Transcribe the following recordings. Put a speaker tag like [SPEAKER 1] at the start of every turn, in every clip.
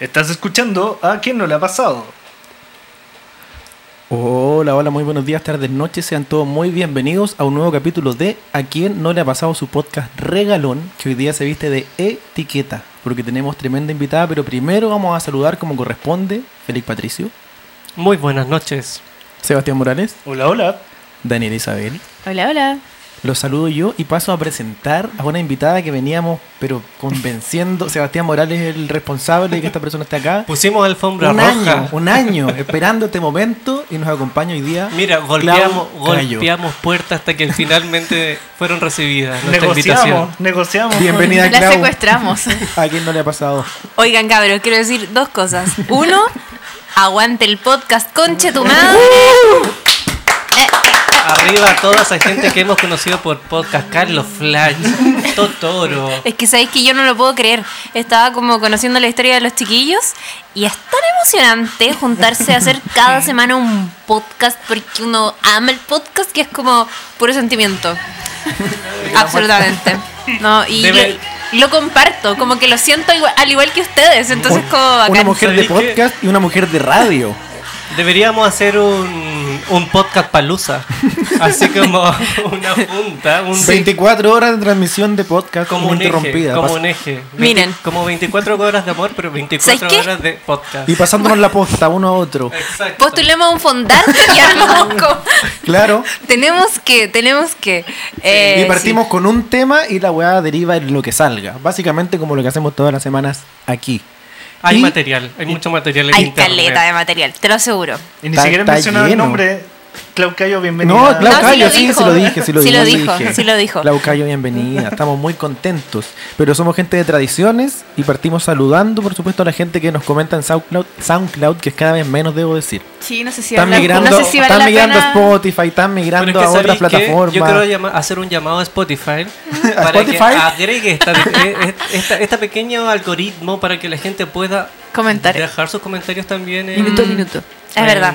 [SPEAKER 1] Estás escuchando a quien no le ha pasado.
[SPEAKER 2] Hola, hola, muy buenos días, tardes, noches. Sean todos muy bienvenidos a un nuevo capítulo de A quien no le ha pasado su podcast regalón, que hoy día se viste de etiqueta, porque tenemos tremenda invitada, pero primero vamos a saludar como corresponde, Félix Patricio,
[SPEAKER 3] Muy buenas noches.
[SPEAKER 2] Sebastián Morales,
[SPEAKER 1] Hola, hola.
[SPEAKER 2] Daniel Isabel.
[SPEAKER 4] Hola, hola.
[SPEAKER 2] Los saludo yo y paso a presentar a una invitada que veníamos, pero convenciendo. Sebastián Morales es el responsable de que esta persona esté acá.
[SPEAKER 3] Pusimos alfombra
[SPEAKER 2] un
[SPEAKER 3] roja.
[SPEAKER 2] año, un año esperando este momento y nos acompaña hoy día.
[SPEAKER 3] Mira, golpeamos, golpeamos puertas hasta que finalmente fueron recibidas nuestra invitación.
[SPEAKER 1] Negociamos, negociamos.
[SPEAKER 2] Bienvenida,
[SPEAKER 4] La
[SPEAKER 2] Clau.
[SPEAKER 4] secuestramos.
[SPEAKER 2] ¿A quién no le ha pasado?
[SPEAKER 4] Oigan, cabros, quiero decir dos cosas. Uno, aguante el podcast, conche tu madre.
[SPEAKER 3] Arriba a toda esa gente que hemos conocido por podcast, Carlos Flash, Totoro.
[SPEAKER 4] Es que sabéis que yo no lo puedo creer. Estaba como conociendo la historia de los chiquillos y es tan emocionante juntarse a hacer cada semana un podcast porque uno ama el podcast que es como puro sentimiento. Absolutamente. No, y
[SPEAKER 3] Debe-
[SPEAKER 4] lo, lo comparto, como que lo siento igual- al igual que ustedes, entonces como bacán.
[SPEAKER 2] una mujer de podcast y una mujer de radio.
[SPEAKER 3] Deberíamos hacer un, un podcast palusa. Así como una junta. Un,
[SPEAKER 2] 24 horas de transmisión de podcast
[SPEAKER 3] como un eje.
[SPEAKER 2] interrumpida.
[SPEAKER 3] Como un eje.
[SPEAKER 4] Miren.
[SPEAKER 3] Como 24 horas de amor, pero 24
[SPEAKER 4] ¿Sabes qué?
[SPEAKER 3] horas de podcast.
[SPEAKER 2] Y pasándonos la posta uno a otro.
[SPEAKER 3] Exacto.
[SPEAKER 4] Postulemos un fondar y armamos como-
[SPEAKER 2] Claro.
[SPEAKER 4] Tenemos que, tenemos que. eh,
[SPEAKER 2] y partimos con un tema y la weá deriva en lo que salga. Básicamente como lo que hacemos todas las semanas aquí.
[SPEAKER 3] Hay
[SPEAKER 2] Y-
[SPEAKER 3] material, hay mucho material en
[SPEAKER 4] Hay
[SPEAKER 3] internet.
[SPEAKER 4] caleta de material, te lo aseguro.
[SPEAKER 1] Y ni
[SPEAKER 2] Está-
[SPEAKER 1] siquiera mencionado el nombre. Clau Cayo, bienvenida.
[SPEAKER 2] No, Clau
[SPEAKER 4] No, sí
[SPEAKER 2] sí, lo dije, sí lo
[SPEAKER 4] Sí
[SPEAKER 2] dije.
[SPEAKER 4] lo dijo,
[SPEAKER 2] dije.
[SPEAKER 4] sí lo dijo.
[SPEAKER 2] Clau Cayo, bienvenida. Estamos muy contentos. Pero somos gente de tradiciones y partimos saludando, por supuesto, a la gente que nos comenta en SoundCloud, SoundCloud que es cada vez menos, debo decir.
[SPEAKER 4] Sí, no sé si
[SPEAKER 2] Están
[SPEAKER 4] vale-
[SPEAKER 2] migrando,
[SPEAKER 4] no sé si vale
[SPEAKER 2] están
[SPEAKER 4] la
[SPEAKER 2] migrando a
[SPEAKER 4] pena-
[SPEAKER 2] Spotify, están migrando
[SPEAKER 3] es que
[SPEAKER 2] a otras plataformas.
[SPEAKER 3] Yo quiero hacer un llamado a Spotify para
[SPEAKER 2] Spotify?
[SPEAKER 3] que agregue esta, eh, esta, este pequeño algoritmo para que la gente pueda
[SPEAKER 4] Comentar.
[SPEAKER 3] dejar sus comentarios también en,
[SPEAKER 4] Minuto a minuto. Es
[SPEAKER 3] en-
[SPEAKER 4] verdad.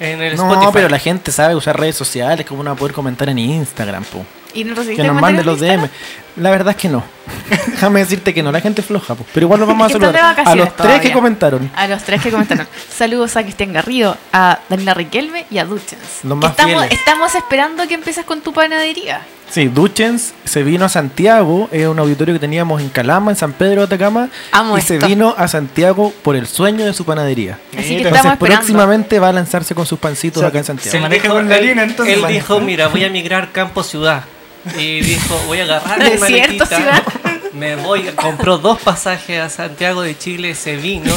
[SPEAKER 3] En el
[SPEAKER 2] No,
[SPEAKER 3] Spotify.
[SPEAKER 2] pero la gente sabe usar redes sociales, como uno va a poder comentar en Instagram, po.
[SPEAKER 4] ¿Y no
[SPEAKER 2] Que nos manden los DM. La verdad es que no. Déjame decirte que no, la gente es floja, po. Pero igual nos vamos a saludar. A los tres que comentaron.
[SPEAKER 5] A los tres que comentaron. Saludos a Cristian Garrido, a Daniela Riquelme y a Duchens.
[SPEAKER 2] Los
[SPEAKER 5] Que
[SPEAKER 2] más
[SPEAKER 5] estamos,
[SPEAKER 2] fieles.
[SPEAKER 5] estamos esperando que empieces con tu panadería.
[SPEAKER 2] Sí, Duchens se vino a Santiago, es un auditorio que teníamos en Calama, en San Pedro de Atacama,
[SPEAKER 4] Amo
[SPEAKER 2] y se vino a Santiago por el sueño de su panadería.
[SPEAKER 5] Así que.
[SPEAKER 2] Entonces
[SPEAKER 5] estamos esperando.
[SPEAKER 2] próximamente va a lanzarse con sus pancitos
[SPEAKER 1] O sea,
[SPEAKER 2] acá en
[SPEAKER 1] se
[SPEAKER 2] Santiago.
[SPEAKER 1] maneja con la harina, entonces,
[SPEAKER 3] Él dijo, mira, voy a migrar campo-ciudad. Y dijo, voy a agarrar mi
[SPEAKER 5] Desierto,
[SPEAKER 3] maletita,
[SPEAKER 5] ciudad.
[SPEAKER 3] me voy, compró dos pasajes a Santiago de Chile, se vino,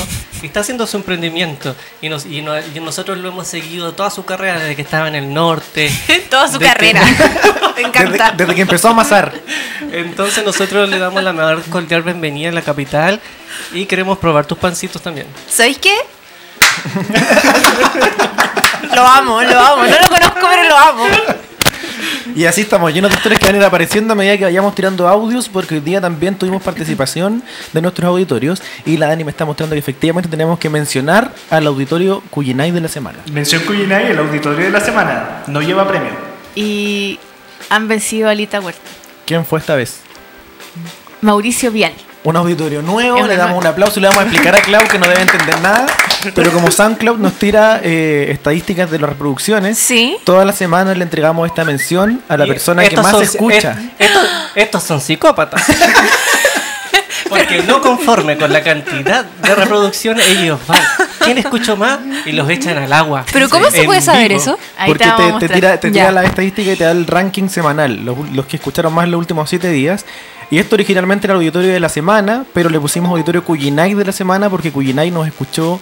[SPEAKER 3] está haciendo su emprendimiento. Y, nos, y, no- y nosotros lo hemos seguido toda su carrera desde que estaba en el norte.
[SPEAKER 4] Toda su
[SPEAKER 3] que-
[SPEAKER 4] carrera.
[SPEAKER 2] Desde,
[SPEAKER 4] encanta.
[SPEAKER 2] desde que empezó a amasar.
[SPEAKER 3] Entonces nosotros le damos la mejor cordial bienvenida en la capital y queremos probar tus pancitos también.
[SPEAKER 4] ¿Sabéis qué? lo amo, lo amo. No lo conozco, pero lo amo.
[SPEAKER 2] Y así estamos llenos de historias que van a ir apareciendo a medida que vayamos tirando audios, porque hoy día también tuvimos participación de nuestros auditorios. Y la Dani me está mostrando que efectivamente tenemos que mencionar al auditorio Cuyinay de la semana.
[SPEAKER 1] Mención Cuyinay, el auditorio de la semana. No lleva premio.
[SPEAKER 5] Y han vencido a Alita Huerta.
[SPEAKER 2] ¿Quién fue esta vez?
[SPEAKER 5] Mauricio Vial.
[SPEAKER 2] Un auditorio nuevo,
[SPEAKER 5] Es
[SPEAKER 2] le damos un aplauso y le vamos a explicar a Clau que no debe entender nada. Pero como SoundCloud nos tira eh, estadísticas de las reproducciones,
[SPEAKER 4] Sí.
[SPEAKER 2] todas las semanas le entregamos esta mención a la persona que más
[SPEAKER 3] son-
[SPEAKER 2] escucha.
[SPEAKER 3] est- estos, estos son psicópatas. Porque no conforme con la cantidad de reproducciones, ellos van. ¿Quién escucho más? Y los echan al agua.
[SPEAKER 4] Pero ¿cómo se puede saber
[SPEAKER 3] vivo.
[SPEAKER 4] eso?
[SPEAKER 5] Ahí
[SPEAKER 2] Porque
[SPEAKER 5] te
[SPEAKER 2] te, tira, te tira la estadística y te da el ranking semanal, los, los que escucharon más en los últimos 7 días. Y esto originalmente era el auditorio de la semana, pero le pusimos auditorio Cuyinay de la semana porque Cuyinay nos escuchó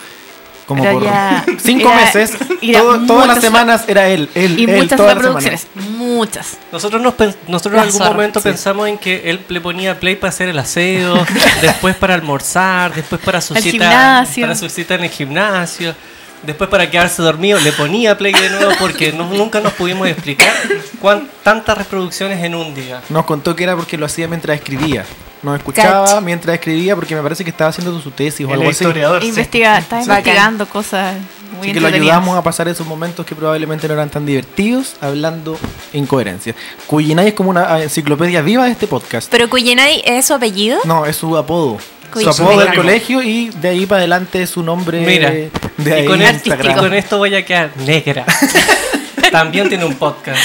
[SPEAKER 2] como por
[SPEAKER 5] ya
[SPEAKER 2] 5
[SPEAKER 5] era-
[SPEAKER 2] meses.
[SPEAKER 5] era
[SPEAKER 2] Todo- todas las semanas era él, él,
[SPEAKER 5] Y
[SPEAKER 2] él,
[SPEAKER 5] muchas
[SPEAKER 2] todas las
[SPEAKER 5] reproducciones.
[SPEAKER 2] semanas.
[SPEAKER 5] Muchas.
[SPEAKER 3] Nosotros, nos, nosotros en algún
[SPEAKER 4] zorra,
[SPEAKER 3] momento
[SPEAKER 4] sí.
[SPEAKER 3] pensamos en que él le ponía play para hacer el aseo, después para almorzar, después para su cita para su cita en el gimnasio, después para quedarse dormido le ponía play de nuevo porque no- nunca nos pudimos explicar cuán, tantas reproducciones en un día.
[SPEAKER 2] Nos contó que era porque lo hacía mientras escribía. Nos escuchaba mientras escribía porque me parece que estaba haciendo su tesis o
[SPEAKER 1] El
[SPEAKER 2] algo así.
[SPEAKER 1] sí.
[SPEAKER 5] Investiga,
[SPEAKER 4] Bacán.
[SPEAKER 5] investigando cosas muy
[SPEAKER 2] Así que lo ayudamos a pasar esos momentos que probablemente no eran tan divertidos hablando incoherencias. Cuyinay es como una enciclopedia viva de este podcast.
[SPEAKER 4] ¿Pero Cuyenay es su apellido?
[SPEAKER 2] No, es su apodo. Su apodo del colegio y de ahí para adelante su nombre
[SPEAKER 3] Mira,
[SPEAKER 2] de
[SPEAKER 3] y,
[SPEAKER 2] ahí
[SPEAKER 3] con esto, y
[SPEAKER 2] Instagram.
[SPEAKER 3] con esto voy a quedar negra. También tiene un podcast.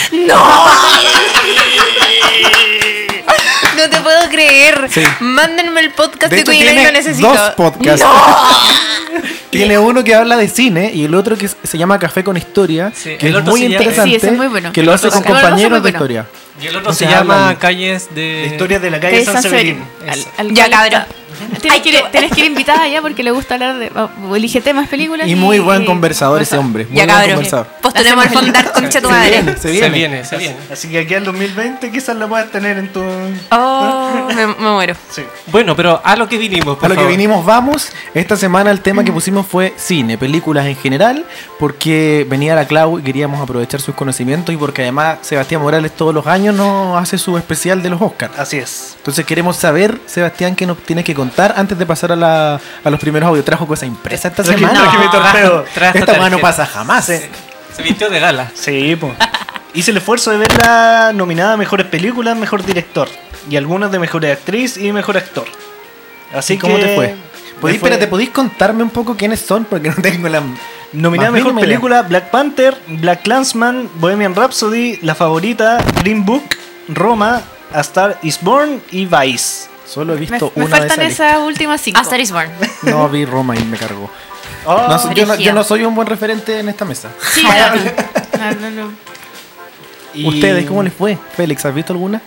[SPEAKER 4] No te puedo creer.
[SPEAKER 2] Sí.
[SPEAKER 4] Mándenme el podcast
[SPEAKER 2] De
[SPEAKER 4] de,
[SPEAKER 2] hecho, tiene
[SPEAKER 4] lo necesito.
[SPEAKER 2] dos podcasts. Tiene uno que habla de cine y el otro que se llama Café con Historia,
[SPEAKER 3] Sí,
[SPEAKER 2] que es muy
[SPEAKER 3] llama-
[SPEAKER 2] interesante,
[SPEAKER 5] Sí, ese es muy bueno.
[SPEAKER 2] que lo hace con
[SPEAKER 5] es
[SPEAKER 2] compañeros de historia.
[SPEAKER 3] Y el otro
[SPEAKER 2] O
[SPEAKER 3] se llama Calles de.
[SPEAKER 1] Historias de la calle
[SPEAKER 5] es
[SPEAKER 1] San
[SPEAKER 5] San
[SPEAKER 1] Severín.
[SPEAKER 5] Severín. Al- al
[SPEAKER 4] Ya, cabrón.
[SPEAKER 5] Tienes que, ir, tienes que ir invitada allá porque le gusta hablar de. o Elige temas, películas.
[SPEAKER 2] Y muy buen conversador ese hombre. Muy
[SPEAKER 4] Ya
[SPEAKER 2] buen
[SPEAKER 4] cabrón.
[SPEAKER 2] conversador.
[SPEAKER 4] Postulemos al fondar concha tu
[SPEAKER 2] Se
[SPEAKER 4] madre.
[SPEAKER 2] viene, se
[SPEAKER 3] Se
[SPEAKER 2] viene.
[SPEAKER 3] se viene.
[SPEAKER 1] Así que aquí al 2020 quizás la puedas tener en tu...
[SPEAKER 4] Oh, me, me muero.
[SPEAKER 1] Sí.
[SPEAKER 3] Bueno, pero a lo que vinimos, por
[SPEAKER 2] A lo que vinimos vamos. Esta semana el tema que pusimos fue cine, películas en general, porque venía la Clau y queríamos aprovechar sus conocimientos y porque además Sebastián Morales todos los años nos hace su especial de los Oscars.
[SPEAKER 1] Así es.
[SPEAKER 2] Entonces queremos saber, Sebastián, qué nos tienes que contar antes de pasar a, la- a los primeros audios. ¿Trajo cosa impresa esta
[SPEAKER 1] Traje-
[SPEAKER 2] semana?
[SPEAKER 1] traje mi torpeo.
[SPEAKER 3] Trajo
[SPEAKER 2] Esta weá no pasa jamás.
[SPEAKER 3] Se, se vistió de gala.
[SPEAKER 1] Sí, pues. Hice el esfuerzo de verla nominada a mejores películas, mejor director. Y algunas de mejor actriz y mejor actor. Así
[SPEAKER 2] ¿Y cómo
[SPEAKER 1] que
[SPEAKER 2] te fue? ¿Podéis,
[SPEAKER 1] fue
[SPEAKER 2] espérate, ¿podéis contarme un poco quiénes son? Porque no tengo la...
[SPEAKER 1] Nominada mejor
[SPEAKER 2] mínima idea.
[SPEAKER 1] película Black Panther, Black Clansman, Bohemian Rhapsody, La Favorita, Green Book, Roma, A Star Is Born y Vice.
[SPEAKER 2] Solo he
[SPEAKER 5] Me,
[SPEAKER 2] visto
[SPEAKER 5] me
[SPEAKER 2] una de
[SPEAKER 5] faltan
[SPEAKER 2] esas.
[SPEAKER 5] esas últimas cinco.
[SPEAKER 4] Star is Born.
[SPEAKER 2] No vi Roma y me cargó.
[SPEAKER 1] Oh,
[SPEAKER 2] No, yo, no,
[SPEAKER 4] Brígido.
[SPEAKER 2] yo no soy un buen referente en esta mesa.
[SPEAKER 5] Sí, no, no, no, no.
[SPEAKER 1] y-
[SPEAKER 2] ¿Ustedes cómo les fue? Félix, ¿has visto alguna?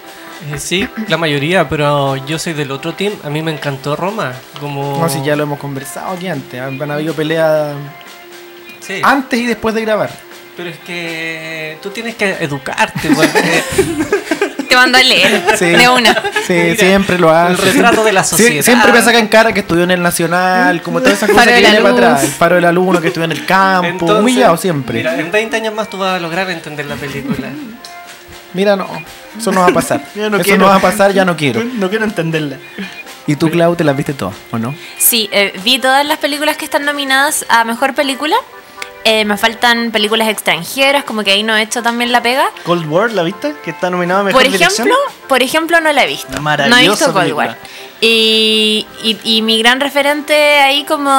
[SPEAKER 3] Eh, sí, la mayoría, pero yo soy del otro team. A mí me encantó Roma. Como...
[SPEAKER 2] No, si ya lo hemos conversado aquí antes. Han han habido peleas
[SPEAKER 3] Sí.
[SPEAKER 2] antes y después de grabar.
[SPEAKER 3] Pero es que tú tienes que educarte. porque-
[SPEAKER 4] Te mando a leer.
[SPEAKER 2] Sí.
[SPEAKER 4] De una.
[SPEAKER 2] Sí,
[SPEAKER 3] Mira,
[SPEAKER 2] siempre lo hace.
[SPEAKER 3] el retrato de la
[SPEAKER 2] Sie-
[SPEAKER 3] sociedad.
[SPEAKER 2] siempre me sacan cara que estudió en el Nacional, como todas esas cosas que viene para atrás. El faro del alumno que estudió en el campo,
[SPEAKER 3] Entonces,
[SPEAKER 2] humillado siempre.
[SPEAKER 3] Mira,
[SPEAKER 2] Mira,
[SPEAKER 3] en 20 años más tú vas a lograr entender la película.
[SPEAKER 2] no, eso no va a pasar.
[SPEAKER 1] No
[SPEAKER 2] eso
[SPEAKER 1] quiero.
[SPEAKER 2] no va a pasar, ya no quiero.
[SPEAKER 1] No quiero entenderla.
[SPEAKER 2] ¿Y tú, Clau, te las viste todas, o no?
[SPEAKER 4] Sí, eh, vi todas las películas que están nominadas a mejor película. Eh, me faltan películas extranjeras, como que ahí no he hecho también la pega.
[SPEAKER 1] Cold War, ¿la viste? Que está nominada a mejor
[SPEAKER 4] Por
[SPEAKER 1] dirección.
[SPEAKER 4] ejemplo, por ejemplo, no la he visto. No he visto Cold
[SPEAKER 1] película.
[SPEAKER 4] War. Y, y, y mi gran referente ahí como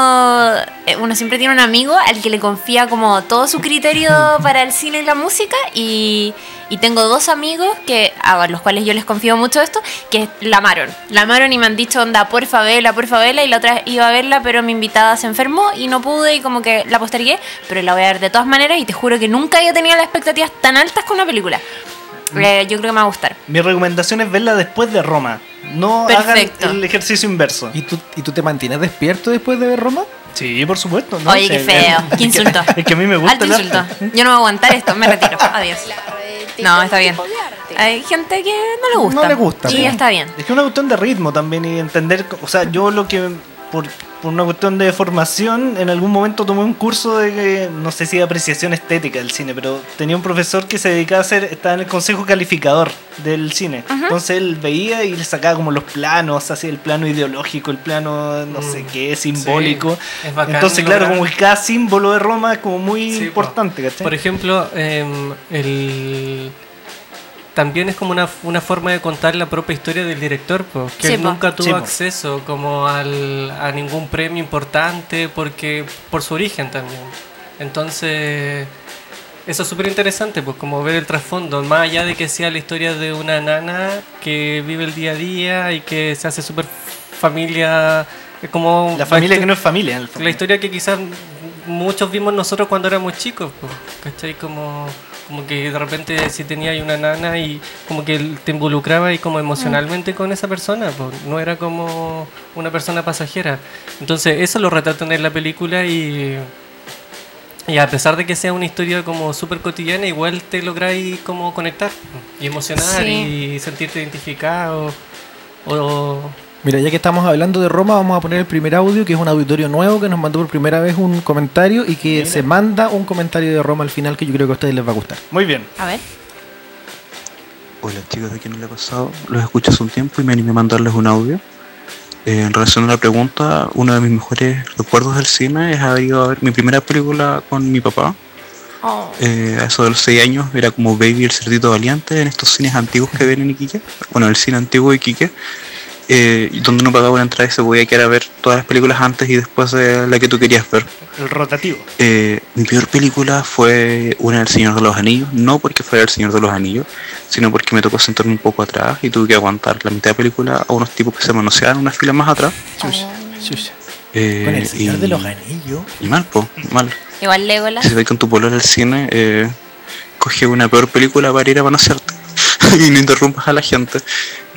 [SPEAKER 4] eh, uno siempre tiene un amigo al que le confía como todo su criterio para el cine y la música. Y, y tengo dos amigos que a los cuales yo les confío mucho esto que la amaron la amaron y me han dicho onda porfa vela porfa vela y la otra iba a verla pero mi invitada se enfermó y no pude y como que la postergué. Pero la voy a ver de todas maneras y te juro que nunca había tenido las expectativas tan altas con una película Eh, yo creo que me va a gustar
[SPEAKER 1] Mi recomendación es verla después de Roma. No
[SPEAKER 4] Perfecto.
[SPEAKER 1] hagan el ejercicio inverso.
[SPEAKER 2] ¿Y tú, ¿Y tú te mantienes despierto después de ver Roma?
[SPEAKER 1] Sí, por supuesto. ¿no?
[SPEAKER 4] Oye, qué feo,
[SPEAKER 1] es
[SPEAKER 4] qué
[SPEAKER 1] que-
[SPEAKER 4] insulto.
[SPEAKER 1] Es que a mí me gusta
[SPEAKER 4] Alto
[SPEAKER 1] el
[SPEAKER 4] insulto.
[SPEAKER 1] arte.
[SPEAKER 4] Yo no voy a aguantar esto, me retiro. Adiós. No, está bien. Hay gente que no le gusta.
[SPEAKER 2] No le gusta,
[SPEAKER 4] Y
[SPEAKER 2] sí.
[SPEAKER 4] está bien.
[SPEAKER 1] Es que es una cuestión de ritmo también y entender, o sea, yo lo que por, por una cuestión de formación en algún momento tomé un curso de que no sé si de apreciación estética del cine, pero tenía un profesor que se dedicaba a hacer, estaba en el consejo calificador del cine. Entonces él veía y le sacaba como los planos, así el plano ideológico, el plano no sé
[SPEAKER 3] Mm,
[SPEAKER 1] qué, simbólico.
[SPEAKER 3] sí, es bacán
[SPEAKER 1] Entonces, claro,
[SPEAKER 3] lograr-
[SPEAKER 1] como que cada símbolo de Roma es como muy
[SPEAKER 3] Sí,
[SPEAKER 1] importante, ¿cachai?
[SPEAKER 3] Por ejemplo, em, el... también es como una, una forma de contar la propia historia del director, po, que
[SPEAKER 4] Sí,
[SPEAKER 3] él
[SPEAKER 4] po.
[SPEAKER 3] nunca tuvo
[SPEAKER 1] Sí,
[SPEAKER 3] acceso como al, a ningún premio importante porque por su origen también. Entonces, eso es súper interesante, pues como ver el trasfondo, más allá de que sea la historia de una nana que vive el día a día y que se hace súper familia, es como
[SPEAKER 1] la familia que no es familia, en el fondo.
[SPEAKER 3] la historia que quizás muchos vimos nosotros cuando éramos chicos, pues, ¿cachai? Como, como que de repente si tenía una nana y como que te involucraba y como emocionalmente con esa persona, pues, no era como una persona pasajera. Entonces eso lo retratan en la película y, y a pesar de que sea una historia como súper cotidiana, igual te lográis como conectar y emocionar
[SPEAKER 4] Sí.
[SPEAKER 3] y sentirte identificado. O,
[SPEAKER 2] Mira, ya que estamos hablando de Roma, vamos a poner el primer audio, que es un auditorio nuevo que nos mandó por primera vez un comentario y que se manda un comentario de Roma al final que yo creo que a ustedes les va a gustar.
[SPEAKER 1] Muy bien.
[SPEAKER 4] A ver.
[SPEAKER 6] Hola chicos, ¿de quién no le ha pasado? Los escucho hace un tiempo y me animé a mandarles un audio. Eh, en relación a la pregunta, uno de mis mejores recuerdos del cine es haber ido a ver mi primera película con mi papá.
[SPEAKER 4] Oh.
[SPEAKER 6] Eh, a eso de los 6 años era como Baby el cerdito valiente en estos cines antiguos que ven en Iquique. Bueno, el cine antiguo de Iquique. Eh, donde uno pagaba una entrada y se podía quedar a ver todas las películas antes y después de la que tú querías ver.
[SPEAKER 1] El rotativo.
[SPEAKER 6] Eh, mi peor película fue una del Señor de los Anillos, no porque fuera el Señor de los Anillos, sino porque me tocó sentarme un poco atrás y tuve que aguantar la mitad de película a unos tipos que se manoseaban una fila más atrás.
[SPEAKER 2] Chucha, chucha.
[SPEAKER 6] Eh,
[SPEAKER 2] Con el señor
[SPEAKER 6] y-
[SPEAKER 2] de los anillos.
[SPEAKER 6] Y mal, po, mal.
[SPEAKER 4] Igual Legolas.
[SPEAKER 6] Si vas con tu polola al cine, eh, coge una peor película para ir a manosearte y no interrumpas a la gente.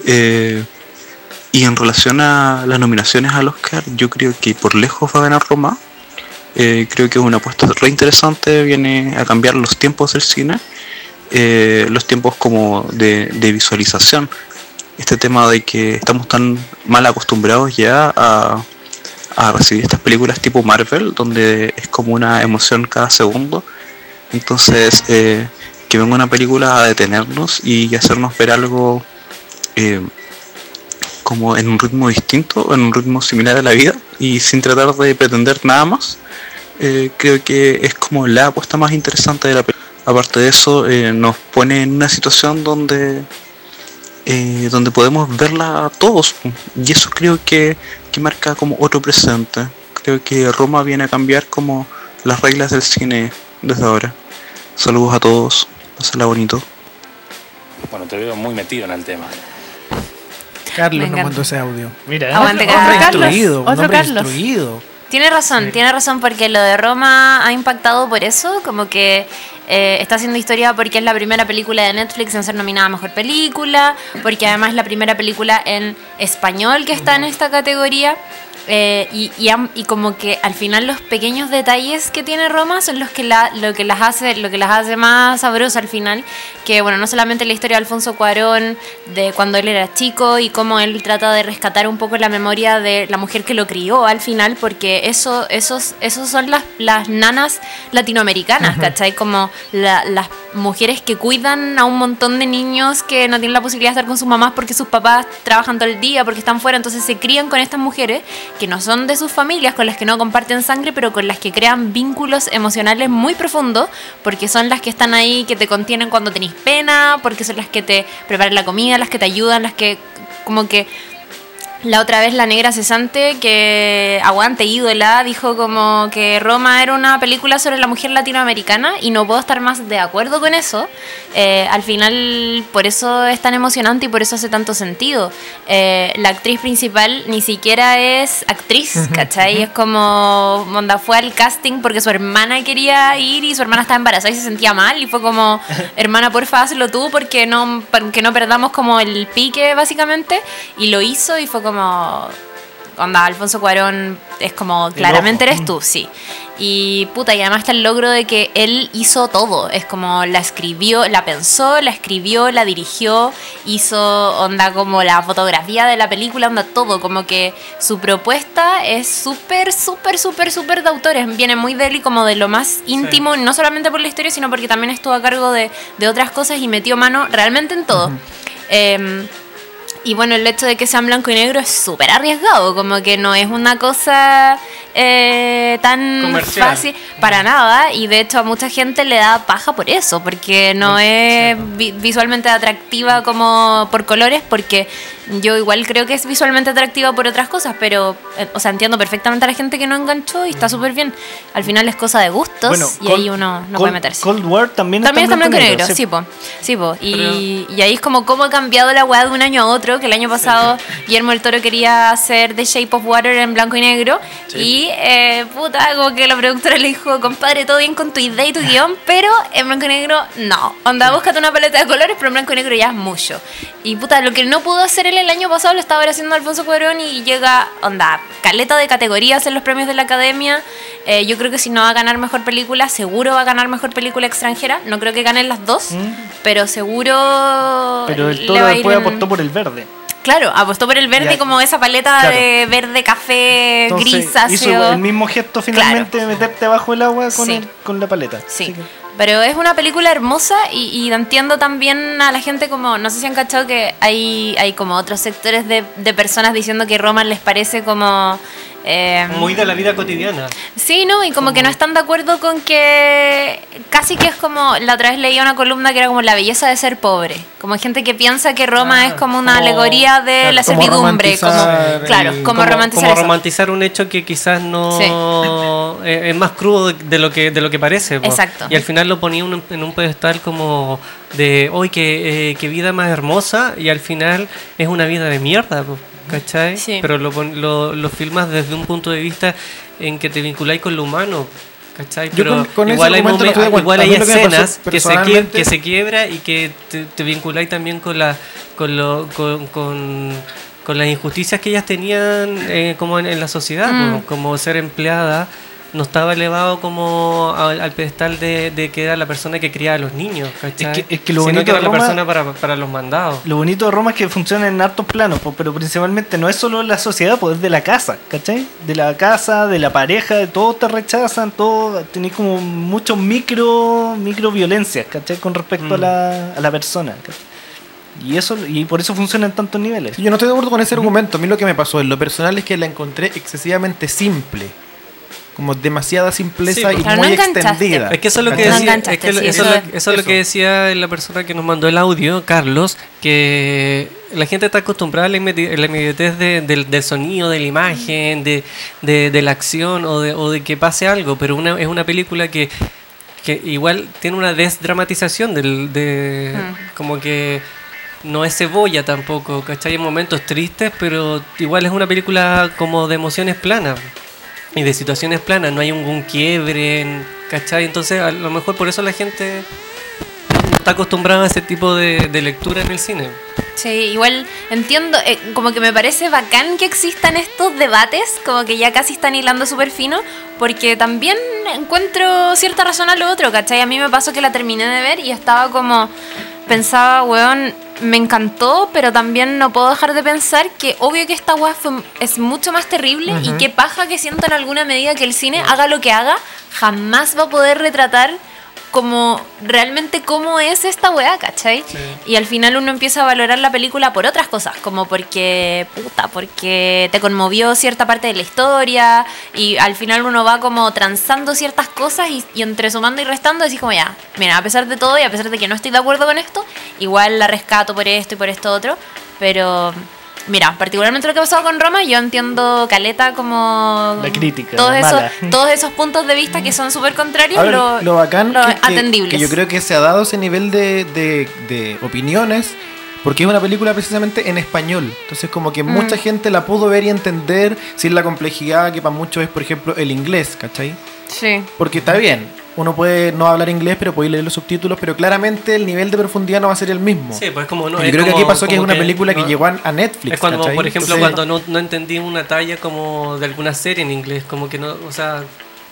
[SPEAKER 6] Eh, y en relación a las nominaciones al Oscar, yo creo que por lejos va a ganar Roma. Eh, creo que es una apuesta re interesante, viene a cambiar los tiempos del cine, eh, los tiempos como de, de visualización. Este tema de que estamos tan mal acostumbrados ya a, a recibir estas películas tipo Marvel, donde es como una emoción cada segundo. Entonces, eh, que venga una película a detenernos y hacernos ver algo como en un ritmo distinto, en un ritmo similar a la vida y sin tratar de pretender nada más, eh, creo que es como la apuesta más interesante de la película. Aparte de eso, eh, nos pone en una situación donde eh, donde podemos verla todos y eso creo que, que marca como otro presente. Creo que Roma viene a cambiar como las reglas del cine desde ahora. Saludos a todos, pásenla bonito.
[SPEAKER 7] Bueno, te veo muy metido en el tema.
[SPEAKER 2] Carlos
[SPEAKER 4] encanta.
[SPEAKER 2] mandó ese audio.
[SPEAKER 1] Mira.
[SPEAKER 4] Aguante,
[SPEAKER 2] Hombre
[SPEAKER 4] Carlos.
[SPEAKER 2] instruido, un
[SPEAKER 5] Otro
[SPEAKER 2] hombre
[SPEAKER 5] Carlos.
[SPEAKER 2] instruido.
[SPEAKER 4] Tiene razón, tiene razón, porque lo de Roma ha impactado por eso, como que eh, está haciendo historia porque es la primera película de Netflix en ser nominada a Mejor Película, porque además es la primera película en español que está en esta categoría. Eh, y, y, y como que al final los pequeños detalles que tiene Roma son los que la, lo que las hace lo que las hace más sabrosas al final que bueno no solamente la historia de Alfonso Cuarón de cuando él era chico y cómo él trata de rescatar un poco la memoria de la mujer que lo crió al final porque eso esos esos son las, las nanas latinoamericanas ¿cachai? como la- las mujeres que cuidan a un montón de niños que no tienen la posibilidad de estar con sus mamás porque sus papás trabajan todo el día porque están fuera entonces se crían con estas mujeres que no son de sus familias con las que no comparten sangre pero con las que crean vínculos emocionales muy profundos porque son las que están ahí que te contienen cuando tenés pena porque son las que te preparan la comida las que te ayudan las que como que la otra vez la negra cesante que aguante ídola dijo como que Roma era una película sobre la mujer latinoamericana y no puedo estar más de acuerdo con eso. Eh, al final por eso es tan emocionante y por eso hace tanto sentido. Eh, la actriz principal ni siquiera es actriz, ¿cachai? Es como onda fue al casting porque su hermana quería ir y su hermana estaba embarazada y se sentía mal y fue como hermana porfa hazlo tú porque no, porque no perdamos como el pique básicamente y lo hizo y fue como onda Alfonso Cuarón es como claramente eres tú sí. Y puta y además está el logro de que él hizo todo. Es como la escribió la pensó la escribió la dirigió hizo onda como la fotografía de la película onda todo. Como que su propuesta es súper súper súper súper de autores. Viene muy de él y como de lo más íntimo no solamente por la historia sino porque también estuvo a cargo de, de otras cosas y metió mano realmente en todo y bueno, el hecho de que sean blanco y negro es súper arriesgado, como que no es una cosa eh, tan
[SPEAKER 3] Comercial.
[SPEAKER 4] fácil para nada. Y de hecho a mucha gente le da paja por eso, porque no es vi- visualmente atractiva como por colores, porque yo igual creo que es visualmente atractiva por otras cosas, pero, eh, o sea, entiendo perfectamente a la gente que no enganchó y está súper bien. Al final es cosa de gustos
[SPEAKER 1] Bueno,
[SPEAKER 4] y
[SPEAKER 1] Cold-
[SPEAKER 4] ahí uno no
[SPEAKER 1] Cold-
[SPEAKER 4] puede meterse.
[SPEAKER 1] Cold War también,
[SPEAKER 4] También está blanco y negro,
[SPEAKER 1] sí.
[SPEAKER 4] sí, po. Sí, po. Y, y ahí es como cómo ha cambiado la weá de un año a otro, que el año pasado Guillermo del Toro quería hacer The Shape of Water en blanco y negro. Y, eh, puta, como que la productora le dijo, compadre, todo bien con tu idea y tu guion, pero en blanco y negro no. Onda, búscate una paleta de colores, pero en blanco y negro ya es mucho. Y, puta, lo que no pudo hacer él el año pasado lo estaba haciendo Alfonso Cuarón y llega, onda, caleta de categorías en los premios de la academia. Eh, yo creo que si no va a ganar mejor película, seguro va a ganar mejor película extranjera. No creo que ganen las dos, pero seguro.
[SPEAKER 1] Pero el toro después
[SPEAKER 4] en-
[SPEAKER 1] apostó por el verde.
[SPEAKER 4] Claro, apostó por el verde como esa paleta
[SPEAKER 1] Claro.
[SPEAKER 4] de verde café
[SPEAKER 1] Entonces,
[SPEAKER 4] grisáceo.
[SPEAKER 1] hizo el mismo gesto finalmente de meterte bajo el agua con,
[SPEAKER 4] Sí.
[SPEAKER 1] el- con la paleta.
[SPEAKER 4] Sí.
[SPEAKER 1] Que-
[SPEAKER 4] Pero es una película hermosa y, y entiendo también a la gente como, no sé si han cachado que hay, hay como otros sectores de, de personas diciendo que Roma les parece como Eh,
[SPEAKER 3] Muy de la vida cotidiana.
[SPEAKER 4] Sí, ¿no? Y como que no están de acuerdo con que casi que es como, la otra vez leía una columna que era como la belleza de ser pobre. Como gente que piensa que Roma
[SPEAKER 3] Ah,
[SPEAKER 4] es como una
[SPEAKER 3] como-
[SPEAKER 4] alegoría de
[SPEAKER 3] claro,
[SPEAKER 4] la
[SPEAKER 2] como
[SPEAKER 4] servidumbre. Como,
[SPEAKER 2] romantizar
[SPEAKER 4] claro,
[SPEAKER 2] el-
[SPEAKER 4] como, romantizar
[SPEAKER 3] como
[SPEAKER 4] eso.
[SPEAKER 3] romantizar un hecho que quizás no eh, es más crudo de- lo que de lo que parece po.
[SPEAKER 4] Exacto.
[SPEAKER 3] y al final lo ponía un- en un pedestal como de hoy qué, eh, qué vida más hermosa y al final es una vida de mierda po, ¿cachai?
[SPEAKER 4] Sí.
[SPEAKER 3] pero lo, pon- lo, lo filmas desde un punto de vista en que te vinculáis con lo humano ¿Cachai?
[SPEAKER 2] Yo
[SPEAKER 3] Pero
[SPEAKER 2] con- con ese
[SPEAKER 3] igual, hay, momen- igual hay
[SPEAKER 2] que pasó
[SPEAKER 3] escenas que se, que se quiebra y que te, te vinculáis también con la con, lo, con, con, con las injusticias que ellas tenían eh, como en, en la sociedad,
[SPEAKER 4] Mm.
[SPEAKER 3] po, como ser empleada no estaba elevado como al, al pedestal de, de que era la persona que criaba a los niños, ¿cachai?
[SPEAKER 1] Es que- es que lo
[SPEAKER 3] Sino
[SPEAKER 1] bonito
[SPEAKER 3] que era
[SPEAKER 1] de
[SPEAKER 3] la
[SPEAKER 1] Roma-
[SPEAKER 3] persona para, para los mandados.
[SPEAKER 1] Lo bonito de Roma es que funciona en hartos planos, pero principalmente no es solo la sociedad, pues es de la casa, ¿cachai? De la casa, de la pareja, de todos te rechazan, todo, tenés como muchos micro, micro violencias, ¿cachai? Con respecto a,
[SPEAKER 3] Mm.
[SPEAKER 1] la, a la persona, ¿cachai? Y eso, y por eso funciona en tantos niveles.
[SPEAKER 2] Yo no estoy de acuerdo con ese argumento. A mí lo que me pasó en lo personal es que la encontré excesivamente simple. Como demasiada simpleza
[SPEAKER 3] Sí,
[SPEAKER 2] y muy
[SPEAKER 4] no
[SPEAKER 2] extendida.
[SPEAKER 3] Es que eso es lo que decía, es que lo-
[SPEAKER 4] sí,
[SPEAKER 3] eso,
[SPEAKER 4] eso
[SPEAKER 3] es
[SPEAKER 4] es-
[SPEAKER 3] lo- eso es lo que decía la persona que nos mandó el audio, Carlos, que la gente está acostumbrada a la inmedi- la inmediatez de- del, del sonido, de la imagen, de, de- de la acción o de, o de que pase algo, pero una, es una película que, que igual tiene una desdramatización del, de
[SPEAKER 4] Mm.
[SPEAKER 3] como que no es cebolla tampoco, ¿cachai? Hay momentos tristes, pero igual es una película como de emociones planas y de situaciones planas, no hay un, quiebre, ¿cachai? Entonces a lo mejor por eso la gente no está acostumbrada a ese tipo de, de lectura en el cine.
[SPEAKER 4] Sí, igual entiendo, eh, como que me parece bacán que existan estos debates, como que ya casi están hilando súper fino, porque también encuentro cierta razón a lo otro, ¿cachai? A mí me pasó que la terminé de ver y estaba como, pensaba, weón, me encantó, pero también no puedo dejar de pensar que obvio que esta weá es mucho más terrible y que paja que siento en alguna medida que el cine, haga lo que haga, jamás va a poder retratar como realmente cómo es esta weá, ¿cachai? Y al final uno empieza a valorar la película por otras cosas, como porque, puta, porque te conmovió cierta parte de la historia y al final uno va como transando ciertas cosas y, y entre sumando y restando decís como ya, mira, a pesar de todo y a pesar de que no estoy de acuerdo con esto, igual la rescato por esto y por esto otro, pero... Mira, particularmente lo que ha pasado con Roma, yo entiendo Caleta como...
[SPEAKER 1] La crítica,
[SPEAKER 4] Todos, esos,
[SPEAKER 1] mala.
[SPEAKER 4] todos esos puntos de vista que son súper contrarios,
[SPEAKER 2] ver,
[SPEAKER 4] lo,
[SPEAKER 2] lo bacán
[SPEAKER 4] lo
[SPEAKER 2] que, que-
[SPEAKER 4] atendibles.
[SPEAKER 2] que yo creo que se ha dado ese nivel de, de- de opiniones porque es una película precisamente en español. Entonces como que
[SPEAKER 4] Mm.
[SPEAKER 2] mucha gente la pudo ver y entender sin la complejidad que para muchos es, por ejemplo, el inglés, ¿cachai?
[SPEAKER 4] Sí.
[SPEAKER 2] Porque está bien, uno puede no hablar inglés, pero puede leer los subtítulos, pero claramente el nivel de profundidad no va a ser el mismo.
[SPEAKER 3] Sí, pues como no.
[SPEAKER 2] yo
[SPEAKER 3] es
[SPEAKER 2] creo que aquí pasó que es una película que
[SPEAKER 3] no-
[SPEAKER 2] llegó a, Netflix.
[SPEAKER 3] Es cuando,
[SPEAKER 2] ¿cachai?
[SPEAKER 3] por ejemplo,
[SPEAKER 2] Entonces,
[SPEAKER 3] cuando no, no entendí una talla como de alguna serie en inglés, como que no, o sea,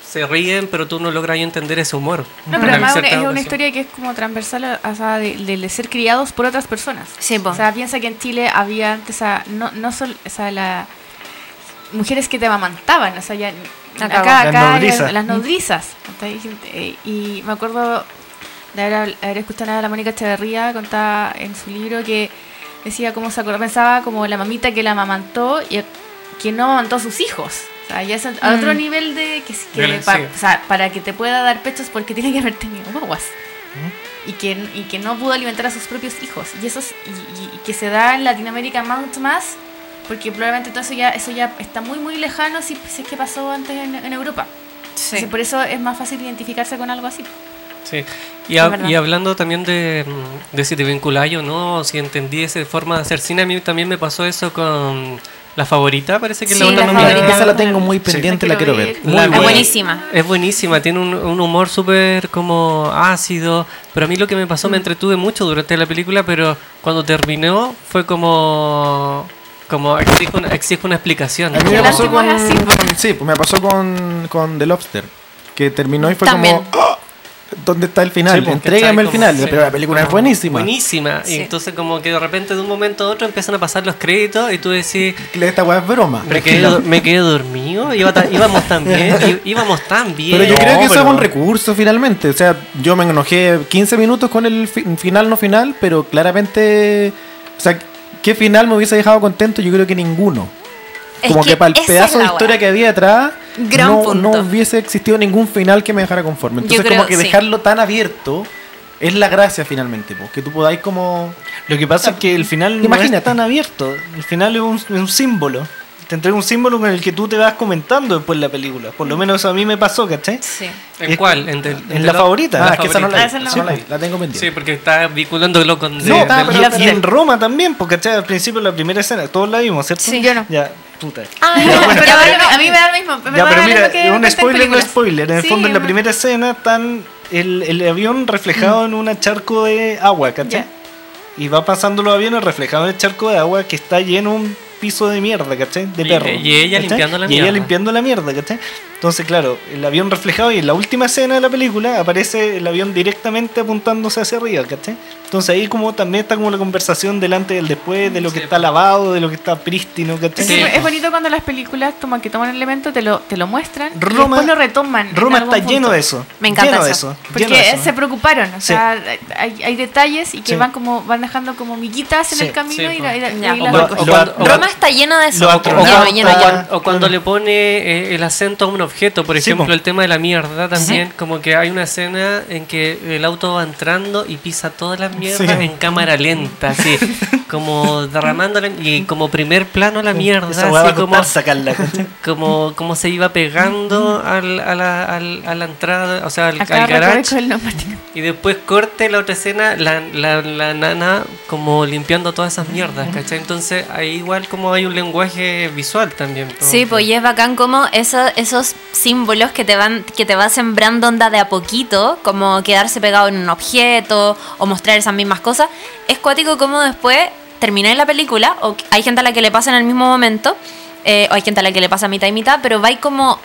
[SPEAKER 3] se ríen, pero tú no logras entender ese humor.
[SPEAKER 5] No, pero además es una
[SPEAKER 3] ocasión.
[SPEAKER 5] historia que es como transversal o sea, de, de- de ser criados por otras personas.
[SPEAKER 4] Sí.
[SPEAKER 5] O sea, piensa que en Chile había antes, a- no, no solo, o sea, la, mujeres que te amamantaban, o sea, ya, Acá,
[SPEAKER 4] cagó.
[SPEAKER 5] acá,
[SPEAKER 1] Las nodrizas.
[SPEAKER 5] las nodrizas. Y me acuerdo de haber, haber escuchado a la Mónica Echeverría contaba en su libro que decía cómo se acordaba, pensaba como la mamita que la amamantó y que no amamantó a sus hijos. O sea, ya es a
[SPEAKER 4] Mm.
[SPEAKER 5] otro nivel de que, que
[SPEAKER 3] Violen-
[SPEAKER 5] pa-
[SPEAKER 3] sí.
[SPEAKER 5] o sea, para que te pueda dar pechos porque tiene que haber tenido guaguas y que, y que no pudo alimentar a sus propios hijos. Y eso es- y, y- y que se da en Latinoamérica mucho más, porque probablemente todo eso ya, eso ya está muy muy lejano si, si es que pasó antes en, en Europa.
[SPEAKER 4] Sí.
[SPEAKER 5] Entonces, por eso es más fácil identificarse con algo así.
[SPEAKER 3] Sí. Y,
[SPEAKER 4] Es verdad.
[SPEAKER 3] y hablando también de, mm, de si te vinculáis o no, si entendí esa forma de hacer cine, a mí también me pasó eso con La Favorita, parece que es
[SPEAKER 4] Sí,
[SPEAKER 3] la otra nominada.
[SPEAKER 2] Esa la tengo muy pendiente, la quiero ver.
[SPEAKER 3] Muy
[SPEAKER 4] Es
[SPEAKER 3] buena.
[SPEAKER 4] buenísima.
[SPEAKER 3] Es buenísima, tiene un, un humor súper como ácido, pero a mí lo que me pasó me entretuve mucho durante la película, pero cuando terminó fue como como exige una, exige una explicación.
[SPEAKER 2] A mí
[SPEAKER 5] Qué
[SPEAKER 2] me pasó con,
[SPEAKER 5] es así.
[SPEAKER 2] con- sí, pues me pasó con, con The Lobster, que terminó y fue
[SPEAKER 4] También.
[SPEAKER 2] como ¡Ah! ¿Dónde está el final?
[SPEAKER 3] Sí, pues,
[SPEAKER 2] Entrégame el final, pero la película es buenísima.
[SPEAKER 3] Buenísima.
[SPEAKER 4] Sí.
[SPEAKER 3] Y entonces como que de repente de un momento a otro empiezan a pasar los créditos y tú decís,
[SPEAKER 2] Esta weá es broma.
[SPEAKER 3] me quedé, me quedé dormido, Iba ta- íbamos tan bien, íbamos tan bien.
[SPEAKER 2] Pero yo creo que eso
[SPEAKER 1] pero-
[SPEAKER 2] es un recurso finalmente. O sea, yo me enojé 15 minutos con el fi- final no final, pero claramente. O sea, ¿qué final me hubiese dejado contento? Yo creo que ninguno.
[SPEAKER 4] Es
[SPEAKER 2] como que, para el pedazo de historia
[SPEAKER 4] wea.
[SPEAKER 2] que había atrás,
[SPEAKER 4] Gran
[SPEAKER 2] no,
[SPEAKER 4] punto.
[SPEAKER 2] no hubiese existido ningún final que me dejara conforme. Entonces,
[SPEAKER 4] creo,
[SPEAKER 2] como que
[SPEAKER 4] sí.
[SPEAKER 2] dejarlo tan abierto es la gracia finalmente, po, que tú podáis como.
[SPEAKER 1] Lo que pasa es que el final no
[SPEAKER 2] Imagínate.
[SPEAKER 1] es tan abierto. El final es un, es un símbolo. Te entrega un símbolo con el que tú te vas comentando después la película. Por lo menos a mí me pasó, ¿cachai?
[SPEAKER 4] Sí.
[SPEAKER 3] ¿En
[SPEAKER 1] Es-
[SPEAKER 3] cuál? En,
[SPEAKER 1] En
[SPEAKER 3] del-
[SPEAKER 1] la favorita.
[SPEAKER 2] Ah, es que esa no la,
[SPEAKER 5] Ah,
[SPEAKER 2] vi,
[SPEAKER 5] esa no
[SPEAKER 2] esa
[SPEAKER 5] la
[SPEAKER 2] la la tengo pendiente.
[SPEAKER 3] Sí, porque está vinculándolo con...
[SPEAKER 1] No,
[SPEAKER 3] de-
[SPEAKER 2] está,
[SPEAKER 3] del-
[SPEAKER 2] pero-
[SPEAKER 1] y en Roma también, porque ¿cachai? al principio la primera escena, todos la vimos, ¿cierto?
[SPEAKER 4] Sí.
[SPEAKER 5] Yo no.
[SPEAKER 1] Ya, puta.
[SPEAKER 4] Ah,
[SPEAKER 5] pero
[SPEAKER 4] ya,
[SPEAKER 5] a, mí,
[SPEAKER 4] bueno.
[SPEAKER 5] a mí me da lo mismo.
[SPEAKER 1] Ya, pero mira,
[SPEAKER 5] que
[SPEAKER 1] un spoiler no spoiler. En el
[SPEAKER 5] Sí,
[SPEAKER 1] fondo, en la
[SPEAKER 5] me-
[SPEAKER 1] primera escena están el, el avión reflejado en un charco de agua, ¿cachai? Y va pasando los aviones reflejados en el charco de agua que está lleno un piso de mierda, ¿cachai? De
[SPEAKER 3] Y-
[SPEAKER 1] perro.
[SPEAKER 3] y ella
[SPEAKER 1] ¿cachai?
[SPEAKER 3] limpiando la
[SPEAKER 1] Y ella
[SPEAKER 3] mierda.
[SPEAKER 1] limpiando la mierda, ¿cachai? Entonces, claro, el avión reflejado y en la última escena de la película aparece el avión directamente apuntándose hacia arriba, ¿cachai? Entonces ahí como también está como la conversación delante del después, de lo que
[SPEAKER 3] Sí,
[SPEAKER 1] está lavado, de lo que está prístino, ¿cachai?
[SPEAKER 3] Sí.
[SPEAKER 5] es bonito cuando las películas toman que toman un elemento, te lo, te lo muestran y
[SPEAKER 1] Roma-
[SPEAKER 5] después lo retoman.
[SPEAKER 1] Roma está lleno
[SPEAKER 5] punto.
[SPEAKER 1] de eso.
[SPEAKER 4] Me encanta
[SPEAKER 1] lleno de
[SPEAKER 4] eso.
[SPEAKER 1] eso.
[SPEAKER 5] Porque
[SPEAKER 1] lleno de eso.
[SPEAKER 5] se preocuparon, o
[SPEAKER 1] Sí.
[SPEAKER 5] sea, hay, hay detalles y que
[SPEAKER 1] Sí.
[SPEAKER 5] van como van dejando como miguitas en
[SPEAKER 1] Sí.
[SPEAKER 5] el camino
[SPEAKER 3] Sí,
[SPEAKER 5] y, la, y la- y la
[SPEAKER 3] o o
[SPEAKER 4] Roma está llena de eso.
[SPEAKER 3] O
[SPEAKER 4] Lleno, lleno, lleno.
[SPEAKER 3] cuando le pone eh, el acento a un objeto, por ejemplo, el tema de la mierda también, como que hay una escena en que el auto va entrando y pisa todas las mierdas
[SPEAKER 2] Sí.
[SPEAKER 3] en cámara lenta, así, como derramándola y como primer plano la mierda,
[SPEAKER 1] Esa
[SPEAKER 3] así como,
[SPEAKER 1] sacarla,
[SPEAKER 3] como, como se iba pegando al, a, la, al- a la entrada, o sea, al,
[SPEAKER 5] Acá
[SPEAKER 3] al garage.
[SPEAKER 5] el.
[SPEAKER 3] Y después corte la otra escena, la, la, la nana como limpiando todas esas mierdas, ¿cachai? Entonces ahí igual como hay un lenguaje visual también.
[SPEAKER 4] Sí, pues y es bacán como eso- esos símbolos que te van que te va sembrando onda de a poquito, como quedarse pegado en un objeto o mostrar esas mismas cosas. Es cuático como después terminé la película, o hay gente a la que le pasa en el mismo momento, eh, o hay gente a la que le pasa mitad y mitad, pero vais como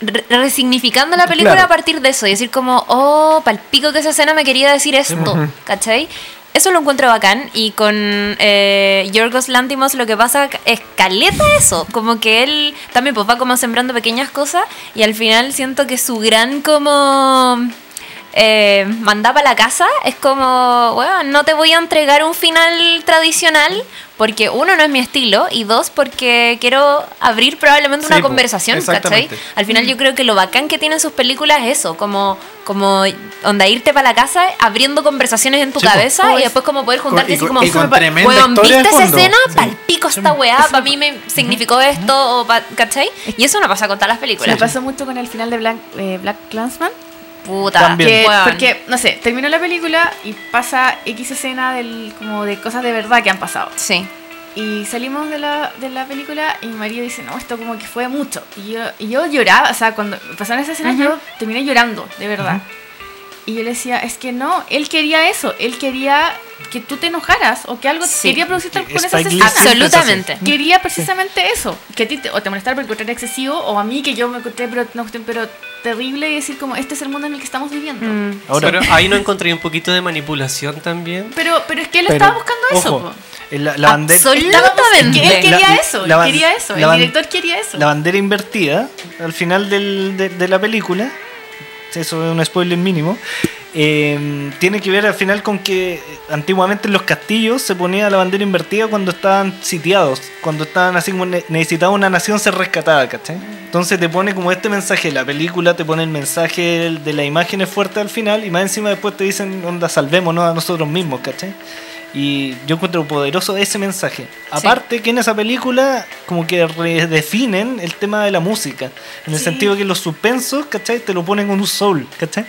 [SPEAKER 4] re- resignificando la película
[SPEAKER 2] Claro.
[SPEAKER 4] a partir de eso y decir como, oh, palpico que esa escena me quería decir esto, ¿cachai? Eso lo encuentro bacán y con eh, Yorgos Lantimos lo que pasa es caleta eso, como que él también pues va como sembrando pequeñas cosas y al final siento que su gran como eh, mandar para la casa es como, bueno, no te voy a entregar un final tradicional porque uno no es mi estilo y dos porque quiero abrir probablemente
[SPEAKER 2] Sí,
[SPEAKER 4] una
[SPEAKER 2] po,
[SPEAKER 4] conversación, ¿cachai? Al final yo creo que lo bacán que tienen sus películas es eso, como, como onda irte para la casa abriendo conversaciones en tu
[SPEAKER 1] Sí,
[SPEAKER 4] cabeza
[SPEAKER 5] Oh,
[SPEAKER 4] y
[SPEAKER 5] es-
[SPEAKER 4] después como poder juntarte
[SPEAKER 2] y
[SPEAKER 4] así como,
[SPEAKER 2] y con
[SPEAKER 4] "Weón, ¿viste esa
[SPEAKER 2] fondo?"
[SPEAKER 4] escena?
[SPEAKER 2] Sí.
[SPEAKER 4] Palpico esta weá, para mí me significó esto, o pa- ¿cachai? Y eso no pasa con todas las
[SPEAKER 5] Me
[SPEAKER 4] películas.
[SPEAKER 5] pasó mucho con el final de Black, eh, Black Clansman.
[SPEAKER 4] Puta.
[SPEAKER 5] Que- porque, no sé, terminó la película y pasa X escena del, como de cosas de verdad que han pasado.
[SPEAKER 4] Sí.
[SPEAKER 5] Y salimos de la, de la película y mi marido dice, no, esto como que fue mucho. Y yo, y yo lloraba, o sea, cuando pasaron esas escenas
[SPEAKER 4] Ujú.
[SPEAKER 5] yo terminé llorando, de verdad. Y yo le decía, es que no, él quería eso, él quería que tú te enojaras o que algo
[SPEAKER 4] Sí.
[SPEAKER 5] quería producirte con esas escenas.
[SPEAKER 4] Absolutamente.
[SPEAKER 5] Quería precisamente eso, que a ti te, o te molestara por encontrar excesivo o a mí que yo me encontré pero, no, pero terrible y decir como este es el mundo en el que estamos viviendo.
[SPEAKER 4] Mm.
[SPEAKER 1] Ahora,
[SPEAKER 3] Pero ahí no encontré un poquito de manipulación también.
[SPEAKER 5] Pero, pero es que él
[SPEAKER 2] Pero,
[SPEAKER 5] estaba buscando eso.
[SPEAKER 1] ojo, la, la bandera,
[SPEAKER 4] Absolutamente.
[SPEAKER 5] que él quería
[SPEAKER 1] La-
[SPEAKER 5] eso,
[SPEAKER 1] la
[SPEAKER 5] él
[SPEAKER 1] ban-
[SPEAKER 5] quería eso,
[SPEAKER 1] la
[SPEAKER 5] el director quería eso.
[SPEAKER 1] la bandera invertida al final del- de, de la película, eso es un spoiler mínimo, eh, tiene que ver al final con que antiguamente en los castillos se ponía la bandera invertida cuando estaban sitiados, cuando estaban así como necesitaba una nación ser rescatada, ¿cachai? Entonces te pone como este mensaje, la película te pone el mensaje de las imágenes fuertes al final y más encima después te dicen, onda, salvémonos a nosotros mismos, ¿cachai? Y yo encuentro poderoso ese mensaje. Aparte que en esa película como que redefinen el tema de la música. En el
[SPEAKER 5] Sí.
[SPEAKER 1] sentido que los suspensos, ¿cachai? Te lo ponen con un soul, ¿cachai?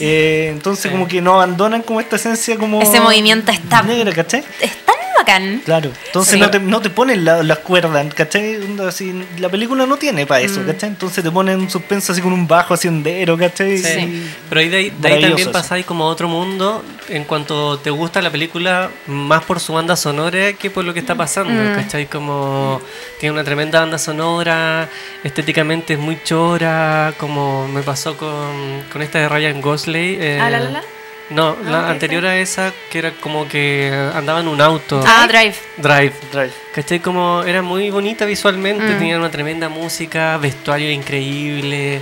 [SPEAKER 1] Eh, entonces
[SPEAKER 3] Sí.
[SPEAKER 1] como que no abandonan como esta esencia como...
[SPEAKER 4] Ese movimiento está-
[SPEAKER 1] Negra, ¿cachai?
[SPEAKER 4] Es tan bacán.
[SPEAKER 1] Claro, entonces
[SPEAKER 4] Sí.
[SPEAKER 1] no, te, no te ponen la- las cuerdas, ¿cachai? Así, la película no tiene para eso,
[SPEAKER 4] Mm.
[SPEAKER 1] ¿cachai? Entonces te ponen un suspenso así con un bajo así hondero, ¿cachai?
[SPEAKER 3] Sí.
[SPEAKER 1] Y-
[SPEAKER 3] Pero ahí de, ahí- de ahí
[SPEAKER 1] Maravilloso
[SPEAKER 3] también pasáis como a otro mundo en cuanto te gusta la película más por su banda sonora que por lo que está pasando,
[SPEAKER 4] Mm.
[SPEAKER 3] ¿cachai? Como tiene una tremenda banda sonora, estéticamente es muy chora, como me pasó con, con esta de Ryan Gosling. eh,
[SPEAKER 5] Ah, la, la, la.
[SPEAKER 3] No,
[SPEAKER 5] Ah,
[SPEAKER 3] la
[SPEAKER 5] ok,
[SPEAKER 3] anterior a esa que era como que andaba en un auto.
[SPEAKER 4] Ah, Drive.
[SPEAKER 3] Drive.
[SPEAKER 1] Drive.
[SPEAKER 3] ¿Cachai? Como era muy bonita visualmente,
[SPEAKER 4] Mm.
[SPEAKER 3] tenía una tremenda música, vestuario increíble,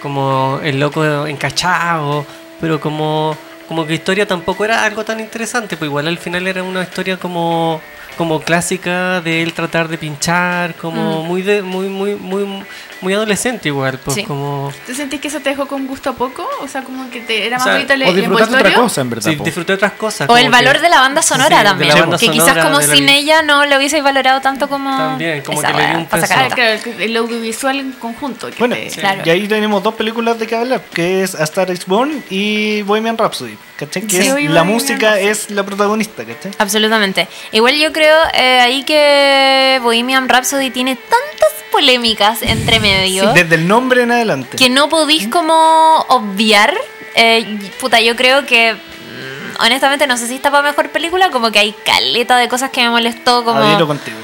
[SPEAKER 3] como el loco encachado, pero como, como que historia tampoco era algo tan interesante, pues igual al final era una historia como como clásica de él tratar de pinchar, como muy de, muy, muy, muy, muy adolescente igual, pues
[SPEAKER 4] Sí.
[SPEAKER 3] como
[SPEAKER 5] ¿Tú sentís que eso te dejó con gusto a poco? O sea, como que te era
[SPEAKER 3] O
[SPEAKER 5] más
[SPEAKER 3] sea,
[SPEAKER 5] bonito el,
[SPEAKER 2] O disfrutar de otra cosa, en verdad.
[SPEAKER 3] sí, disfruté otras cosas.
[SPEAKER 4] O el valor
[SPEAKER 3] que-
[SPEAKER 4] de la banda sonora
[SPEAKER 3] Sí,
[SPEAKER 4] también.
[SPEAKER 3] banda
[SPEAKER 4] que quizás como
[SPEAKER 3] la
[SPEAKER 4] sin ella no lo hubieseis valorado tanto como.
[SPEAKER 3] También, como
[SPEAKER 4] esa
[SPEAKER 3] que le di
[SPEAKER 4] wea,
[SPEAKER 3] un peso.
[SPEAKER 5] Claro, el audiovisual en conjunto. que
[SPEAKER 1] Bueno,
[SPEAKER 5] te-
[SPEAKER 4] Claro.
[SPEAKER 1] y ahí tenemos dos películas de que hablar, que es A Star is Born y Bohemian Rhapsody, ¿cachai? Que
[SPEAKER 5] Sí,
[SPEAKER 1] es, la música
[SPEAKER 5] Rhapsody.
[SPEAKER 1] es la protagonista, ¿cachai?
[SPEAKER 4] Absolutamente. Igual yo creo eh, ahí que Bohemian Rhapsody tiene tantas polémicas entre medio
[SPEAKER 1] Desde el nombre en adelante.
[SPEAKER 4] que no podís como obviar. Eh, puta, yo creo que mm, honestamente no sé si está para mejor película, como que hay caleta de cosas que me molestó como
[SPEAKER 1] Adhiero contigo.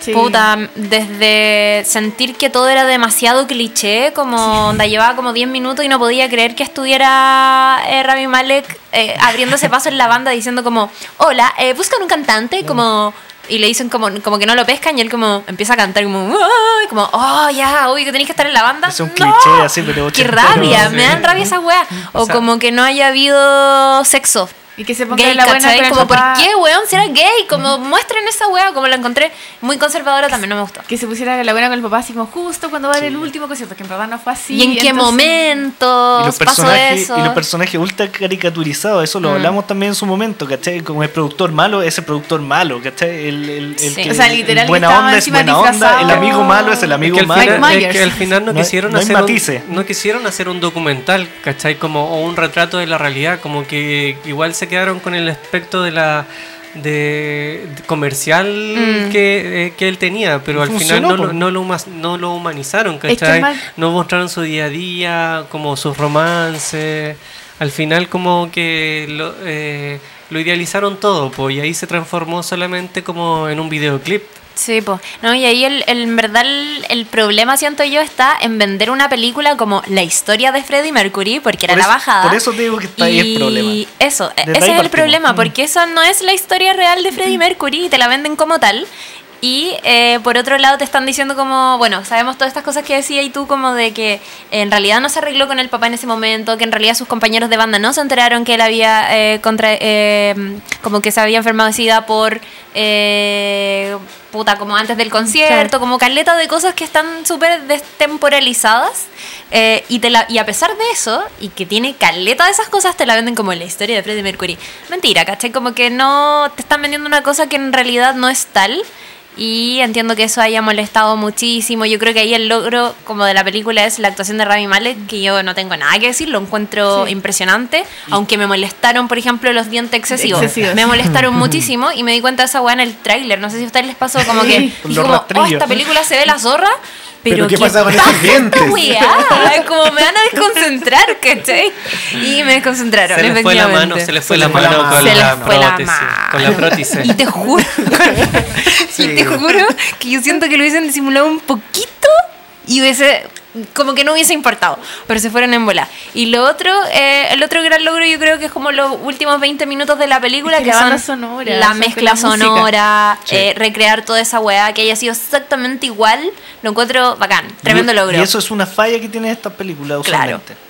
[SPEAKER 5] Sí.
[SPEAKER 4] Puta, desde sentir que todo era demasiado cliché, como onda llevaba como 10 minutos y no podía creer que estuviera eh, Rami Malek eh, abriéndose paso en la banda diciendo como, hola, eh, buscan un cantante, como... Y le dicen como, como que no lo pescan y él como empieza a cantar como, "Ay", como, oh, ya, uy, que tenéis que estar en la banda.
[SPEAKER 1] Es un
[SPEAKER 4] ¡No!
[SPEAKER 1] cliché así, pero
[SPEAKER 4] ¡Qué rabia!
[SPEAKER 3] Sí.
[SPEAKER 4] Me dan rabia esa wea. O,
[SPEAKER 3] O sea-
[SPEAKER 4] como que no haya habido sexo
[SPEAKER 5] Y que se ponga
[SPEAKER 4] gay,
[SPEAKER 5] la buena el
[SPEAKER 4] Como, ¿por
[SPEAKER 5] papá,
[SPEAKER 4] qué, weón? Si era gay, como muestren esa wea, como la encontré muy conservadora también, no me gustó.
[SPEAKER 5] Que se pusiera la buena con el papá así como justo cuando va a dar el último concierto, que en verdad no fue así.
[SPEAKER 4] ¿Y en qué
[SPEAKER 5] entonces-
[SPEAKER 4] momento
[SPEAKER 1] Y los,
[SPEAKER 4] pasó
[SPEAKER 1] personajes,
[SPEAKER 4] eso?
[SPEAKER 1] y los personajes ultra caricaturizados, eso lo
[SPEAKER 4] Mm.
[SPEAKER 1] hablamos también en su momento, ¿cachai? Como el productor malo, ese productor malo, ¿cachai? El, el, el
[SPEAKER 4] Sí.
[SPEAKER 1] que-
[SPEAKER 5] O sea, literal
[SPEAKER 1] buena onda es buena onda, el amigo malo es el amigo
[SPEAKER 3] Es que, al
[SPEAKER 1] malo.
[SPEAKER 3] final, es que al final no,
[SPEAKER 1] No hay-
[SPEAKER 3] quisieron
[SPEAKER 1] no hay
[SPEAKER 3] hacer un, no quisieron hacer un documental, ¿cachai? Como o un retrato de la realidad, como que igual se quedaron con el aspecto de la de, de comercial
[SPEAKER 4] Mm.
[SPEAKER 3] que, eh, que él tenía, pero al
[SPEAKER 1] Funcionó,
[SPEAKER 3] final no, no, lo, humas- no lo humanizaron,
[SPEAKER 5] Es que
[SPEAKER 3] ¿cachai?
[SPEAKER 5] mal-
[SPEAKER 3] No mostraron su día a día, como sus romances. Al final como que lo, eh, lo idealizaron todo, pues, y ahí se transformó solamente como en un videoclip.
[SPEAKER 4] Sí, pues. No, y ahí el, el- en verdad el, el problema, siento yo, está en vender una película como la historia de Freddie Mercury, porque era la
[SPEAKER 1] eso-
[SPEAKER 4] bajada.
[SPEAKER 1] por eso te digo que está ahí el
[SPEAKER 4] Y
[SPEAKER 1] problema.
[SPEAKER 4] Eso,
[SPEAKER 1] Desde
[SPEAKER 4] ese es el
[SPEAKER 1] partimos.
[SPEAKER 4] problema,
[SPEAKER 1] Mm.
[SPEAKER 4] porque esa no es la historia real de Freddie Mercury y te la venden como tal. Y eh, por otro lado te están diciendo como, bueno, sabemos todas estas cosas que decía y tú como de que en realidad no se arregló con el papá en ese momento, que en realidad sus compañeros de banda no se enteraron que él había eh, contra, eh, como que se había enfermado de sida por eh, puta, como antes del concierto, como caleta de cosas que están súper destemporalizadas. eh, y, te la, y a pesar de eso, y que tiene caleta de esas cosas, te la venden como la historia de Freddie Mercury. Mentira, ¿cachai? Como que no te están vendiendo una cosa que en realidad no es tal. Y entiendo que eso haya molestado muchísimo. Yo creo que ahí el logro como de la película es la actuación de Rami Malek, que yo no tengo nada que decir, lo encuentro
[SPEAKER 5] Sí.
[SPEAKER 4] impresionante. Aunque me molestaron, por ejemplo, los dientes excesivos.
[SPEAKER 5] Excesivos.
[SPEAKER 4] Me molestaron muchísimo y me di cuenta de esa weá en el tráiler. No sé si a ustedes les pasó como que
[SPEAKER 1] Sí,
[SPEAKER 4] dije como, oh, esta película se ve la zorra. Pero,
[SPEAKER 2] Pero ¿qué
[SPEAKER 4] ¿qué,
[SPEAKER 2] pasa con esos dientes?
[SPEAKER 4] esta weá? Como me van a desconcentrar, ¿cachai? Y me desconcentraron,
[SPEAKER 3] Se les fue la mano, se les fue la mano con
[SPEAKER 4] Se
[SPEAKER 3] la
[SPEAKER 4] les fue la
[SPEAKER 3] prótesis.
[SPEAKER 4] mano.
[SPEAKER 3] Con la prótesis.
[SPEAKER 4] Y te juro, y te juro que yo siento que lo hubiesen disimulado un poquito y hubiese, como que no hubiese importado, pero se fueron en bola. Y lo otro, eh, el otro gran logro yo creo que es como los últimos 20 minutos de la película,
[SPEAKER 5] Es que
[SPEAKER 4] que
[SPEAKER 5] la
[SPEAKER 4] son
[SPEAKER 5] banda sonora,
[SPEAKER 4] la mezcla sonora,
[SPEAKER 1] Sí.
[SPEAKER 4] eh, recrear toda esa weá, que haya sido exactamente igual, lo encuentro bacán, tremendo
[SPEAKER 1] y,
[SPEAKER 4] logro.
[SPEAKER 1] Y eso es una falla que tiene esta película, usualmente.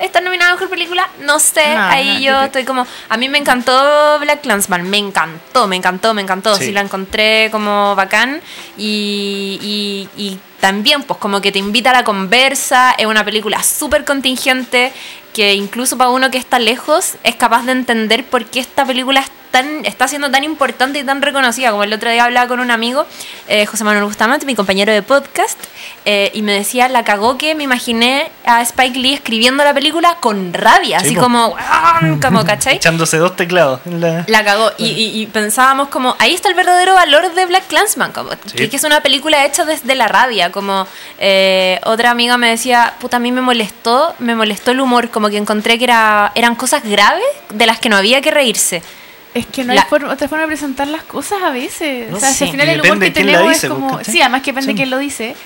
[SPEAKER 4] Está nominada a mejor película, no sé.
[SPEAKER 5] No,
[SPEAKER 4] ahí
[SPEAKER 5] no,
[SPEAKER 4] yo estoy como. A mí me encantó Black Clansman, me encantó, me encantó, me encantó.
[SPEAKER 1] Sí.
[SPEAKER 4] Sí, la encontré como bacán. Y, y, y también, pues, como que te invita a la conversa. Es una película súper contingente que incluso para uno que está lejos es capaz de entender por qué esta película es tan, está siendo tan importante y tan reconocida. Como el otro día hablaba con un amigo, eh, José Manuel Bustamante, mi compañero de podcast, eh, y me decía, la cagó que me imaginé a Spike Lee escribiendo la película con rabia,
[SPEAKER 1] Sí,
[SPEAKER 4] así
[SPEAKER 1] po.
[SPEAKER 4] como, como, ¿cachai?
[SPEAKER 1] Echándose dos teclados. en la-
[SPEAKER 4] La cagó. Y, y- y pensábamos como, ahí está el verdadero valor de Black Clansman, como, que, que es una película hecha desde la rabia. Como eh, otra amiga me decía, puta, a mí me molestó, me molestó el humor, como que encontré que era, eran cosas graves de las que no había que reírse.
[SPEAKER 5] Es que no
[SPEAKER 4] La-
[SPEAKER 5] hay forma- otra forma de presentar las cosas a veces.
[SPEAKER 1] No,
[SPEAKER 5] o sea, si
[SPEAKER 4] sí.
[SPEAKER 5] al final el humor que
[SPEAKER 1] de
[SPEAKER 5] tenemos
[SPEAKER 1] dice,
[SPEAKER 5] es como...
[SPEAKER 1] ¿cachai?
[SPEAKER 5] Sí, además que depende de
[SPEAKER 1] Sí.
[SPEAKER 5] quién lo dice.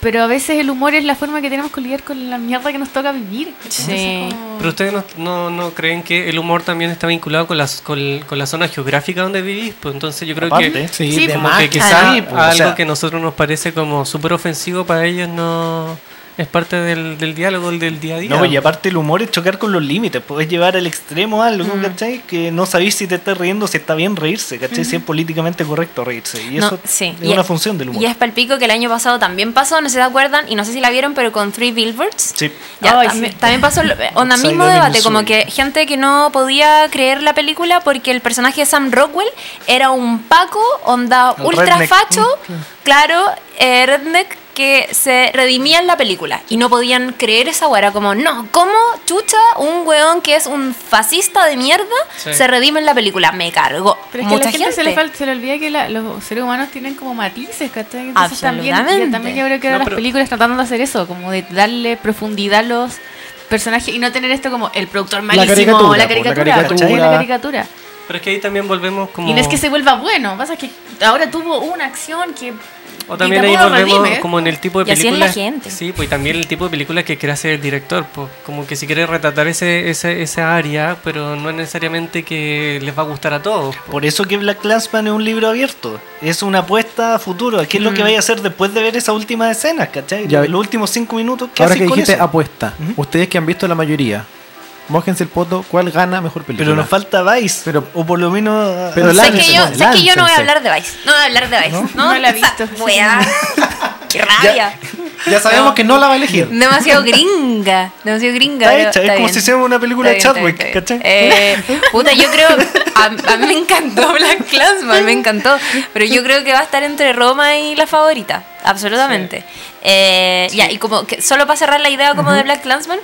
[SPEAKER 5] Pero a veces el humor es la forma que tenemos que lidiar con la mierda que nos toca vivir.
[SPEAKER 4] Sí.
[SPEAKER 5] como-
[SPEAKER 3] Pero ustedes no, no, no creen que el humor también está vinculado con, las, con, con la zona geográfica donde vivís. Pues entonces yo creo
[SPEAKER 1] Aparte.
[SPEAKER 3] que,
[SPEAKER 2] Sí,
[SPEAKER 5] Sí,
[SPEAKER 2] de
[SPEAKER 3] como
[SPEAKER 2] más.
[SPEAKER 3] que quizás
[SPEAKER 1] sí, pues, o
[SPEAKER 3] algo
[SPEAKER 1] sea-
[SPEAKER 3] que a nosotros nos parece como súper ofensivo para ellos no, Es parte del, del diálogo, del día a día.
[SPEAKER 1] No, y aparte el humor es chocar con los límites. Puedes llevar al extremo algo,
[SPEAKER 5] Mm.
[SPEAKER 1] ¿cachai? Que no sabéis si te estás riendo, si está bien reírse, ¿cachai? Si es políticamente correcto reírse. Y
[SPEAKER 4] No,
[SPEAKER 1] eso
[SPEAKER 4] sí.
[SPEAKER 1] es
[SPEAKER 4] Y
[SPEAKER 1] una
[SPEAKER 4] es-
[SPEAKER 1] función del humor.
[SPEAKER 4] Y es palpico que el año pasado también pasó, no sé si se acuerdan, y no sé si la vieron, pero con Three Billboards.
[SPEAKER 1] Sí.
[SPEAKER 4] Ya,
[SPEAKER 5] Ay,
[SPEAKER 4] también,
[SPEAKER 5] sí.
[SPEAKER 4] también pasó el onda mismo debate, como que gente que no podía creer la película porque el personaje de Sam Rockwell era un Paco, onda ultra
[SPEAKER 1] redneck.
[SPEAKER 4] facho,
[SPEAKER 1] Mm,
[SPEAKER 4] claro, eh, redneck que se redimía en la película y no podían creer esa hueá. Era como, no, ¿cómo chucha un weón que es un fascista de mierda
[SPEAKER 3] Sí.
[SPEAKER 4] se redime en la película? Me cargó.
[SPEAKER 5] Pero es que a
[SPEAKER 4] Mucha
[SPEAKER 5] la gente,
[SPEAKER 4] gente.
[SPEAKER 5] Se, le falta, se le olvida que la- los seres humanos tienen como matices, ¿cachai? Entonces también,
[SPEAKER 4] Absolutamente.
[SPEAKER 5] y también yo creo que ahora
[SPEAKER 3] No,
[SPEAKER 5] las
[SPEAKER 3] pero-
[SPEAKER 5] películas tratando de hacer eso, como de darle profundidad a los personajes y no tener esto como el productor malísimo,
[SPEAKER 2] caricatura,
[SPEAKER 5] la caricatura,
[SPEAKER 2] la caricatura.
[SPEAKER 5] la caricatura.
[SPEAKER 3] Pero es que ahí también volvemos como...
[SPEAKER 5] Y no es que se vuelva bueno, pasa que ahora tuvo una acción que...
[SPEAKER 3] O también ahí volvemos
[SPEAKER 5] redime.
[SPEAKER 3] como en el tipo de
[SPEAKER 4] Y así es la
[SPEAKER 3] películas.
[SPEAKER 4] gente.
[SPEAKER 3] Sí, pues y también el tipo de películas que quiere hacer el director. Pues, como que si quiere retratar ese, ese, esa área, pero no es necesariamente que les va a gustar a todos. po.
[SPEAKER 1] Por eso que Black Clansman es un libro abierto. Es una apuesta a futuro. ¿Qué es lo que vaya a hacer después de ver esas últimas escenas, cachai?
[SPEAKER 2] Ya-
[SPEAKER 1] Los últimos cinco minutos, ¿qué
[SPEAKER 2] Ahora que dijiste
[SPEAKER 1] eso?
[SPEAKER 2] apuesta, ustedes que han visto la mayoría, mójense el poto, ¿cuál gana mejor película?
[SPEAKER 1] Pero nos falta Vice.
[SPEAKER 2] Pero-
[SPEAKER 1] o por lo menos.
[SPEAKER 2] Pero
[SPEAKER 4] sé que yo,
[SPEAKER 2] no,
[SPEAKER 4] sé que yo no voy a hablar de Vice. No voy a hablar de Vice. No,
[SPEAKER 5] No la he visto.
[SPEAKER 4] weá. Qué rabia.
[SPEAKER 2] Ya sabemos que no la va a elegir.
[SPEAKER 4] Demasiado gringa. Demasiado gringa.
[SPEAKER 1] Está hecha, es
[SPEAKER 4] está
[SPEAKER 1] como
[SPEAKER 4] bien.
[SPEAKER 1] si hiciéramos una película de
[SPEAKER 4] Está bien,
[SPEAKER 1] Chadwick, ¿cachai?
[SPEAKER 4] Eh, puta, yo creo. A, a mí me encantó Black Clansman, me encantó. Pero yo creo que va a estar entre Roma y la favorita. Absolutamente. Eh, Ya, y como que solo para cerrar la idea como de Black Clansman.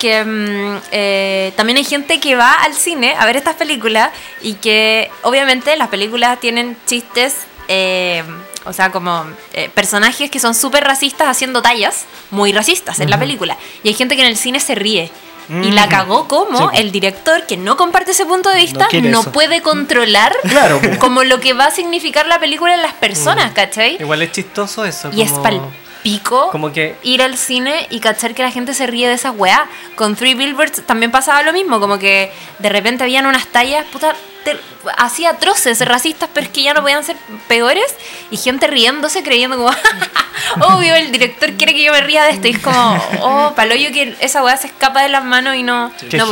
[SPEAKER 4] Que mm, eh, también hay gente que va al cine a ver estas películas y que obviamente las películas tienen chistes eh, o sea, como eh, personajes que son súper racistas haciendo tallas muy racistas en la película. Y hay gente que en el cine se ríe. Y la cagó como
[SPEAKER 1] Sí, po.
[SPEAKER 4] el director que no comparte ese punto de vista no, puede controlar
[SPEAKER 2] Claro, po.
[SPEAKER 4] como lo que va a significar la película en las personas, ¿cachai?
[SPEAKER 3] Igual es chistoso eso.
[SPEAKER 4] Y es pal pico
[SPEAKER 3] Como que
[SPEAKER 4] ir al cine y cachar que la gente se ríe de esa weá. Con Three Billboards también pasaba lo mismo, como que de repente habían unas tallas, puta, te- así atroces, racistas, pero es que ya no podían ser peores. Y gente riéndose, creyendo como, obvio, el director quiere que yo me ría de esto. Y es como, oh, paloyo que esa weá se escapa de las manos y no.
[SPEAKER 3] Qué
[SPEAKER 4] no.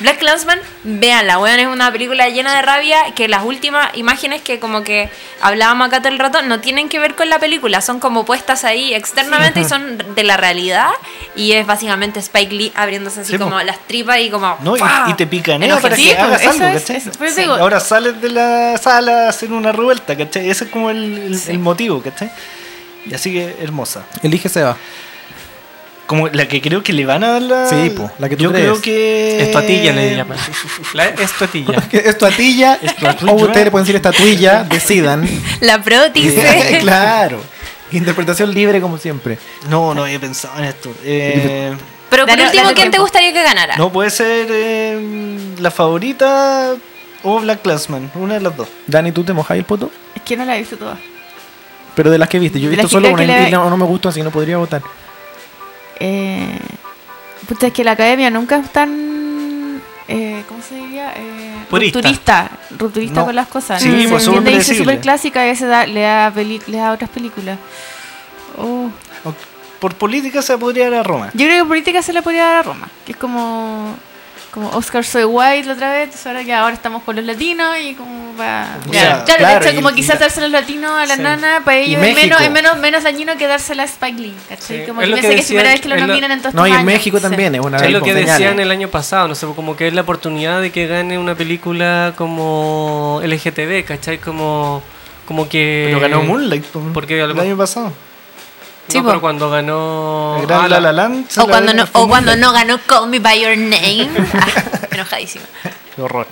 [SPEAKER 4] Black Clansman, véanla, weón, es una película llena de rabia que las últimas imágenes que como que hablábamos acá todo el rato no tienen que ver con la película, son como puestas ahí externamente y son de la realidad y es básicamente Spike Lee abriéndose así
[SPEAKER 1] Sí, po.
[SPEAKER 4] como las tripas y como
[SPEAKER 1] No, y, y te picanea
[SPEAKER 4] Enojado.
[SPEAKER 1] para
[SPEAKER 5] Sí,
[SPEAKER 1] que
[SPEAKER 5] pues,
[SPEAKER 1] hagas algo,
[SPEAKER 5] es-
[SPEAKER 1] ¿cachai? Sí.
[SPEAKER 5] digo-
[SPEAKER 1] Ahora sales de la sala a hacer una revuelta, ¿cachai? Ese es como el, el- el motivo, ¿cachai? Y así que hermosa.
[SPEAKER 2] Elige Seba.
[SPEAKER 1] Como la que creo que le van a dar la.
[SPEAKER 2] Sí, po, la que tú
[SPEAKER 1] Yo
[SPEAKER 2] crees.
[SPEAKER 1] creo que.
[SPEAKER 3] Estuatilla le llaman. La estuatilla.
[SPEAKER 2] Estuatilla,
[SPEAKER 1] Estuatilla.
[SPEAKER 2] o ustedes le pueden decir estatuilla, decidan.
[SPEAKER 4] La prótice.
[SPEAKER 2] claro. Interpretación libre como siempre.
[SPEAKER 1] No, no había pensado en esto. Eh,
[SPEAKER 4] Pero por
[SPEAKER 5] Dale-
[SPEAKER 4] último,
[SPEAKER 5] dale
[SPEAKER 4] ¿quién te gustaría que ganara?
[SPEAKER 1] no puede ser eh, la favorita o Black Classman, una de las dos.
[SPEAKER 2] Dani, ¿tú te mojáis el poto?
[SPEAKER 5] Es que no la he visto toda.
[SPEAKER 2] Pero de las que viste, yo he visto solo una
[SPEAKER 5] que
[SPEAKER 2] y no, no me gustó, así que no podría votar.
[SPEAKER 5] Eh, puta, es que la academia nunca es tan. Eh, ¿Cómo se diría? Eh,
[SPEAKER 3] Purista.
[SPEAKER 5] Rupturista. Rupturista
[SPEAKER 1] No.
[SPEAKER 5] con las cosas.
[SPEAKER 1] Sí,
[SPEAKER 5] ¿no?
[SPEAKER 1] Pues, súper
[SPEAKER 5] dice súper clásica y a veces da- le, da peli- le da otras películas. Oh.
[SPEAKER 1] Por política se podría dar a Roma.
[SPEAKER 5] Yo creo que política se la podría dar a Roma, que es como. Como Oscar Soy White la otra vez, entonces ahora ya ahora estamos con los latinos y como.
[SPEAKER 1] O sea,
[SPEAKER 5] claro,
[SPEAKER 2] claro,
[SPEAKER 5] de hecho, como
[SPEAKER 2] y
[SPEAKER 5] quizás darse los latinos a la
[SPEAKER 3] Sí.
[SPEAKER 5] nana, para ellos es menos, es menos, menos dañino que dársela a Spike Lee, ¿cachai?
[SPEAKER 3] Sí,
[SPEAKER 5] Como
[SPEAKER 3] es
[SPEAKER 5] que
[SPEAKER 3] lo que
[SPEAKER 5] que es la primera
[SPEAKER 3] decían-
[SPEAKER 5] vez que lo
[SPEAKER 3] es lo-
[SPEAKER 5] nominan en todos
[SPEAKER 2] No, y en
[SPEAKER 5] años.
[SPEAKER 2] México
[SPEAKER 5] Sí.
[SPEAKER 2] también es una
[SPEAKER 3] Es
[SPEAKER 2] vez
[SPEAKER 3] lo
[SPEAKER 2] con
[SPEAKER 3] que
[SPEAKER 2] señales.
[SPEAKER 3] decían el año pasado, no sé, como que es la oportunidad de que gane una película como LGTB, ¿cachai? Como, como que...
[SPEAKER 1] Pero ganó Moonlight po,
[SPEAKER 3] porque
[SPEAKER 1] el año pasado.
[SPEAKER 4] Sí,
[SPEAKER 3] no, pero cuando ganó...
[SPEAKER 1] El gran
[SPEAKER 3] Ah,
[SPEAKER 1] La La Land.
[SPEAKER 4] O
[SPEAKER 1] la-
[SPEAKER 4] cuando, no, o cuando no ganó Call Me By Your Name. Ah, enojadísima.
[SPEAKER 1] Qué horror.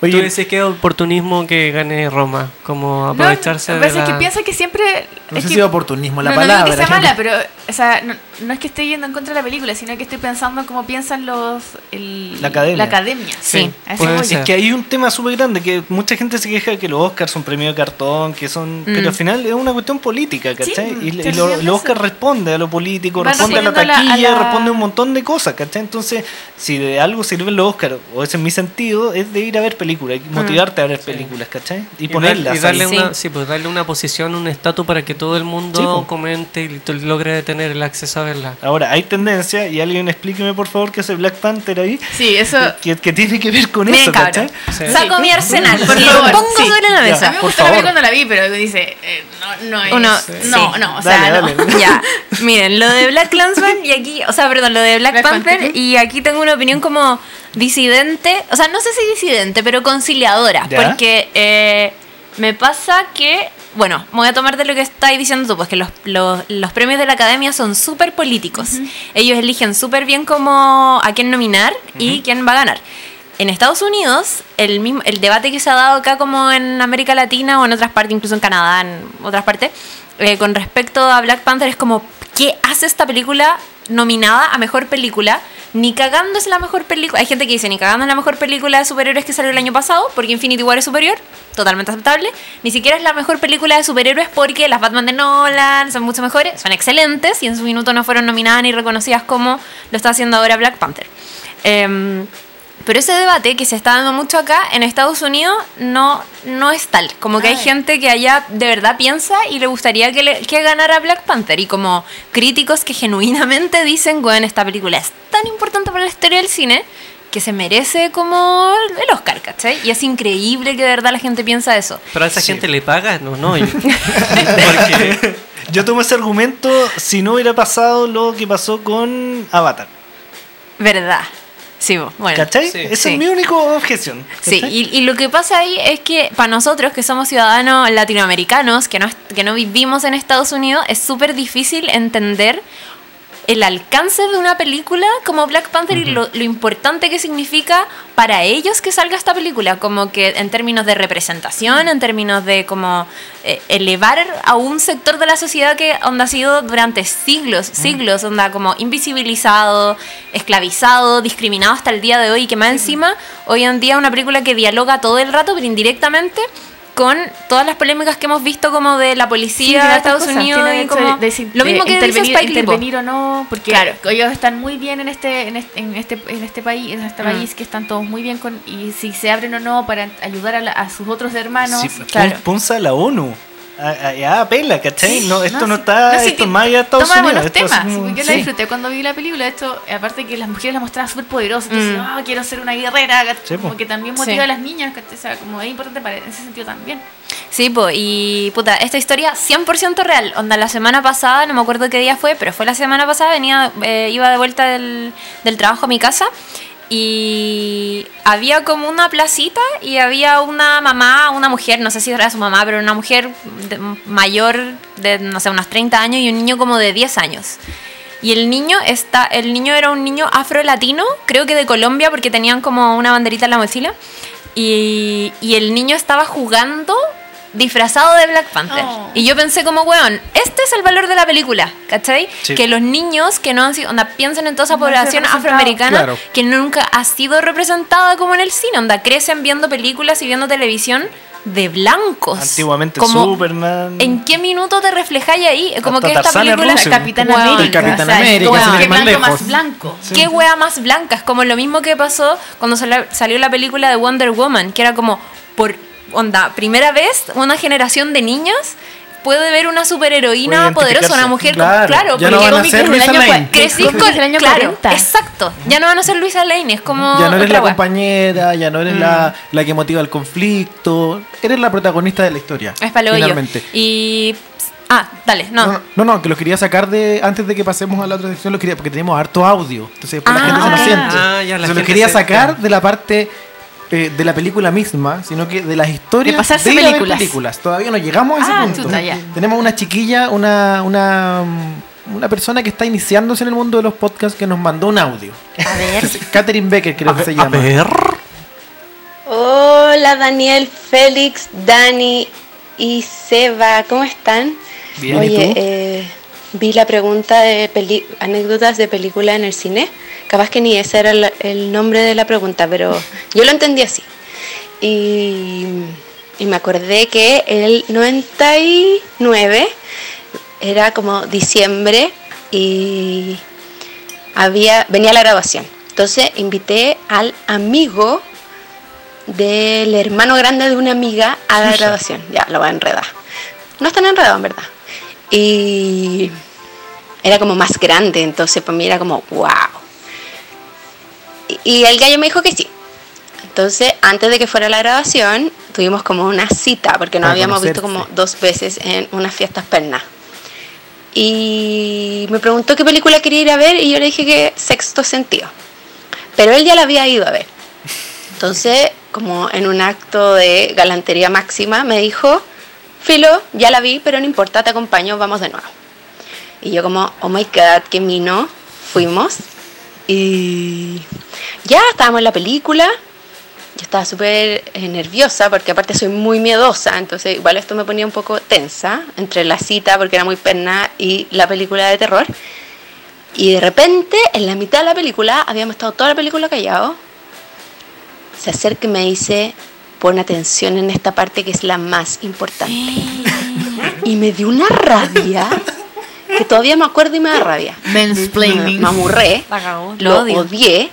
[SPEAKER 3] Tú
[SPEAKER 2] Oye,
[SPEAKER 3] dices que es oportunismo que gane Roma, como
[SPEAKER 5] No,
[SPEAKER 3] aprovecharse
[SPEAKER 5] lo que
[SPEAKER 3] de
[SPEAKER 5] pasa es
[SPEAKER 3] la...
[SPEAKER 5] que piensa que siempre.
[SPEAKER 2] no
[SPEAKER 5] es
[SPEAKER 2] sé
[SPEAKER 5] que-
[SPEAKER 2] si es oportunismo la
[SPEAKER 5] no,
[SPEAKER 2] palabra.
[SPEAKER 5] No digo que sea mala, pero o sea, no, es que esté yendo en contra de la película, sino que estoy pensando cómo piensan los. el-
[SPEAKER 1] La academia.
[SPEAKER 5] La academia.
[SPEAKER 4] Sí,
[SPEAKER 3] ser.
[SPEAKER 1] Es que hay un tema súper grande que mucha gente se queja que los Oscars son premio de cartón, que son. Pero al final es una cuestión política, ¿cachai?
[SPEAKER 5] Sí,
[SPEAKER 1] y y lo-
[SPEAKER 5] entiende
[SPEAKER 1] los Oscars
[SPEAKER 5] eso.
[SPEAKER 1] responde a lo político,
[SPEAKER 5] Van
[SPEAKER 1] responde a la
[SPEAKER 5] respondiendo a la-
[SPEAKER 1] taquilla,
[SPEAKER 5] a la-
[SPEAKER 1] responde a un montón de cosas, ¿cachai? Entonces, si de algo sirven los Oscars, o ese es mi sentido, es de ir a ver películas, y motivarte a ver películas, ¿cachai? Y, ponerlas.
[SPEAKER 3] y darle una,
[SPEAKER 4] Sí.
[SPEAKER 3] sí, pues darle una posición, un estatus para que todo el mundo
[SPEAKER 1] Sí,
[SPEAKER 3] comente y logre tener el acceso a verla.
[SPEAKER 1] Ahora, hay tendencia, y alguien explíqueme por favor qué hace Black Panther ahí,
[SPEAKER 5] Sí, eso.
[SPEAKER 1] que, que tiene que ver con
[SPEAKER 4] Miren,
[SPEAKER 1] eso,
[SPEAKER 4] cabrón.
[SPEAKER 1] ¿cachai?
[SPEAKER 3] Sí.
[SPEAKER 4] Saco mi arsenal,
[SPEAKER 5] Por
[SPEAKER 4] lo
[SPEAKER 5] favor,
[SPEAKER 4] pongo
[SPEAKER 5] sí.
[SPEAKER 4] sobre la
[SPEAKER 5] A
[SPEAKER 4] mesa.
[SPEAKER 5] mí me
[SPEAKER 1] por
[SPEAKER 5] gustó la cuando la vi, pero dice, eh, no, no es.
[SPEAKER 4] Uno,
[SPEAKER 5] no,
[SPEAKER 4] sí.
[SPEAKER 5] no, o
[SPEAKER 1] Dale,
[SPEAKER 5] sea, no.
[SPEAKER 1] dale.
[SPEAKER 4] Ya, miren, lo de Black Clansman y aquí, o sea, perdón, lo de Black,
[SPEAKER 5] Black
[SPEAKER 4] Panther,
[SPEAKER 5] Panther.
[SPEAKER 4] y aquí tengo una opinión como disidente, o sea, no sé si disidente, pero conciliadora,
[SPEAKER 1] ¿Ya?
[SPEAKER 4] porque eh, me pasa que, bueno, me voy a tomar de lo que estáis diciendo tú, pues que los, los, los premios de la academia son súper políticos. Ellos eligen súper bien como a quién nominar y quién va a ganar. En Estados Unidos, el, mismo, el debate que se ha dado acá como en América Latina o en otras partes, incluso en Canadá, en otras partes, eh, con respecto a Black Panther es como, ¿qué hace esta película nominada a Mejor Película? Ni cagando es la mejor película. Hay gente que dice, ni cagando es la mejor película de superhéroes que salió el año pasado, porque Infinity War es superior, totalmente aceptable. Ni siquiera es la mejor película de superhéroes porque las Batman de Nolan son mucho mejores, son excelentes y en su minuto no fueron nominadas ni reconocidas como lo está haciendo ahora Black Panther. Em, pero ese debate que se está dando mucho acá en Estados Unidos no, no es tal. Como que hay
[SPEAKER 5] Ay.
[SPEAKER 4] gente que allá de verdad piensa y le gustaría que, le- que ganara Black Panther. Y como críticos que genuinamente dicen, bueno, esta película es tan importante para la historia del cine que se merece como el Oscar, ¿cachai? Y es increíble que de verdad la gente piensa eso.
[SPEAKER 3] Pero a esa
[SPEAKER 1] Sí.
[SPEAKER 3] gente le pagan, no, no. yo- Porque
[SPEAKER 1] Yo tomo ese argumento si no hubiera pasado lo que pasó con Avatar.
[SPEAKER 4] ¿Verdad? Sí, bueno.
[SPEAKER 1] ¿Cachai?
[SPEAKER 3] Sí.
[SPEAKER 1] Esa
[SPEAKER 4] Sí.
[SPEAKER 1] es mi única objeción.
[SPEAKER 4] Sí, y, y lo que pasa ahí es que para nosotros que somos ciudadanos latinoamericanos, que no, que no vivimos en Estados Unidos, es súper difícil entender el alcance de una película como Black Panther y lo, lo importante que significa para ellos que salga esta película, como que en términos de representación, en términos de como eh, elevar a un sector de la sociedad que onda ha sido durante siglos, siglos, onda como invisibilizado, esclavizado, discriminado hasta el día de hoy y que más encima hoy en día una película que dialoga todo el rato, pero indirectamente con todas las polémicas que hemos visto como de la policía de Estados
[SPEAKER 5] cosas,
[SPEAKER 4] Unidos y como
[SPEAKER 5] de- de-
[SPEAKER 4] lo mismo que dice
[SPEAKER 5] intervenir,
[SPEAKER 4] Spike po.
[SPEAKER 5] intervenir o no, porque
[SPEAKER 4] Claro.
[SPEAKER 5] ellos están muy bien en este en este en este, en este país, en este
[SPEAKER 4] Mm.
[SPEAKER 5] país que están todos muy bien con y si se abren o no para ayudar a, la- a sus otros hermanos.
[SPEAKER 1] Sí,
[SPEAKER 4] claro.
[SPEAKER 1] pon- punza la ONU. A- a- Ya apela, ¿cachai?
[SPEAKER 5] Sí,
[SPEAKER 1] no, esto no,
[SPEAKER 5] sí.
[SPEAKER 1] está,
[SPEAKER 5] No, sí,
[SPEAKER 1] esto más allá de Estados
[SPEAKER 5] toma
[SPEAKER 1] Unidos.
[SPEAKER 5] buenos temas. sí, yo
[SPEAKER 1] sí.
[SPEAKER 5] la disfruté cuando vi la película. Esto, aparte que las mujeres la mostraban súper poderosas. Entonces,
[SPEAKER 4] Mm.
[SPEAKER 5] ah, quiero ser una guerrera.
[SPEAKER 1] Sí,
[SPEAKER 5] como
[SPEAKER 1] po.
[SPEAKER 5] que también
[SPEAKER 4] Sí.
[SPEAKER 5] motiva a las niñas. ¿cachai? O sea, como es importante para en ese sentido también.
[SPEAKER 4] Sí, po, y puta, esta historia 100% real. Onda, la semana pasada, no me acuerdo qué día fue, pero fue la semana pasada, venía, eh, iba de vuelta del, del trabajo a mi casa y había como una placita y había una mamá, una mujer, no sé si era su mamá, pero una mujer mayor de, no sé, unos 30 años y un niño como de 10 años. Y el niño está, el niño era un niño afro-latino, creo que de Colombia, porque tenían como una banderita en la mochila. Y, y el niño estaba jugando disfrazado de Black Panther.
[SPEAKER 5] Oh.
[SPEAKER 4] Y yo pensé como, weón, este es el valor de la película, ¿cachai?
[SPEAKER 1] Sí.
[SPEAKER 4] Que los niños que no han sido, onda, piensen en toda esa
[SPEAKER 5] No
[SPEAKER 4] población afroamericana
[SPEAKER 2] Claro.
[SPEAKER 4] que nunca ha sido representada como en el cine, onda, crecen viendo películas y viendo televisión de blancos.
[SPEAKER 1] Antiguamente
[SPEAKER 4] Como,
[SPEAKER 1] Superman.
[SPEAKER 4] ¿En qué minuto te reflejáis ahí? Como
[SPEAKER 1] Hasta
[SPEAKER 4] que esta película...
[SPEAKER 1] ruso.
[SPEAKER 5] Capitán
[SPEAKER 4] Weón.
[SPEAKER 5] América.
[SPEAKER 2] El Capitán
[SPEAKER 5] o sea,
[SPEAKER 2] América,
[SPEAKER 5] qué
[SPEAKER 2] más
[SPEAKER 5] blanco
[SPEAKER 2] lejos.
[SPEAKER 5] más blanco.
[SPEAKER 4] Qué wea más blanca. Es como lo mismo que pasó cuando sal- salió la película de Wonder Woman, que era como, por onda, primera vez una generación de niños puede ver una superheroína poderosa, una mujer
[SPEAKER 2] Claro,
[SPEAKER 4] claro,
[SPEAKER 2] ya no
[SPEAKER 4] porque
[SPEAKER 2] van a ser
[SPEAKER 5] del
[SPEAKER 2] Luisa
[SPEAKER 5] año
[SPEAKER 2] Lane.
[SPEAKER 5] cua-
[SPEAKER 4] crecí
[SPEAKER 5] cómics
[SPEAKER 4] con
[SPEAKER 5] del año
[SPEAKER 4] claro,
[SPEAKER 5] 40.
[SPEAKER 4] exacto. Ya no van a ser Luisa Lane, es como
[SPEAKER 2] Ya no eres la
[SPEAKER 4] wea.
[SPEAKER 2] compañera, ya no eres
[SPEAKER 4] Mm.
[SPEAKER 2] la, la que motiva el conflicto, eres la protagonista de la historia.
[SPEAKER 4] Es para lo yo.
[SPEAKER 2] finalmente.
[SPEAKER 4] Y ah, dale, no.
[SPEAKER 2] No, no, no, que los quería sacar de antes de que pasemos a la otra sección, los quería porque tenemos harto audio. Entonces después la
[SPEAKER 4] Ah,
[SPEAKER 2] gente se nos siente.
[SPEAKER 3] Ah, ya, la
[SPEAKER 2] Entonces los quería
[SPEAKER 3] se-
[SPEAKER 2] sacar de la parte eh, de la película misma, sino que de las historias
[SPEAKER 5] De pasarse
[SPEAKER 2] a ver
[SPEAKER 5] películas.
[SPEAKER 2] películas. Todavía no llegamos a ese
[SPEAKER 5] Ah,
[SPEAKER 2] punto.
[SPEAKER 5] chuta, ya.
[SPEAKER 2] Tenemos una chiquilla, una, una, una persona que está iniciándose en el mundo de los podcasts que nos mandó un audio.
[SPEAKER 4] A ver.
[SPEAKER 2] Catherine Becker creo que se llama.
[SPEAKER 8] Hola Daniel, Félix, Dani y Seba, ¿cómo están?
[SPEAKER 1] Bien, ¿y
[SPEAKER 8] Oye,
[SPEAKER 1] tú?
[SPEAKER 8] eh, vi la pregunta de peli- anécdotas de película en el cine. Capaz que ni ese era el nombre de la pregunta, pero yo lo entendí así. Y, y me acordé que el 99 era como diciembre y había venía la grabación. Entonces invité al amigo del hermano grande de una amiga a la grabación. Ya, lo voy a enredar. No están enredados, en verdad. Y era como más grande, entonces para mí era como, wow. Y, el gallo me dijo que sí. Entonces, antes de que fuera la grabación, tuvimos como una cita, porque nos habíamos visto
[SPEAKER 2] conocerse.
[SPEAKER 8] como dos veces en unas fiestas pernas. Y me preguntó qué película quería ir a ver y yo le dije que Sexto Sentido. Pero él ya la había ido a ver. Entonces, como en un acto de galantería máxima, me dijo, Filo, ya la vi, pero no importa, te acompaño, vamos de nuevo. Y yo como, oh my god, qué mino, fuimos. Y ya estábamos en la película. Yo estaba súper eh, nerviosa porque aparte soy muy miedosa, entonces igual esto me ponía un poco tensa entre la cita porque era muy perna y la película de terror. Y de repente, en la mitad de la película, habíamos estado toda la película callados. Se acerca y me dice, pon atención en esta parte que es la más importante. y me dio una rabia que todavía me acuerdo y me da rabia. Me,
[SPEAKER 5] Mansplaining.
[SPEAKER 8] me amurré, lo odié.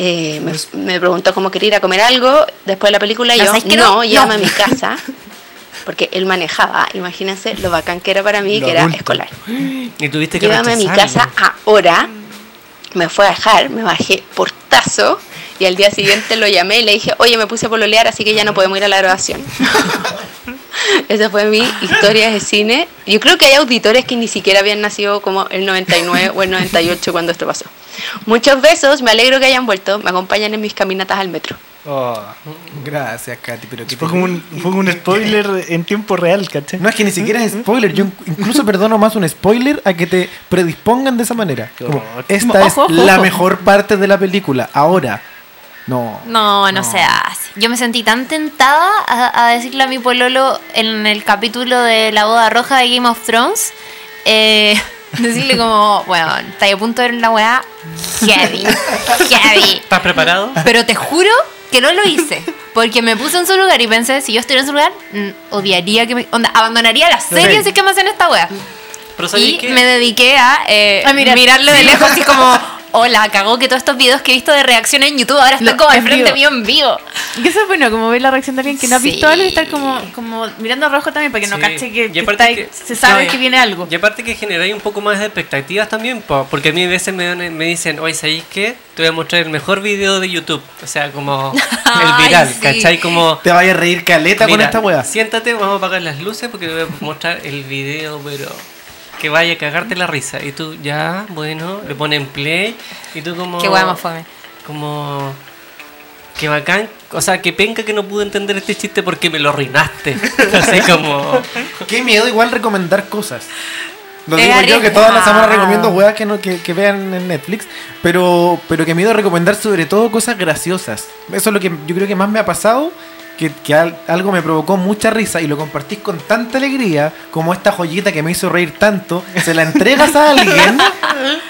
[SPEAKER 8] Eh, me, me preguntó cómo quería ir a comer algo después de la película. y
[SPEAKER 4] ¿No
[SPEAKER 8] Yo, no,
[SPEAKER 4] no?
[SPEAKER 8] llévame
[SPEAKER 4] No.
[SPEAKER 8] a mi casa. Porque él manejaba, imagínense lo bacán que era para mí,
[SPEAKER 2] Lo
[SPEAKER 8] que era
[SPEAKER 2] adulto.
[SPEAKER 8] escolar.
[SPEAKER 3] Y tuviste que
[SPEAKER 8] Llévame a mi casa ahora. Me fue a dejar, me bajé portazo y al día siguiente lo llamé y le dije, oye, me puse a pololear, así que ya no podemos ir a la grabación. Esa fue mi historia de cine. Yo creo que hay auditores que ni siquiera habían nacido como el 99 o el 98 cuando esto pasó. Muchos besos, me alegro que hayan vuelto, me acompañan en mis caminatas al metro.
[SPEAKER 1] Oh,
[SPEAKER 2] Gracias, Katy, pero que
[SPEAKER 1] fue como un, fue como un spoiler en tiempo real, ¿cachai?
[SPEAKER 2] No es que ni siquiera es spoiler. Yo incluso perdono más un spoiler a que te predispongan de esa manera. Como,
[SPEAKER 1] Oh,
[SPEAKER 2] esta es la mejor parte de la película. Ahora. No.
[SPEAKER 4] No, no, se hace. Yo me sentí tan tentada a, a decirle a mi pololo en el capítulo de la boda roja de Game of Thrones. eh, decirle como, bueno, está a punto de ver la weá. Heavy, heavy.
[SPEAKER 3] ¿Estás preparado?
[SPEAKER 4] Pero te juro que no lo hice. Porque me puse en su lugar y pensé, si yo estuviera en su lugar, odiaría que me. Onda, abandonaría la serie si es que me hacen esta.
[SPEAKER 3] Pero ¿sabes
[SPEAKER 4] Y
[SPEAKER 3] qué?
[SPEAKER 4] me dediqué a, eh,
[SPEAKER 5] A mirar.
[SPEAKER 4] mirarlo de lejos así como. Hola, cagó que todos estos videos que he visto de reacción en YouTube ahora están como al
[SPEAKER 5] en
[SPEAKER 4] frente mío en vivo.
[SPEAKER 5] Y eso es bueno, como ver la reacción de alguien que no ha visto
[SPEAKER 4] Sí.
[SPEAKER 5] algo y estar como, como mirando rojo también para que no cache que, que está ahí-
[SPEAKER 3] que-
[SPEAKER 5] se sabe
[SPEAKER 3] no,
[SPEAKER 5] que viene algo.
[SPEAKER 3] Y aparte que generáis un poco más de expectativas también, po, porque a mí a veces me, dan- me dicen, oye, ¿sabéis qué? Te voy a mostrar el mejor video de YouTube. O sea, como el
[SPEAKER 4] Ay,
[SPEAKER 3] viral,
[SPEAKER 4] sí.
[SPEAKER 3] ¿cachai? Como...
[SPEAKER 2] Te vayas a reír caleta con esta weá.
[SPEAKER 3] Siéntate, vamos a apagar las luces porque te voy a mostrar el video, pero que vaya a cagarte la risa. Y tú, ya, bueno, le ponen play y tú como...
[SPEAKER 4] Qué wea más fome.
[SPEAKER 3] Como... Que bacán, o sea, que penca que no pude entender este chiste porque me lo arruinaste. Así como...
[SPEAKER 2] Qué miedo igual recomendar cosas. Lo digo yo que todas las semanas recomiendo weas que, no, que, que vean en Netflix, pero, pero que miedo recomendar sobre todo cosas graciosas. Eso es lo que yo creo que más me ha pasado, que, que al- algo me provocó mucha risa y lo compartís con tanta alegría como esta joyita que me hizo reír tanto, se la entregas a alguien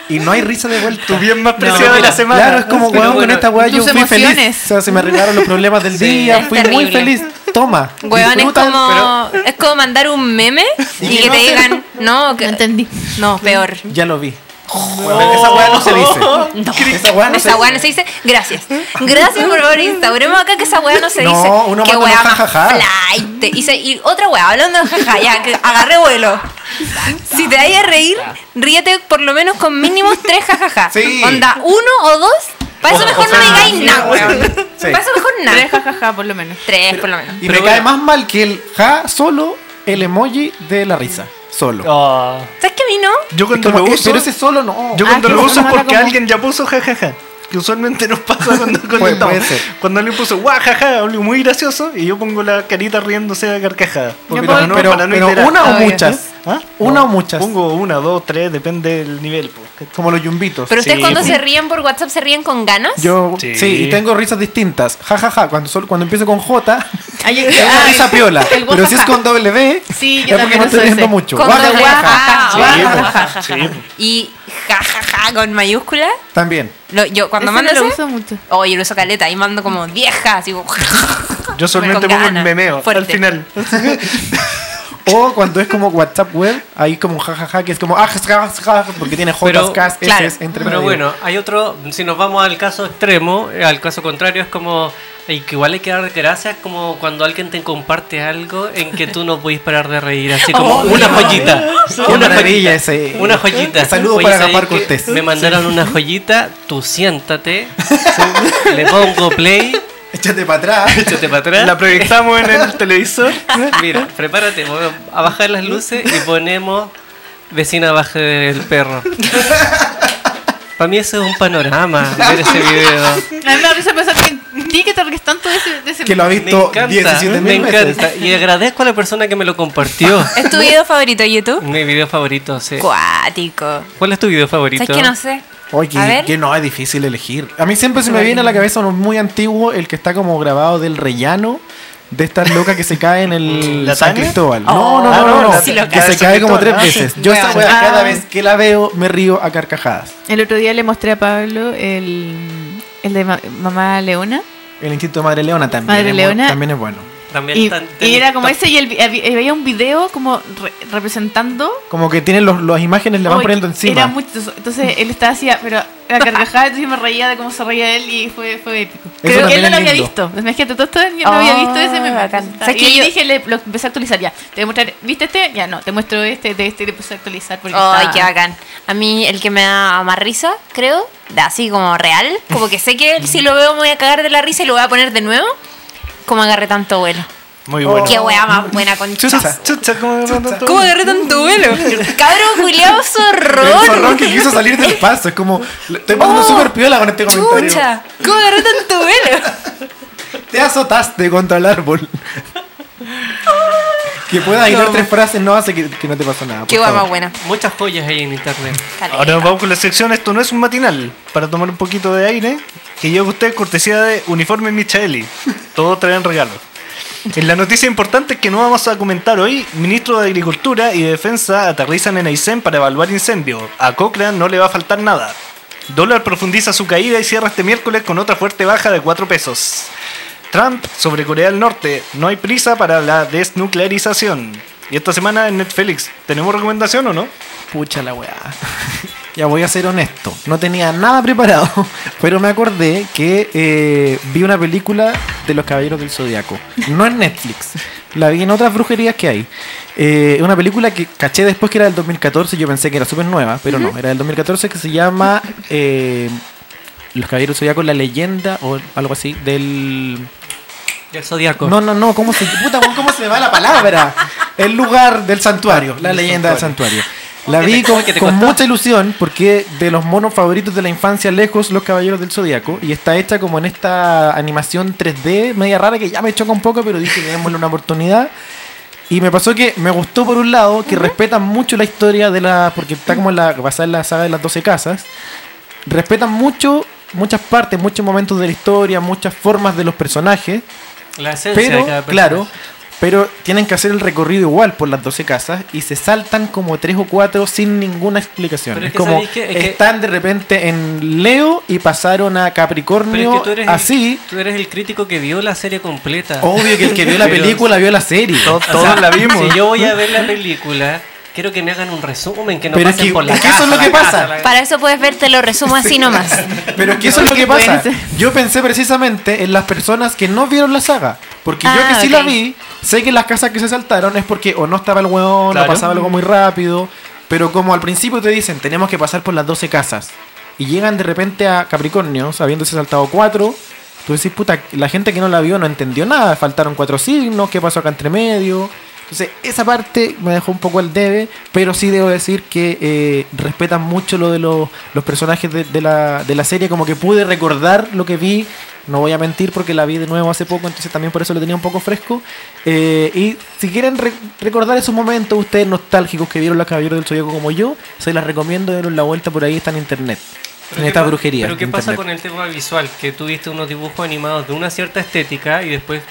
[SPEAKER 2] y no hay risa de vuelta.
[SPEAKER 1] Tu bien más
[SPEAKER 3] No,
[SPEAKER 1] preciado de la semana.
[SPEAKER 2] Claro, es como, weón, con esta weá yo fui feliz. O sea, se me arreglaron los problemas del
[SPEAKER 3] Sí.
[SPEAKER 2] día, fui muy feliz. Toma.
[SPEAKER 4] Weón, es como, es como mandar un meme
[SPEAKER 2] ¿Y
[SPEAKER 4] que
[SPEAKER 2] no
[SPEAKER 4] te digan, no, que,
[SPEAKER 5] No entendí.
[SPEAKER 4] no, peor.
[SPEAKER 2] Ya lo vi. Bueno, esa weá no se dice.
[SPEAKER 4] No,
[SPEAKER 2] Esa weá no se
[SPEAKER 4] esa weá
[SPEAKER 2] dice.
[SPEAKER 4] no se dice. Gracias. Gracias, por favor, instauremos acá que esa weá no se
[SPEAKER 2] No,
[SPEAKER 4] dice.
[SPEAKER 2] uno
[SPEAKER 4] que weá más
[SPEAKER 2] jajaja.
[SPEAKER 4] flight. Y, se- y otra weá, hablando de jaja, ya, que agarré vuelo. Si te vayas a reír, ríete por lo menos con mínimo tres jajaja.
[SPEAKER 2] Sí.
[SPEAKER 4] Onda, uno o dos. Para eso mejor
[SPEAKER 2] o
[SPEAKER 4] no me
[SPEAKER 2] sea,
[SPEAKER 4] digáis
[SPEAKER 2] sí,
[SPEAKER 4] nada,
[SPEAKER 2] sí.
[SPEAKER 4] weón.
[SPEAKER 2] Sí.
[SPEAKER 4] Para eso mejor
[SPEAKER 5] Tres
[SPEAKER 4] nada.
[SPEAKER 5] jajaja, por lo menos.
[SPEAKER 4] Tres, por lo menos.
[SPEAKER 2] Y
[SPEAKER 3] Pero
[SPEAKER 2] me cae
[SPEAKER 3] bueno.
[SPEAKER 2] más mal que el ja solo el emoji de la risa. Solo.
[SPEAKER 1] Oh,
[SPEAKER 4] ¿Sabes que a mí no?
[SPEAKER 1] yo
[SPEAKER 2] Es
[SPEAKER 1] cuando
[SPEAKER 2] como,
[SPEAKER 1] lo uso,
[SPEAKER 2] pero ese solo no.
[SPEAKER 1] yo
[SPEAKER 5] Ah,
[SPEAKER 1] cuando lo uso es porque
[SPEAKER 5] como-
[SPEAKER 1] alguien ya puso jajaja. Que usualmente nos pasa cuando
[SPEAKER 2] Puede-
[SPEAKER 1] comentamos.
[SPEAKER 2] puede ser.
[SPEAKER 1] Cuando alguien puso guajaja, algo muy gracioso, y yo pongo la carita riéndose de carcajada. Porque para no-
[SPEAKER 2] pero
[SPEAKER 1] para no
[SPEAKER 2] pero una o muchas.
[SPEAKER 1] ¿Ah?
[SPEAKER 2] Una o muchas.
[SPEAKER 1] Pongo una, dos, tres, depende del nivel. po.
[SPEAKER 2] Como los yumbitos.
[SPEAKER 4] Pero ustedes
[SPEAKER 1] Sí,
[SPEAKER 4] cuando
[SPEAKER 1] pues.
[SPEAKER 4] se ríen por WhatsApp se ríen con ganas.
[SPEAKER 2] Yo, sí.
[SPEAKER 1] Sí.
[SPEAKER 2] y tengo risas distintas. Ja, ja, ja. Cuando, solo, cuando empiezo con J,
[SPEAKER 5] Ay,
[SPEAKER 2] es una risa piola. Pero si es
[SPEAKER 5] guajaja.
[SPEAKER 2] con W,
[SPEAKER 5] Sí,
[SPEAKER 2] es
[SPEAKER 5] yo
[SPEAKER 2] porque
[SPEAKER 5] también
[SPEAKER 2] me
[SPEAKER 5] uso
[SPEAKER 2] estoy riendo mucho.
[SPEAKER 4] Con
[SPEAKER 2] Guaja,
[SPEAKER 4] doble
[SPEAKER 2] guaja.
[SPEAKER 4] A.
[SPEAKER 1] Sí,
[SPEAKER 4] Ah,
[SPEAKER 1] po.
[SPEAKER 4] Jajaja. Con mayúscula.
[SPEAKER 2] También.
[SPEAKER 4] Lo- yo cuando
[SPEAKER 5] Ese
[SPEAKER 4] mando
[SPEAKER 5] no lo
[SPEAKER 4] ese,
[SPEAKER 5] uso mucho.
[SPEAKER 4] oye, lo uso caleta y mando como vieja, así como.
[SPEAKER 1] Yo solamente pongo el memeo
[SPEAKER 4] fuerte.
[SPEAKER 1] al final.
[SPEAKER 2] O cuando es como WhatsApp web, ahí como jajaja, que es como ah, ja, ja, ja, porque tiene
[SPEAKER 3] Pero-
[SPEAKER 2] J, K,
[SPEAKER 5] claro.
[SPEAKER 2] S entre
[SPEAKER 3] Pero
[SPEAKER 2] medio.
[SPEAKER 3] bueno, hay otro, si nos vamos al caso extremo, al caso contrario, es como, y que igual hay que dar gracias como cuando alguien te comparte algo en que tú no puedes parar de reír, así como
[SPEAKER 2] Oh,
[SPEAKER 3] una joyita.
[SPEAKER 2] Qué
[SPEAKER 3] Una joyita.
[SPEAKER 2] ese.
[SPEAKER 3] Una joyita.
[SPEAKER 2] Saludos para
[SPEAKER 3] ¿sabes
[SPEAKER 2] Gaspar? Cortés.
[SPEAKER 3] Me mandaron una joyita, tú siéntate, le pongo play,
[SPEAKER 2] Échate para atrás.
[SPEAKER 3] échate para atrás.
[SPEAKER 1] La proyectamos en el televisor.
[SPEAKER 3] Mira, prepárate, vamos a bajar las luces y ponemos vecina baje del perro. Para mí eso es un panorama, ver ese video.
[SPEAKER 5] A mí me risa pensar que en ti que te ríes tanto de ese, de ese
[SPEAKER 2] Que lo ha
[SPEAKER 3] Me
[SPEAKER 2] visto
[SPEAKER 3] encanta,
[SPEAKER 2] 17
[SPEAKER 3] me
[SPEAKER 2] mil veces.
[SPEAKER 3] encanta. Y agradezco a la persona que me lo compartió.
[SPEAKER 4] ¿Es tu video favorito de YouTube?
[SPEAKER 3] Mi video favorito, sí.
[SPEAKER 4] Cuático.
[SPEAKER 3] ¿Cuál es tu video favorito?
[SPEAKER 4] ¿Sabes que no sé?
[SPEAKER 2] Oye, que, no, es difícil elegir. A mí siempre se me viene a la cabeza uno muy antiguo, el que está como grabado del rellano de estas locas que se cae en el
[SPEAKER 1] ¿La
[SPEAKER 2] San? Cristóbal. No,
[SPEAKER 4] Oh,
[SPEAKER 2] no, no, no, no.
[SPEAKER 4] sí lo
[SPEAKER 2] que se cae como tres veces. Yo esa
[SPEAKER 5] Bueno.
[SPEAKER 2] wea, cada
[SPEAKER 5] Ah.
[SPEAKER 2] vez que la veo me río a carcajadas.
[SPEAKER 5] El otro día le mostré a Pablo el, el de ma- Mamá Leona.
[SPEAKER 2] El instinto de Madre Leona también.
[SPEAKER 5] Madre
[SPEAKER 2] es
[SPEAKER 5] Leona.
[SPEAKER 2] También es bueno.
[SPEAKER 3] También
[SPEAKER 5] Y,
[SPEAKER 3] está-
[SPEAKER 5] y era como ese y el, vi- había había un video como re- representando.
[SPEAKER 2] Como que tienen los, las imágenes, le van poniendo encima.
[SPEAKER 5] Era mucho, entonces él estaba así, pero la carcajada, entonces yo me reía de cómo se reía él y fue, fue épico.
[SPEAKER 2] Eso
[SPEAKER 5] Creo que él no lo había
[SPEAKER 2] lindo.
[SPEAKER 5] visto. Imagínate, todo esto yo no había
[SPEAKER 4] Oh,
[SPEAKER 5] visto ese meme.
[SPEAKER 4] bacán.
[SPEAKER 5] Entonces,
[SPEAKER 4] ¿Sabes
[SPEAKER 5] Y
[SPEAKER 4] que
[SPEAKER 5] yo
[SPEAKER 4] yo-
[SPEAKER 5] dije, le, lo empecé a actualizar ya. Te voy a mostrar, ¿viste este? Ya no, te muestro este, de este y le puse a actualizar porque
[SPEAKER 4] Ay,
[SPEAKER 5] está-
[SPEAKER 4] qué bacán. A mí el que me da más risa, creo, de así como real, como que sé que si lo veo me voy a cagar de la risa y lo voy a poner de nuevo, como agarré tanto vuelo.
[SPEAKER 1] Muy bueno.
[SPEAKER 4] Qué wea más buena con
[SPEAKER 2] Chucha.
[SPEAKER 1] Chucha, ¿cómo
[SPEAKER 2] Chucha.
[SPEAKER 4] ¿Cómo agarré tanto vuelo? Cabrón culiao
[SPEAKER 2] El
[SPEAKER 4] zorrón.
[SPEAKER 2] zorrón que quiso salir del paso. Es como, estoy pasando
[SPEAKER 4] Oh,
[SPEAKER 2] súper piola con este comentario.
[SPEAKER 4] Chucha, ¿cómo agarré tanto vuelo?
[SPEAKER 2] Te azotaste contra el árbol. Que puedas hilar tres frases no hace que, que no te pasó nada.
[SPEAKER 4] Qué más buena.
[SPEAKER 3] Muchas joyas hay en internet.
[SPEAKER 4] Caleta.
[SPEAKER 1] Ahora nos vamos con la sección Esto no es un matinal. Para tomar un poquito de aire. Que llega usted cortesía de Uniforme Michaeli. Todos traen regalo. En la noticia importante que no vamos a comentar hoy, ministro de Agricultura y Defensa aterrizan en Aysén para evaluar incendio. A Cochrane no le va a faltar nada. Dólar profundiza su caída y cierra este miércoles con otra fuerte baja de 4 pesos. Trump sobre Corea del Norte. No hay prisa para la desnuclearización. Y esta semana en Netflix, ¿tenemos recomendación o no?
[SPEAKER 2] Pucha la weá. ya voy a ser honesto. No tenía nada preparado. Pero me acordé que eh, vi una película de los Caballeros del Zodiaco. No en Netflix. La vi en otras brujerías que hay. Eh, una película que caché después que era del 2014. Yo pensé que era súper nueva, pero no. Era del 2014 que se llama eh, Los Caballeros del Zodiaco, la leyenda o algo así del
[SPEAKER 3] El Zodíaco.
[SPEAKER 2] no, no, no, ¿cómo se, puta, ¿cómo se me va la palabra? El lugar del santuario, la leyenda del santuario. La
[SPEAKER 3] ¿Cómo que
[SPEAKER 2] vi con,
[SPEAKER 3] que
[SPEAKER 2] mucha ilusión porque de los monos favoritos de la infancia lejos, Los Caballeros del Zodíaco, y está hecha como en esta animación 3D media rara que ya me choca un poco, pero dije démosle una oportunidad. Y me pasó que me gustó por un lado que respetan mucho la historia de la. porque está como en la, basada en la saga de las 12 casas. Respetan mucho, muchas partes, muchos momentos de la historia, muchas formas de los personajes.
[SPEAKER 3] La esencia
[SPEAKER 2] Pero,
[SPEAKER 3] de cada
[SPEAKER 2] claro, pero tienen que hacer el recorrido igual por las 12 casas y se saltan como tres o cuatro sin ninguna explicación.
[SPEAKER 3] Pero
[SPEAKER 2] es
[SPEAKER 3] que
[SPEAKER 2] como
[SPEAKER 3] sabéis que- es que-
[SPEAKER 2] están de repente en Leo y pasaron a
[SPEAKER 3] Pero
[SPEAKER 2] Capricornio
[SPEAKER 3] es que tú eres,
[SPEAKER 2] así.
[SPEAKER 3] El, tú eres el crítico que vio la serie completa.
[SPEAKER 2] Obvio que el que vio la película vio la serie.
[SPEAKER 1] Todos,
[SPEAKER 3] O
[SPEAKER 1] todos
[SPEAKER 3] sea,
[SPEAKER 1] la vimos.
[SPEAKER 3] Si yo voy a ver la película, quiero que me hagan un resumen, que no
[SPEAKER 2] Pero
[SPEAKER 3] pasen
[SPEAKER 2] que-
[SPEAKER 3] por la
[SPEAKER 2] es que eso es lo que pasa.
[SPEAKER 4] Para eso puedes ver, te lo resumo así nomás.
[SPEAKER 2] Pero es que eso es lo que pasa. Yo pensé precisamente en las personas que no vieron la saga. Porque yo
[SPEAKER 4] Ah,
[SPEAKER 2] que sí
[SPEAKER 4] ok.
[SPEAKER 2] la vi, sé que las casas que se saltaron es porque o no estaba el hueón,
[SPEAKER 1] Claro.
[SPEAKER 2] o pasaba algo muy rápido. Pero como al principio te dicen, tenemos que pasar por las 12 casas. Y llegan de repente a Capricornio, habiéndose saltado cuatro. Tú decís, puta, la gente que no la vio no entendió nada. Faltaron cuatro signos, ¿qué pasó acá entre medio? Entonces, esa parte me dejó un poco al debe, pero sí debo decir que eh, respetan mucho lo de los, los personajes de, de la, de la serie, como que pude recordar lo que vi, no voy a mentir porque la vi de nuevo hace poco, entonces también por eso lo tenía un poco fresco. Eh, y si quieren re- recordar esos momentos, ustedes nostálgicos que vieron los Caballeros del Zodíaco como yo, se las recomiendo, denle la vuelta por ahí, está en internet.
[SPEAKER 3] Pero
[SPEAKER 2] En esta brujería.
[SPEAKER 3] Pero ¿qué pasa con el tema visual? Que tuviste unos dibujos animados de una cierta estética y después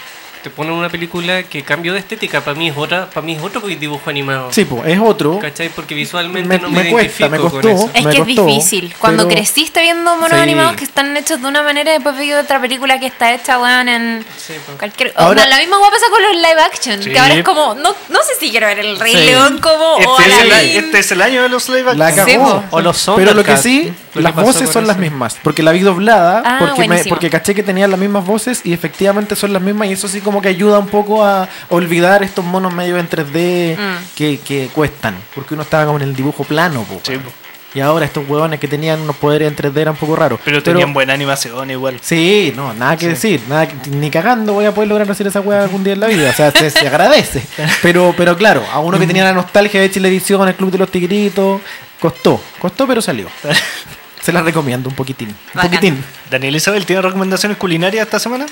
[SPEAKER 3] te ponen una película que cambió de estética. Para mí es otra, para mí es otro dibujo animado.
[SPEAKER 2] Sí, pues, es otro.
[SPEAKER 3] ¿Cachai? Porque visualmente
[SPEAKER 2] Me-
[SPEAKER 3] no me,
[SPEAKER 2] me cuesta,
[SPEAKER 3] identifico
[SPEAKER 2] me
[SPEAKER 3] con eso.
[SPEAKER 4] Es
[SPEAKER 2] Me
[SPEAKER 4] que
[SPEAKER 2] costó,
[SPEAKER 4] es difícil. Cuando
[SPEAKER 2] pero-
[SPEAKER 4] creciste viendo monos
[SPEAKER 2] Sí.
[SPEAKER 4] animados que están hechos de una manera, después veo otra película que está hecha, weón, en
[SPEAKER 3] Sí, pues.
[SPEAKER 4] cualquier.
[SPEAKER 2] Ahora-
[SPEAKER 4] Onda, la misma weá pasa con los live action.
[SPEAKER 1] Sí.
[SPEAKER 4] Que ahora es como. No, no sé si quiero ver el Rey
[SPEAKER 2] Sí.
[SPEAKER 4] León como. o
[SPEAKER 1] Este es, el,
[SPEAKER 4] Aladdin.
[SPEAKER 1] este es el año de los live action.
[SPEAKER 2] La
[SPEAKER 4] Sí,
[SPEAKER 2] cagó.
[SPEAKER 3] O los
[SPEAKER 2] Pero lo que sí, las voces son las mismas. Porque la vi doblada,
[SPEAKER 4] Ah,
[SPEAKER 2] porque, me, porque caché que tenían las mismas voces y efectivamente son las mismas. Y eso sí, como que ayuda un poco a olvidar estos monos medio en 3D
[SPEAKER 4] Mm.
[SPEAKER 2] que, que cuestan. Porque uno estaba como en el dibujo plano, po,
[SPEAKER 1] Sí, po.
[SPEAKER 2] Y ahora estos huevones que tenían unos poderes en 3D eran un poco raros.
[SPEAKER 1] Pero tenían buena animación igual.
[SPEAKER 2] Sí, no, nada que decir, nada que- ni cagando voy a poder lograr hacer esa weá algún día en la vida, o sea, se, se agradece. Pero, pero claro, a uno que tenía la nostalgia de Chilevisión, el Club de los Tigritos, costó, costó pero salió. Se las recomiendo un poquitín, un
[SPEAKER 4] Bacán.
[SPEAKER 2] poquitín.
[SPEAKER 1] Daniel Isabel, ¿tiene recomendaciones culinarias esta semana?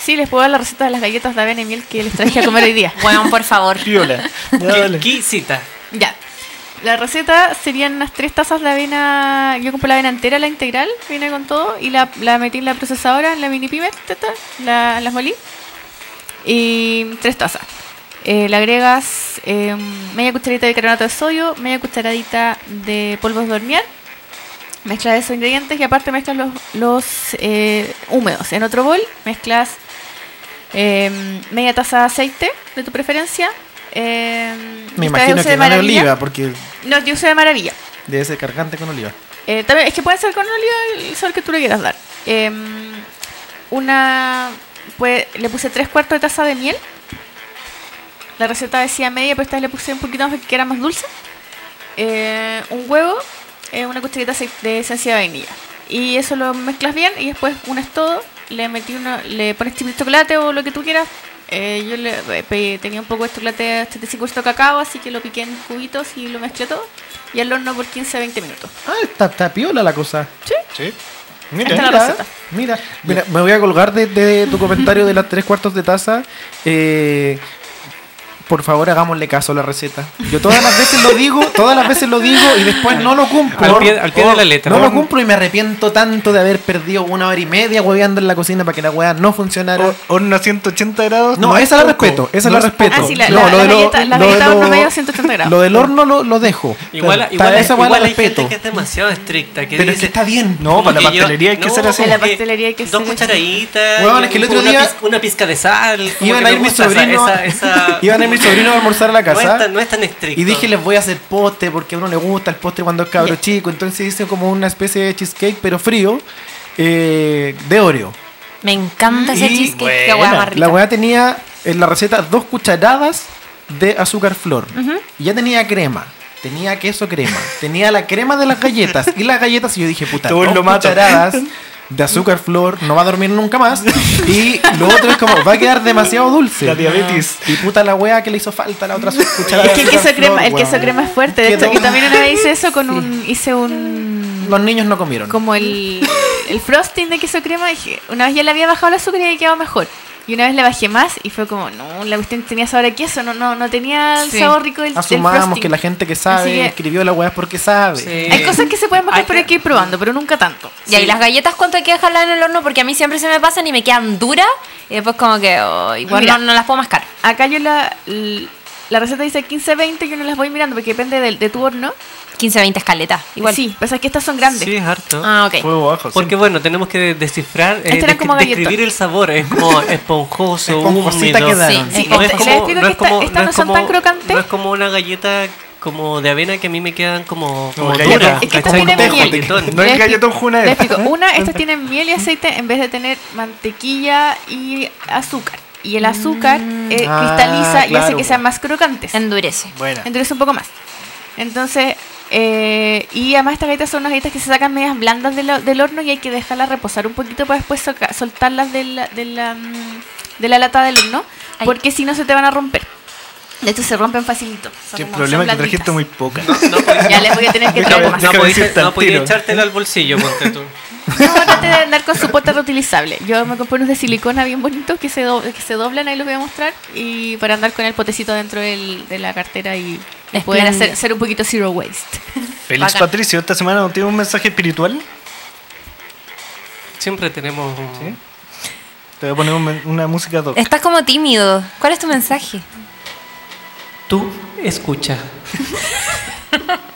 [SPEAKER 5] Sí, les puedo dar la receta de las galletas de avena y miel que les traje a comer hoy día.
[SPEAKER 4] Weón, por favor.
[SPEAKER 1] Piola. Ya.
[SPEAKER 5] Ya. La receta serían unas tres tazas de avena. Yo compré la avena entera, la integral, viene con todo. Y la, la metí en la procesadora, en la mini pyme, tata, la, las molí. Y tres tazas. Eh, le agregas eh, media cucharadita de carbonato de sodio, media cucharadita de polvos de hornear. Mezclas esos ingredientes y aparte mezclas los, los eh, húmedos. En otro bol mezclas eh, media taza de aceite de tu preferencia. eh,
[SPEAKER 2] Me imagino que no de
[SPEAKER 5] maravilla.
[SPEAKER 2] oliva, porque
[SPEAKER 5] No, yo usé de maravilla.
[SPEAKER 2] debe ser cargante con oliva.
[SPEAKER 5] También, es que puede ser con oliva el sabor que tú le quieras dar. Eh, una. Pues, le puse tres cuartos de taza de miel. La receta decía media, pero esta vez le puse un poquito más porque era más dulce. Un huevo, eh, una cucharita de esencia de vainilla. Y eso lo mezclas bien y después unes todo. Le metí una, le pones chip de chocolate o lo que tú quieras. Eh, yo le, eh, tenía un poco de chocolate 75% de cacao, así que lo piqué en cubitos y lo mezclé todo. Y al horno por 15-20 minutos.
[SPEAKER 2] Ah, está, está piola la cosa.
[SPEAKER 1] Sí.
[SPEAKER 5] La
[SPEAKER 2] Mira, mira, mira, me voy a colgar de, de tu comentario de las tres cuartos de taza. Eh, por favor, hagámosle caso a la receta. Yo todas las veces lo digo, todas las veces lo digo y después no lo cumplo.
[SPEAKER 3] Al pie- al pie de la letra.
[SPEAKER 2] No lo cumplo y me arrepiento tanto de haber perdido una hora y media hueveando en la cocina para que la hueá no funcionara.
[SPEAKER 1] Hor- Horno a 180 grados.
[SPEAKER 2] No,
[SPEAKER 1] es
[SPEAKER 2] esa la
[SPEAKER 1] poco.
[SPEAKER 2] respeto, esa
[SPEAKER 1] No
[SPEAKER 2] la
[SPEAKER 1] es
[SPEAKER 2] respeto.
[SPEAKER 5] Ah, sí, la-
[SPEAKER 2] no,
[SPEAKER 5] la-
[SPEAKER 2] lo
[SPEAKER 5] la
[SPEAKER 2] de lo-
[SPEAKER 5] galleta- la
[SPEAKER 2] lo de
[SPEAKER 5] galleta
[SPEAKER 2] lo-
[SPEAKER 5] horno medio a 180 grados.
[SPEAKER 2] Lo del horno lo, lo dejo.
[SPEAKER 3] Igual,
[SPEAKER 2] Está-
[SPEAKER 3] igual,
[SPEAKER 2] esa hueá la
[SPEAKER 3] igual hay
[SPEAKER 2] respeto.
[SPEAKER 3] gente que es demasiado estricta. Que
[SPEAKER 2] Pero es
[SPEAKER 3] dice,
[SPEAKER 2] que está bien.
[SPEAKER 1] No, para la pastelería hay que
[SPEAKER 3] no,
[SPEAKER 1] ser así.
[SPEAKER 5] En la pastelería hay que
[SPEAKER 3] Dos cucharaditas. Y
[SPEAKER 2] es que el otro
[SPEAKER 3] una
[SPEAKER 2] día-
[SPEAKER 3] Una pizca de sal.
[SPEAKER 2] Iban a ir mis sobrinos. Iban a ir mis sobrinos a almorzar a la
[SPEAKER 3] No es
[SPEAKER 2] casa.
[SPEAKER 3] tan- no es tan estricto.
[SPEAKER 2] Y dije, les voy a hacer postre porque a uno le gusta el postre cuando es cabro chico. Entonces hice como una especie de cheesecake, pero frío, eh, de Oreo.
[SPEAKER 4] Me encanta ese
[SPEAKER 2] Y
[SPEAKER 4] cheesecake. Qué hueá
[SPEAKER 1] buena.
[SPEAKER 4] más rica.
[SPEAKER 2] La weá tenía en la receta dos cucharadas de azúcar flor. Y ya tenía crema. Tenía queso crema. tenía la crema de las galletas. Y las galletas, y yo dije, puta,
[SPEAKER 1] Todo
[SPEAKER 2] dos
[SPEAKER 1] lo
[SPEAKER 2] cucharadas de azúcar flor, no va a dormir nunca más. Y lo otro es como, va a quedar demasiado dulce.
[SPEAKER 1] La diabetes.
[SPEAKER 2] Y puta la wea que le hizo falta la otra cucharada.
[SPEAKER 5] Es que el queso crema,
[SPEAKER 2] flor,
[SPEAKER 5] el queso crema es fuerte. De hecho, yo también una vez hice eso con un. Hice un.
[SPEAKER 2] Los niños no comieron.
[SPEAKER 5] Como el, el frosting de queso crema. Dije, una vez ya le había bajado el azúcar y había quedado mejor. Y una vez le bajé más y fue como, no, la cuestión tenía sabor a queso, no, no, no tenía el
[SPEAKER 4] Sí.
[SPEAKER 5] sabor rico del, del
[SPEAKER 2] Asumamos
[SPEAKER 5] frosting.
[SPEAKER 2] que la gente que sabe
[SPEAKER 5] que-
[SPEAKER 2] escribió la weá es porque sabe.
[SPEAKER 3] Sí.
[SPEAKER 5] Hay cosas que se pueden bajar, pero hay
[SPEAKER 3] que-
[SPEAKER 5] ir probando, pero nunca tanto.
[SPEAKER 4] Y ahí las galletas, ¿cuánto hay que dejarlas en el horno? Porque a mí siempre se me pasan y me quedan duras. Y después, como que, oh, igual
[SPEAKER 5] Mira.
[SPEAKER 4] no, no las puedo mascar.
[SPEAKER 5] Acá yo la, la receta dice 15-20, yo no las voy mirando porque depende del- de, tu horno.
[SPEAKER 4] 15, 20 escaletas. Igual.
[SPEAKER 5] Sí, pasa es que estas son grandes.
[SPEAKER 3] Sí, es harto.
[SPEAKER 4] Ah, ok.
[SPEAKER 1] Fuego bajo.
[SPEAKER 3] Porque bueno, tenemos que descifrar, eh,
[SPEAKER 5] Estas eran como galletas.
[SPEAKER 3] describir el sabor. Es como esponjoso,
[SPEAKER 2] Esponjosita
[SPEAKER 3] húmedo.
[SPEAKER 2] quedaron.
[SPEAKER 4] Sí,
[SPEAKER 5] Sí,
[SPEAKER 3] No es
[SPEAKER 5] este-
[SPEAKER 3] como,
[SPEAKER 5] les explico
[SPEAKER 3] no
[SPEAKER 5] que
[SPEAKER 3] es como,
[SPEAKER 5] esta- estas no
[SPEAKER 3] es
[SPEAKER 5] son
[SPEAKER 3] como-
[SPEAKER 5] tan crocantes.
[SPEAKER 3] No es como una galleta como de avena que a mí me quedan como, como
[SPEAKER 1] galletón.
[SPEAKER 3] duras.
[SPEAKER 5] Es que estas
[SPEAKER 3] ¿cachai?
[SPEAKER 5] tienen
[SPEAKER 3] Como
[SPEAKER 5] miel.
[SPEAKER 3] galletón.
[SPEAKER 1] No es
[SPEAKER 5] Les
[SPEAKER 1] galletón
[SPEAKER 5] expli-
[SPEAKER 1] Junaed.
[SPEAKER 5] Les explico. Una, estas tienen miel y aceite en vez de tener mantequilla y azúcar. Y el azúcar eh,
[SPEAKER 2] Ah,
[SPEAKER 5] cristaliza y hace que sean más crocantes.
[SPEAKER 4] Endurece.
[SPEAKER 1] Buena.
[SPEAKER 5] Endurece un poco más. Entonces, eh, y además estas galletas son unas galletas que se sacan medias blandas de la- del horno y hay que dejarlas reposar un poquito para después soca- soltarlas de la, de, la, mm, de la lata del horno,
[SPEAKER 4] Ay.
[SPEAKER 5] porque si no se te van a romper. De hecho, se rompen facilito. Son como-
[SPEAKER 1] problema
[SPEAKER 5] son
[SPEAKER 1] que trajiste
[SPEAKER 5] blanditas.
[SPEAKER 1] muy poca.
[SPEAKER 3] No podéis-
[SPEAKER 5] Ya les voy a tener que traer más.
[SPEAKER 3] no no
[SPEAKER 1] tiro.
[SPEAKER 3] echártela al bolsillo, ponte tú.
[SPEAKER 5] No, trate de andar con su pote reutilizable. Yo me compré unos de silicona bien bonitos que se, do- que se doblan, ahí los voy a mostrar. Y para andar con el potecito dentro del- de la cartera y, y poder hacer, ser un poquito zero waste.
[SPEAKER 1] Félix
[SPEAKER 4] Bacán.
[SPEAKER 1] Patricio, esta semana no tiene un mensaje espiritual.
[SPEAKER 3] Siempre tenemos un-
[SPEAKER 1] Te voy a poner un una música doc.
[SPEAKER 4] Estás como tímido. ¿Cuál es tu mensaje?
[SPEAKER 3] Tú escucha.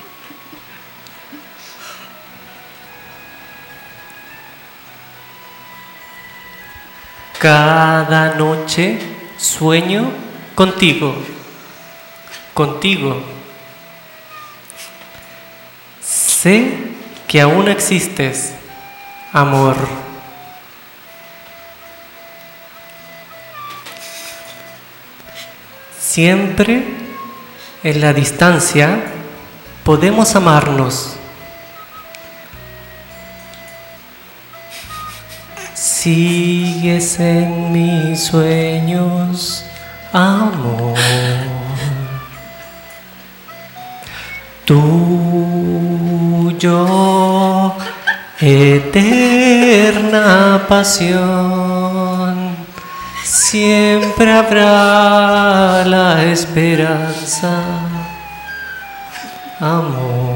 [SPEAKER 3] Cada noche sueño contigo. Contigo. Sé que aún existes, amor. Siempre en la distancia podemos amarnos. Sigues en mis sueños, amor. Tuyo, eterna pasión. Siempre habrá la esperanza, amor.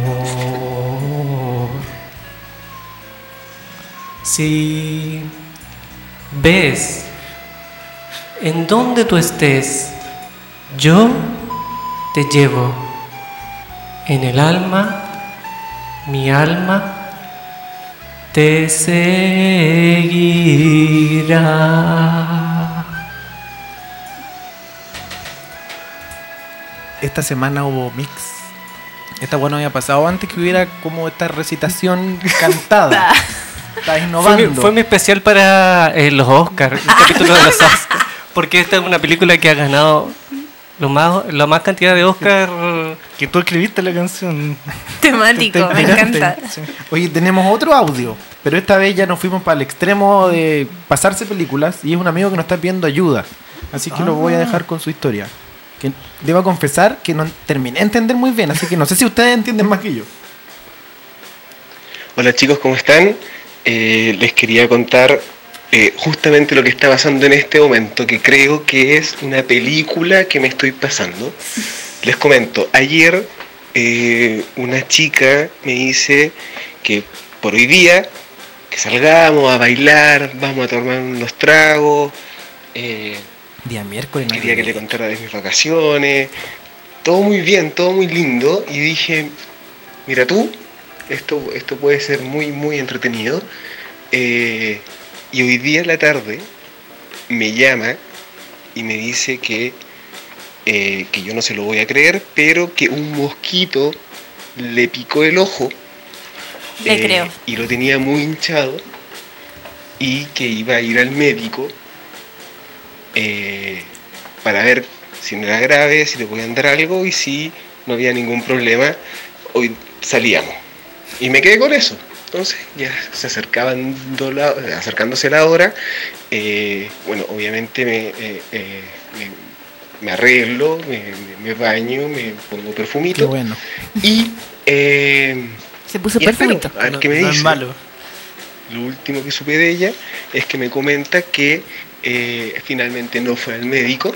[SPEAKER 3] Ves en donde tú estés, yo te llevo en el alma, mi alma te seguirá.
[SPEAKER 2] Esta semana hubo mix. Esta bueno había pasado antes que hubiera como esta recitación cantada. Estás
[SPEAKER 3] Fue mi,
[SPEAKER 2] innovando.
[SPEAKER 3] fue mi especial para eh, los Oscars, el capítulo de los Oscars. Porque esta es una película que ha ganado lo más, la más cantidad de Oscars.
[SPEAKER 1] Que tú escribiste la canción.
[SPEAKER 4] Temático,
[SPEAKER 1] Te
[SPEAKER 4] me encanta.
[SPEAKER 1] Sí.
[SPEAKER 2] Oye, tenemos otro audio, pero esta vez ya nos fuimos para el extremo de pasarse películas y es un amigo que nos está pidiendo ayuda. Así que lo voy a dejar con su historia. Que debo confesar que no terminé de entender muy bien, así que no sé si ustedes entienden más que yo.
[SPEAKER 9] Hola chicos, ¿cómo están? Eh, les quería contar eh, justamente lo que está pasando en este momento, que creo que es una película que me estoy pasando. Les comento, ayer eh, una chica me dice que por hoy día, que salgamos a bailar, vamos a tomar unos tragos,
[SPEAKER 2] Día miércoles.
[SPEAKER 9] quería que le contara de mis vacaciones, todo muy bien, todo muy lindo, y dije, mira tú, esto, esto puede ser muy, muy entretenido, eh, y hoy día en la tarde me llama y me dice que, eh, que yo no se lo voy a creer, pero que un mosquito le picó el ojo
[SPEAKER 4] Le
[SPEAKER 9] eh,
[SPEAKER 4] creo.
[SPEAKER 9] y lo tenía muy hinchado y que iba a ir al médico para ver si no era grave, si le podían dar algo y si no había ningún problema, hoy salíamos. Y me quedé con eso. Entonces ya se acercaban do- la- acercándose la hora. eh, bueno, obviamente me, eh, eh, me, me arreglo, me, me- baño, me pongo
[SPEAKER 2] Qué
[SPEAKER 9] perfumito
[SPEAKER 2] bueno.
[SPEAKER 9] y eh,
[SPEAKER 5] Se puso
[SPEAKER 9] y espero
[SPEAKER 5] perfumito.
[SPEAKER 9] a ver
[SPEAKER 1] No-
[SPEAKER 9] qué me
[SPEAKER 1] no
[SPEAKER 9] dice.
[SPEAKER 1] es malo.
[SPEAKER 9] Lo último que supe de ella es que me comenta que eh, finalmente no fue al médico,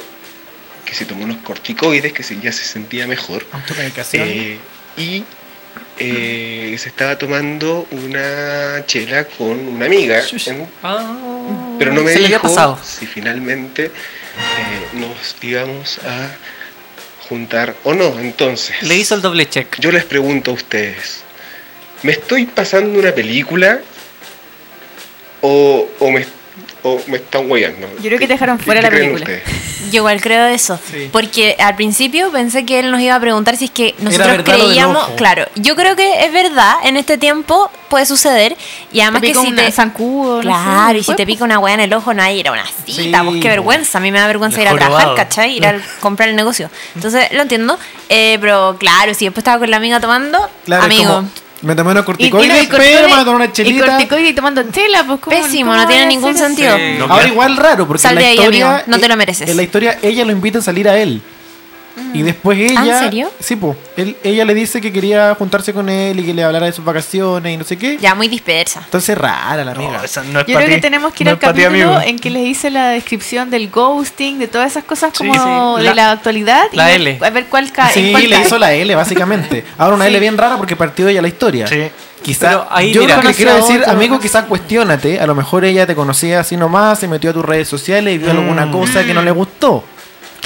[SPEAKER 9] que se tomó unos corticoides, que se- ya se sentía mejor,
[SPEAKER 2] Automedicación.
[SPEAKER 9] eh, y eh, se estaba tomando una chela con una amiga, en-
[SPEAKER 3] Ah,
[SPEAKER 9] pero no me
[SPEAKER 3] se le había
[SPEAKER 9] dijo
[SPEAKER 3] pasado.
[SPEAKER 9] si finalmente eh, nos íbamos a juntar o no. Entonces,
[SPEAKER 3] Le hizo el doble check.
[SPEAKER 9] yo les pregunto a ustedes, ¿me estoy pasando una película o, o me, o me están hueando?
[SPEAKER 5] Yo creo que te dejaron fuera la película.
[SPEAKER 4] Yo igual creo eso.
[SPEAKER 2] Sí.
[SPEAKER 4] Porque al principio pensé que él nos iba a preguntar si es que nosotros creíamos. Claro, yo creo que es verdad, en este tiempo puede suceder. Y además
[SPEAKER 5] Te
[SPEAKER 4] que si
[SPEAKER 5] un
[SPEAKER 4] te.
[SPEAKER 5] zancudo, no
[SPEAKER 4] Claro,
[SPEAKER 5] sé,
[SPEAKER 4] y si te
[SPEAKER 5] pues.
[SPEAKER 4] pica una weá en el ojo, no hay ir a una cita,
[SPEAKER 2] Sí,
[SPEAKER 4] pues qué vergüenza. A mí me da vergüenza ir a trabajar. ¿cachai? Ir a comprar el negocio. Entonces, lo entiendo. Eh, pero claro, si después estaba con la amiga tomando,
[SPEAKER 2] Claro, es
[SPEAKER 4] amigo.
[SPEAKER 2] Me tomé unos
[SPEAKER 5] Y, y,
[SPEAKER 2] corticoides,
[SPEAKER 5] no, y
[SPEAKER 2] pero me voy a tomar una
[SPEAKER 5] corticoide- y
[SPEAKER 2] chelita.
[SPEAKER 5] corticoide y tomando chela, pues ¿cómo-
[SPEAKER 4] Pésimo,
[SPEAKER 5] cómo
[SPEAKER 4] no tiene ningún sentido.
[SPEAKER 3] Sí.
[SPEAKER 2] Ahora igual raro, porque
[SPEAKER 4] Sal
[SPEAKER 2] en la
[SPEAKER 4] de ahí,
[SPEAKER 2] historia,
[SPEAKER 4] amigo, no te lo mereces.
[SPEAKER 2] En la historia ella lo invita a salir a él. Y después ella.
[SPEAKER 4] ¿Ah, en serio?
[SPEAKER 2] Sí, pues. ella le dice que quería juntarse con él y que le hablara de sus vacaciones y no sé qué.
[SPEAKER 4] Ya, muy dispersa.
[SPEAKER 2] Entonces rara la amiga.
[SPEAKER 1] No, esa no es
[SPEAKER 5] Yo creo que tenemos que ir
[SPEAKER 1] No
[SPEAKER 5] al capítulo en que les hice la descripción del ghosting, de todas esas cosas como
[SPEAKER 3] sí.
[SPEAKER 5] de
[SPEAKER 3] La-
[SPEAKER 5] la actualidad.
[SPEAKER 3] la L.
[SPEAKER 5] A ver cuál cae.
[SPEAKER 2] Sí,
[SPEAKER 5] cuál
[SPEAKER 2] le
[SPEAKER 5] cae.
[SPEAKER 2] hizo la L, básicamente. Ahora una L bien rara porque partió ella la historia.
[SPEAKER 1] Sí.
[SPEAKER 2] Quizá,
[SPEAKER 3] ahí,
[SPEAKER 2] yo
[SPEAKER 3] mira,
[SPEAKER 2] lo que quiero decir,
[SPEAKER 5] otro,
[SPEAKER 2] amigo, quizás cuestionate. A lo mejor ella te conocía así nomás, se metió a tus redes sociales y vio alguna cosa que no le gustó.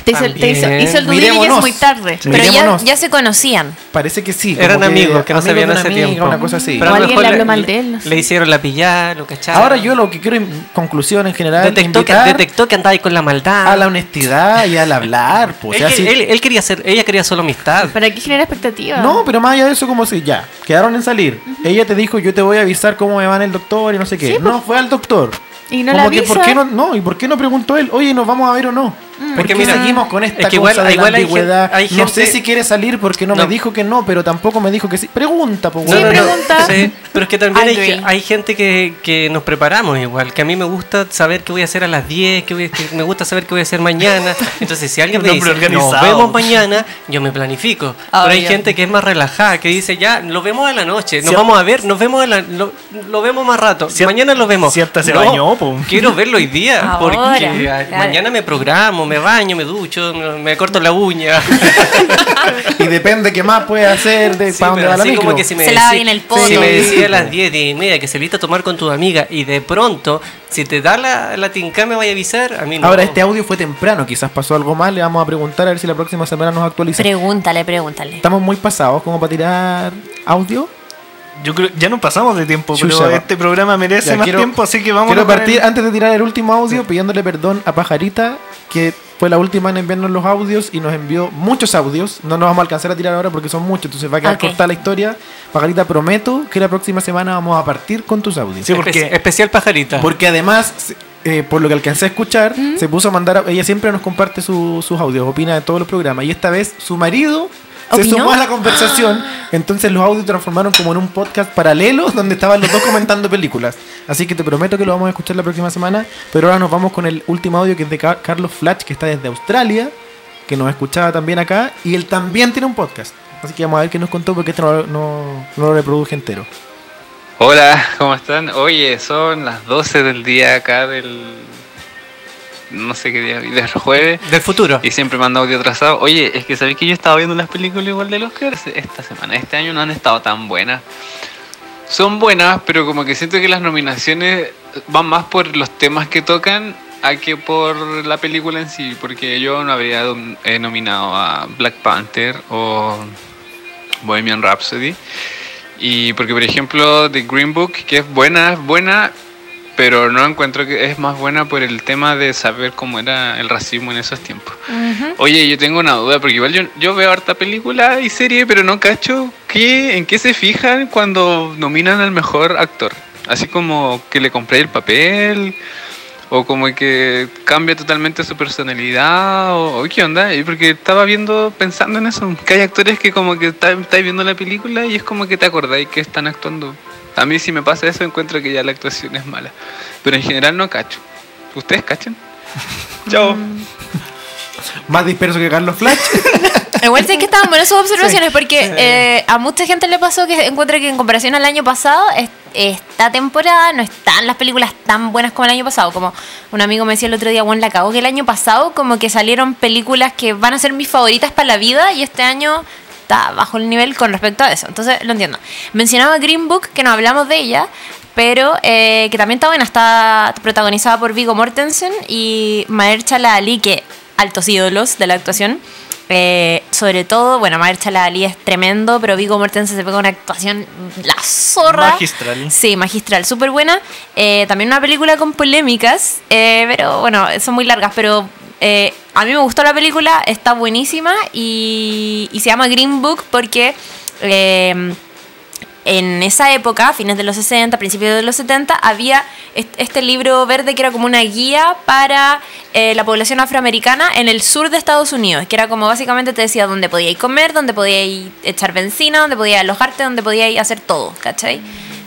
[SPEAKER 5] Te hizo, te hizo, hizo el
[SPEAKER 2] Miremonos.
[SPEAKER 5] muy tarde.
[SPEAKER 2] Sí.
[SPEAKER 4] Pero ya, ya se conocían.
[SPEAKER 2] Parece que sí.
[SPEAKER 3] Eran amigos que no se
[SPEAKER 2] amigos
[SPEAKER 3] habían
[SPEAKER 2] una
[SPEAKER 3] hace
[SPEAKER 2] amiga,
[SPEAKER 3] tiempo.
[SPEAKER 2] Una cosa así.
[SPEAKER 3] Pero
[SPEAKER 5] O alguien
[SPEAKER 3] mejor
[SPEAKER 5] le habló mal de él, no sé.
[SPEAKER 3] Le hicieron la pillada, lo cacharon.
[SPEAKER 2] Ahora yo lo que quiero en conclusión en general
[SPEAKER 3] detectó que, detectó que andaba ahí con la maldad.
[SPEAKER 2] a la honestidad y al hablar. pues, o
[SPEAKER 3] él,
[SPEAKER 2] sea,
[SPEAKER 3] que-
[SPEAKER 2] si-
[SPEAKER 3] él- él quería ser, ella quería solo amistad.
[SPEAKER 5] ¿Para qué genera expectativa?
[SPEAKER 2] No, pero más allá de eso, como si ya, quedaron en salir. Ella te dijo, yo te voy a avisar cómo me va en el doctor y no sé qué.
[SPEAKER 5] Sí,
[SPEAKER 2] no, fue al doctor.
[SPEAKER 5] Y no
[SPEAKER 2] Como
[SPEAKER 5] la
[SPEAKER 2] que, ¿por qué no, no? ¿Y por qué no preguntó él? Oye, ¿nos vamos a ver o no? ¿Por
[SPEAKER 3] Porque mira,
[SPEAKER 2] seguimos con esta
[SPEAKER 3] es que igual-
[SPEAKER 2] cosa de
[SPEAKER 3] igual
[SPEAKER 2] la
[SPEAKER 3] hay gen-
[SPEAKER 2] ambigüedad?
[SPEAKER 3] hay
[SPEAKER 2] No sé
[SPEAKER 3] gente-
[SPEAKER 2] si quiere salir porque no,
[SPEAKER 3] No.
[SPEAKER 2] me dijo que no, pero tampoco me dijo que sí. Pregunta, pues,
[SPEAKER 5] Sí,
[SPEAKER 2] weón.
[SPEAKER 5] pregunta.
[SPEAKER 3] Sí, pero es que también hay, hay gente que, que nos preparamos igual, que a mí me gusta saber qué voy a hacer a las 10, que, voy- que me gusta saber qué voy a hacer mañana. Entonces, si alguien me dice, nos
[SPEAKER 1] organizado".
[SPEAKER 3] vemos mañana, yo me planifico. Pero hay
[SPEAKER 5] Obvio.
[SPEAKER 3] gente que es más relajada, que dice, ya, lo vemos en la noche, nos
[SPEAKER 1] Cier-
[SPEAKER 3] vamos a ver, nos vemos en la, lo, lo vemos más rato,
[SPEAKER 1] Cier-
[SPEAKER 3] mañana lo vemos.
[SPEAKER 1] cierta se
[SPEAKER 3] No,
[SPEAKER 1] bañó.
[SPEAKER 3] Quiero verlo hoy día,
[SPEAKER 4] Ahora,
[SPEAKER 3] porque
[SPEAKER 4] claro.
[SPEAKER 3] mañana me programo, me baño, me ducho, me, corto la uña.
[SPEAKER 2] Y depende qué más puede hacer de
[SPEAKER 3] Sí,
[SPEAKER 2] para dónde va la
[SPEAKER 3] así como
[SPEAKER 2] micro.
[SPEAKER 3] que si me
[SPEAKER 4] Se lava bien el poto.
[SPEAKER 3] Si me decía a las 10, 10 y media que saliste a tomar con tu amiga y de pronto, si te da la, la tinca me vaya a avisar, a mí no.
[SPEAKER 2] Ahora, este audio fue temprano, quizás pasó algo más, le vamos a preguntar a ver si la próxima semana nos actualiza.
[SPEAKER 4] Pregúntale, pregúntale.
[SPEAKER 2] Estamos muy pasados como para tirar audio.
[SPEAKER 1] Yo creo ya nos pasamos de tiempo,
[SPEAKER 2] Chucha,
[SPEAKER 1] pero
[SPEAKER 2] va.
[SPEAKER 1] este programa merece
[SPEAKER 2] Ya,
[SPEAKER 1] más
[SPEAKER 2] quiero-
[SPEAKER 1] tiempo, así que vamos
[SPEAKER 2] Quiero partir, antes de tirar el último audio, pidiéndole perdón a Pajarita, que fue la última en enviarnos los audios y nos envió muchos audios. No nos vamos a alcanzar a tirar ahora porque son muchos, entonces va a quedar
[SPEAKER 4] Ok.
[SPEAKER 2] cortada la historia. Pajarita, prometo que la próxima semana vamos a partir con tus audios.
[SPEAKER 1] Sí, porque-
[SPEAKER 3] Espe- especial pajarita.
[SPEAKER 2] Porque además, eh, por lo que alcancé a escuchar, se puso a mandar. a- ella siempre nos comparte su- sus audios, opina de todos los programas. Y esta vez su marido se sumó a la conversación. Entonces los audios transformaron como en un podcast paralelo donde estaban los dos comentando películas. Así que te prometo que lo vamos a escuchar la próxima semana. Pero ahora nos vamos con el último audio que es de Car- Carlos Flatch, que está desde Australia, que nos escuchaba también acá. Y él también tiene un podcast. Así que vamos a ver qué nos contó porque este no, no- no lo reproduje entero.
[SPEAKER 10] Hola, ¿cómo están? Oye, son las 12 del día acá del... No sé qué día, del jueves.
[SPEAKER 3] Del futuro.
[SPEAKER 10] Y siempre mando audio atrasado. Oye, es que sabéis que yo estaba viendo las películas igual de los Oscar esta semana. Este año no han estado tan buenas. Son buenas, pero como que siento que las nominaciones van más por los temas que tocan a que por la película en sí. Porque yo no habría eh, nominado a Black Panther o Bohemian Rhapsody. Y porque, por ejemplo, The Green Book, que es buena, es buena, pero no encuentro que es más buena por el tema de saber cómo era el racismo en esos tiempos. Oye, yo tengo una duda, porque igual yo, yo veo harta película y serie, pero no cacho qué, en qué se fijan cuando nominan al mejor actor. Así como que le compré el papel, o como que cambia totalmente su personalidad, o, o qué onda. Porque estaba viendo, pensando en eso, que hay actores que como que está- estáis viendo la película y es como que te acordáis que están actuando. A mí si me pasa eso encuentro que ya la actuación es mala. Pero en general no cacho. ¿Ustedes cachan? Chao.
[SPEAKER 2] Más disperso que Carlos Flatch.
[SPEAKER 4] Igual sé que estaban buenas sus observaciones porque eh, a mucha gente le pasó que encuentra que en comparación al año pasado, es- esta temporada no están las películas tan buenas como el año pasado. Como un amigo me decía el otro día, bueno, la cagó que el año pasado como que salieron películas que van a ser mis favoritas para la vida y este año está bajo el nivel con respecto a eso. Entonces lo entiendo. Mencionaba Green Book, que no hablamos de ella, pero eh, que también está buena. Está protagonizada por Vigo Mortensen y Mahershala Ali, que altos ídolos de la actuación. Eh, sobre todo, bueno, Mahershala Ali es tremendo, pero Vigo Mortensen se pega una actuación la zorra.
[SPEAKER 1] Magistral.
[SPEAKER 4] Sí, magistral, súper buena. Eh, también una película con polémicas, eh, pero bueno, son muy largas, pero eh, a mí me gustó la película, está buenísima y, se llama Green Book porque eh, en esa época, fines de los 60, principios de los 70, había est- este libro verde que era como una guía para eh, la población afroamericana en el sur de Estados Unidos, que era como básicamente te decía dónde podíais comer, dónde podíais echar benzina, dónde podíais alojarte, dónde podíais hacer todo, ¿cachai?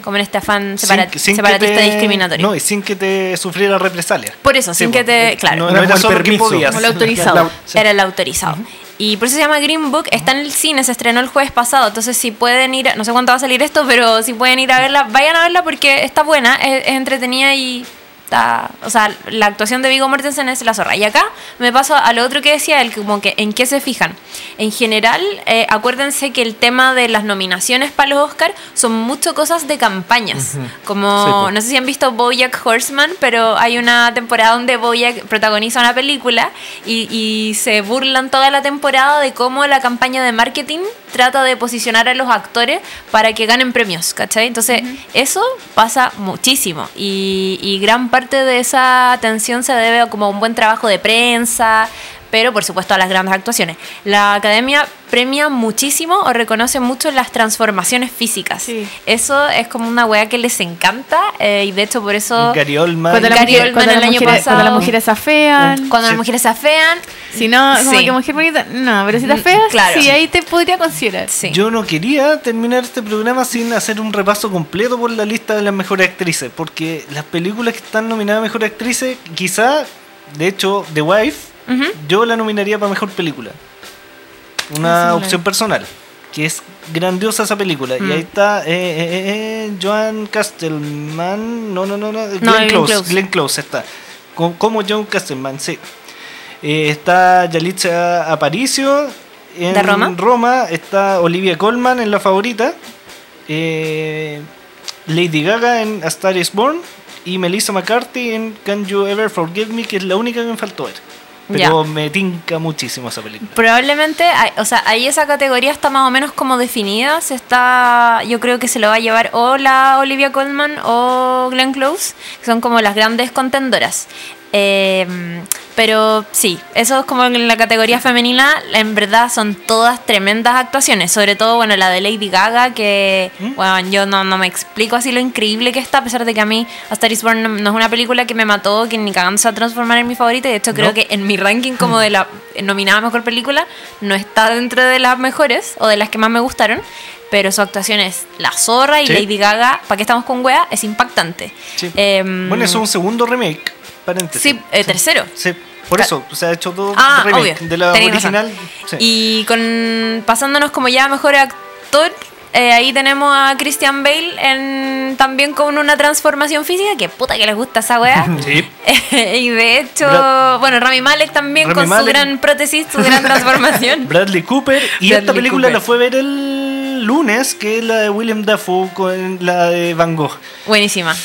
[SPEAKER 4] Como en este afán separa-
[SPEAKER 1] Sin- sin que
[SPEAKER 4] separatista
[SPEAKER 1] te-
[SPEAKER 4] discriminatorio.
[SPEAKER 1] No, y sin que te sufriera represalias.
[SPEAKER 4] Por eso, sin que te... Claro.
[SPEAKER 1] No,
[SPEAKER 2] Era
[SPEAKER 1] no era solo que
[SPEAKER 2] permiso.
[SPEAKER 1] podías.
[SPEAKER 5] Como lo autorizado.
[SPEAKER 2] La-
[SPEAKER 4] Era el autorizado. Y por eso se llama Green Book. Está en el cine, se estrenó el jueves pasado. Entonces, si pueden ir, a- no sé cuánto va a salir esto, pero si pueden ir a verla, vayan a verla porque está buena, es, es entretenida y está. O sea, la actuación de Vigo Mortensen es la zorra. Y acá me paso a lo otro que decía él, como que en qué se fijan. En general, eh, acuérdense que el tema de las nominaciones para los Oscar son mucho cosas de campañas.
[SPEAKER 2] Ujú.
[SPEAKER 4] Como,
[SPEAKER 2] Sí, po.
[SPEAKER 4] no sé si han visto Bojack Horseman, pero hay una temporada donde Bojack protagoniza una película y, y se burlan toda la temporada de cómo la campaña de marketing trata de posicionar a los actores para que ganen premios, ¿cachai? Entonces, eso pasa muchísimo y, y gran parte de esa atención se debe a como un buen trabajo de prensa, pero por supuesto a las grandes actuaciones. La academia premia muchísimo o reconoce mucho las transformaciones físicas.
[SPEAKER 5] Sí.
[SPEAKER 4] Eso es como una weá que les encanta eh, y de hecho por eso
[SPEAKER 1] Gary Oldman.
[SPEAKER 5] Cuando, las
[SPEAKER 4] Gary
[SPEAKER 5] mujeres-
[SPEAKER 4] Oldman
[SPEAKER 5] cuando
[SPEAKER 4] el
[SPEAKER 5] las
[SPEAKER 4] año
[SPEAKER 5] mujeres- cuando las
[SPEAKER 4] pasado.
[SPEAKER 5] mujeres se afean.
[SPEAKER 4] cuando
[SPEAKER 1] Sí.
[SPEAKER 4] las mujeres se afean,
[SPEAKER 5] Si no, como
[SPEAKER 4] Sí.
[SPEAKER 5] que mujer bonita. No, pero si te
[SPEAKER 4] Mm,
[SPEAKER 5] feas,
[SPEAKER 4] claro.
[SPEAKER 5] sí, ahí te podría considerar.
[SPEAKER 4] sí.
[SPEAKER 1] Yo no quería terminar este programa sin hacer un repaso completo por la lista de las mejores actrices, porque las películas que están nominadas a mejores actrices, quizá, de hecho, The Wife, Yo la nominaría para mejor película. Una
[SPEAKER 5] sí,
[SPEAKER 1] opción personal, que es grandiosa esa película.
[SPEAKER 4] Mm.
[SPEAKER 1] Y ahí está eh, eh, eh, Joan Castelman, no, no, no, no, Glenn, Close,
[SPEAKER 4] Close.
[SPEAKER 1] Glenn Close está. Co- Como John Castelman, sí. Está Yalitza Aparicio en
[SPEAKER 4] ¿De Roma?
[SPEAKER 1] Está Olivia Colman en La Favorita. Lady Gaga en A Star is Born. Y Melissa McCarthy en Can You Ever Forgive Me, que es la única que me faltó ver. Pero me tinca muchísimo esa película.
[SPEAKER 4] Probablemente, hay- o sea, ahí esa categoría está más o menos como definida. Se está, yo creo que se lo va a llevar o la Olivia Colman o Glenn Close, que son como las grandes contendoras. Eh, pero sí, eso es como en la categoría femenina, en verdad son todas tremendas actuaciones. Sobre todo, bueno, la de Lady Gaga, que,
[SPEAKER 1] ¿Mm?
[SPEAKER 4] bueno, yo no, no me explico así lo increíble que está, a pesar de que a mí A Star is Born no, no es una película que me mató, que ni cagando se va a transformar en mi favorita. Y de hecho, creo
[SPEAKER 1] ¿No?
[SPEAKER 4] que en mi ranking como de la nominada mejor película no está dentro de las mejores o de las que más me gustaron. Pero su actuación es La Zorra y
[SPEAKER 1] Sí.
[SPEAKER 4] Lady Gaga, ¿para qué estamos con wea? Es impactante.
[SPEAKER 1] Sí.
[SPEAKER 4] Em,
[SPEAKER 1] Bueno, eso es un segundo remake, paréntesis.
[SPEAKER 4] Sí, eh, tercero.
[SPEAKER 1] Sí, por eso, se ha hecho dos
[SPEAKER 4] Ah, obvio,
[SPEAKER 1] De la original. sí.
[SPEAKER 4] Y con pasándonos como ya mejor actor, eh, ahí tenemos a Christian Bale en, también con una transformación física, que puta que les gusta esa wea.
[SPEAKER 1] Sí.
[SPEAKER 4] y de hecho,
[SPEAKER 1] Brad-
[SPEAKER 4] bueno, Rami Malek también
[SPEAKER 1] Rami
[SPEAKER 4] con su gran prótesis, su gran transformación.
[SPEAKER 1] Bradley Cooper. Y
[SPEAKER 4] Bradley
[SPEAKER 1] esta película
[SPEAKER 4] Cooper.
[SPEAKER 1] la fue a ver el lunes, que es la de William Dafoe con la de Van Gogh.
[SPEAKER 4] Buenísima.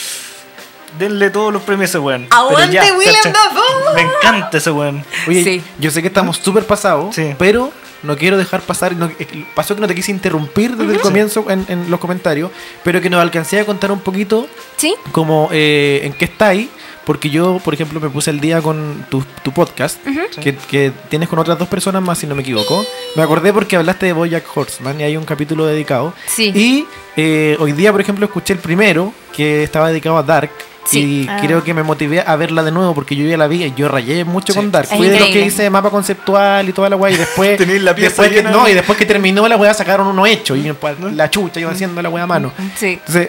[SPEAKER 1] Denle todos los premios a ese weón.
[SPEAKER 4] ¡Aguante
[SPEAKER 1] ya,
[SPEAKER 4] William. Dafoe!
[SPEAKER 1] Me encanta ese weón.
[SPEAKER 2] Oye,
[SPEAKER 4] Sí.
[SPEAKER 2] yo sé que estamos súper pasados,
[SPEAKER 1] Sí.
[SPEAKER 2] pero no quiero dejar pasar. no- eh, pasó que no te quise interrumpir desde el comienzo en, en los comentarios, pero que nos alcancé a contar un poquito
[SPEAKER 4] ¿Sí?
[SPEAKER 2] como eh, en qué está ahí. Porque yo, por ejemplo, me puse el día con tu, tu podcast, que, que tienes con otras dos personas más, si no me equivoco. Me acordé porque hablaste de Bojack Horseman y hay un capítulo dedicado.
[SPEAKER 4] Sí.
[SPEAKER 2] Y eh, hoy día, por ejemplo, escuché el primero, que estaba dedicado a Dark.
[SPEAKER 4] Sí.
[SPEAKER 2] Y
[SPEAKER 5] Ah.
[SPEAKER 2] creo que me motivé a verla de nuevo porque yo ya la vi y yo rayé mucho
[SPEAKER 1] Sí.
[SPEAKER 2] con Dark. Fui de los que hice mapa conceptual y toda la weá y después.
[SPEAKER 1] Tenéis la pieza
[SPEAKER 2] después que, No,
[SPEAKER 1] de-
[SPEAKER 2] y después que terminó la weá sacaron uno hecho y pues, la chucha iban haciendo la weá a mano.
[SPEAKER 4] Sí.
[SPEAKER 2] Entonces,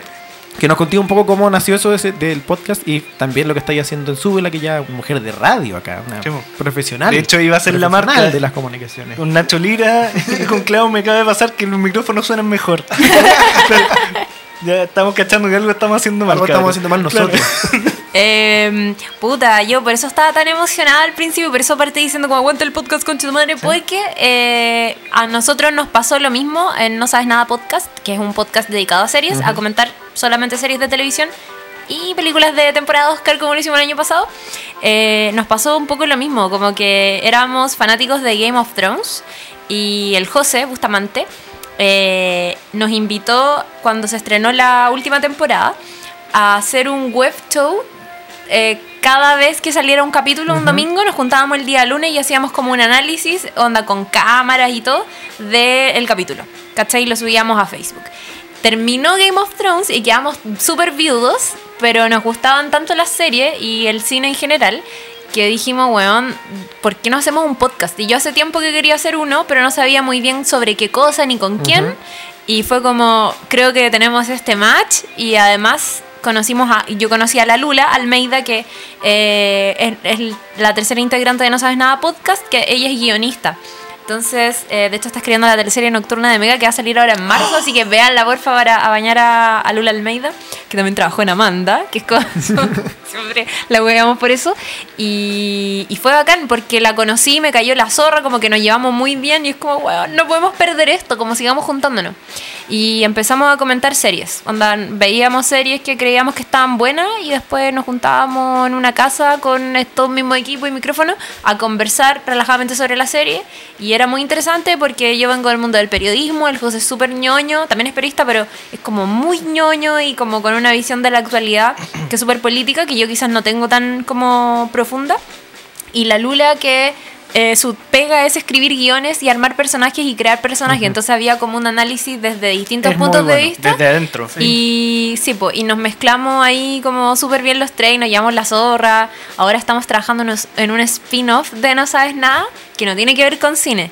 [SPEAKER 2] que nos contigo un poco cómo nació eso de ese- del podcast y también lo que estáis haciendo en Súbela, que ya mujer de radio acá, una
[SPEAKER 1] mo.
[SPEAKER 2] profesional.
[SPEAKER 1] De hecho, iba a ser la marca.
[SPEAKER 2] de las comunicaciones.
[SPEAKER 1] Con Nacho Lira con Clau me acaba de pasar que los micrófonos suenan mejor. ya estamos cachando que algo estamos haciendo mal.
[SPEAKER 2] Algo estamos haciendo mal
[SPEAKER 1] Claro.
[SPEAKER 2] nosotros.
[SPEAKER 4] Eh, puta, yo por eso estaba tan emocionada al principio, por eso partí diciendo como aguanta el podcast con tu madre, porque eh, a nosotros nos pasó lo mismo en No Sabes Nada Podcast, que es un podcast dedicado a series, a comentar solamente series de televisión y películas de temporada Oscar como lo hicimos el año pasado. Eh, nos pasó un poco lo mismo, como que éramos fanáticos de Game of Thrones y el José Bustamante eh, nos invitó cuando se estrenó la última temporada a hacer un web show eh, cada vez que saliera un capítulo un domingo nos juntábamos el día lunes y hacíamos como un análisis, onda con cámaras y todo, del capítulo. ¿Cachai? Y lo subíamos a Facebook. Terminó Game of Thrones y quedamos súper viudos, pero nos gustaban tanto las series y el cine en general que dijimos, weón, ¿por qué no hacemos un podcast? Y yo hace tiempo que quería hacer uno, pero no sabía muy bien sobre qué cosa ni con quién. Y fue como, creo que tenemos este match y además conocimos a, yo conocí a la Lula Almeida, que eh, es, es la tercera integrante de No Sabes Nada Podcast, que ella es guionista. Entonces, eh, de hecho, está escribiendo la teleserie nocturna de Mega que va a salir ahora en marzo, así que veanla porfa para bañar a, Lula Almeida, que también trabajó en Amanda, que es como siempre la hueamos por eso. Y, y fue bacán porque la conocí, me cayó la zorra, como que nos llevamos muy bien y es como, weón, no podemos perder esto, como sigamos juntándonos. Y empezamos a comentar series. Onda, veíamos series que creíamos que estaban buenas y después nos juntábamos en una casa con estos mismos equipos y micrófonos a conversar relajadamente sobre la serie. Y era muy interesante porque yo vengo del mundo del periodismo, el José es súper ñoño, también es periodista, pero es como muy ñoño y como con una visión de la actualidad que es súper política, que yo quizás no tengo tan como profunda. Y la Lula que eh, su pega es escribir guiones y armar personajes y crear personajes. Entonces había como un análisis desde distintos
[SPEAKER 1] Es
[SPEAKER 4] puntos de vista.
[SPEAKER 1] Desde adentro.
[SPEAKER 4] Y sí, po, y nos mezclamos ahí como súper bien los tres, y nos llamamos La Zorra. Ahora estamos trabajando en un spin-off de No Sabes Nada, que no tiene que ver con cine.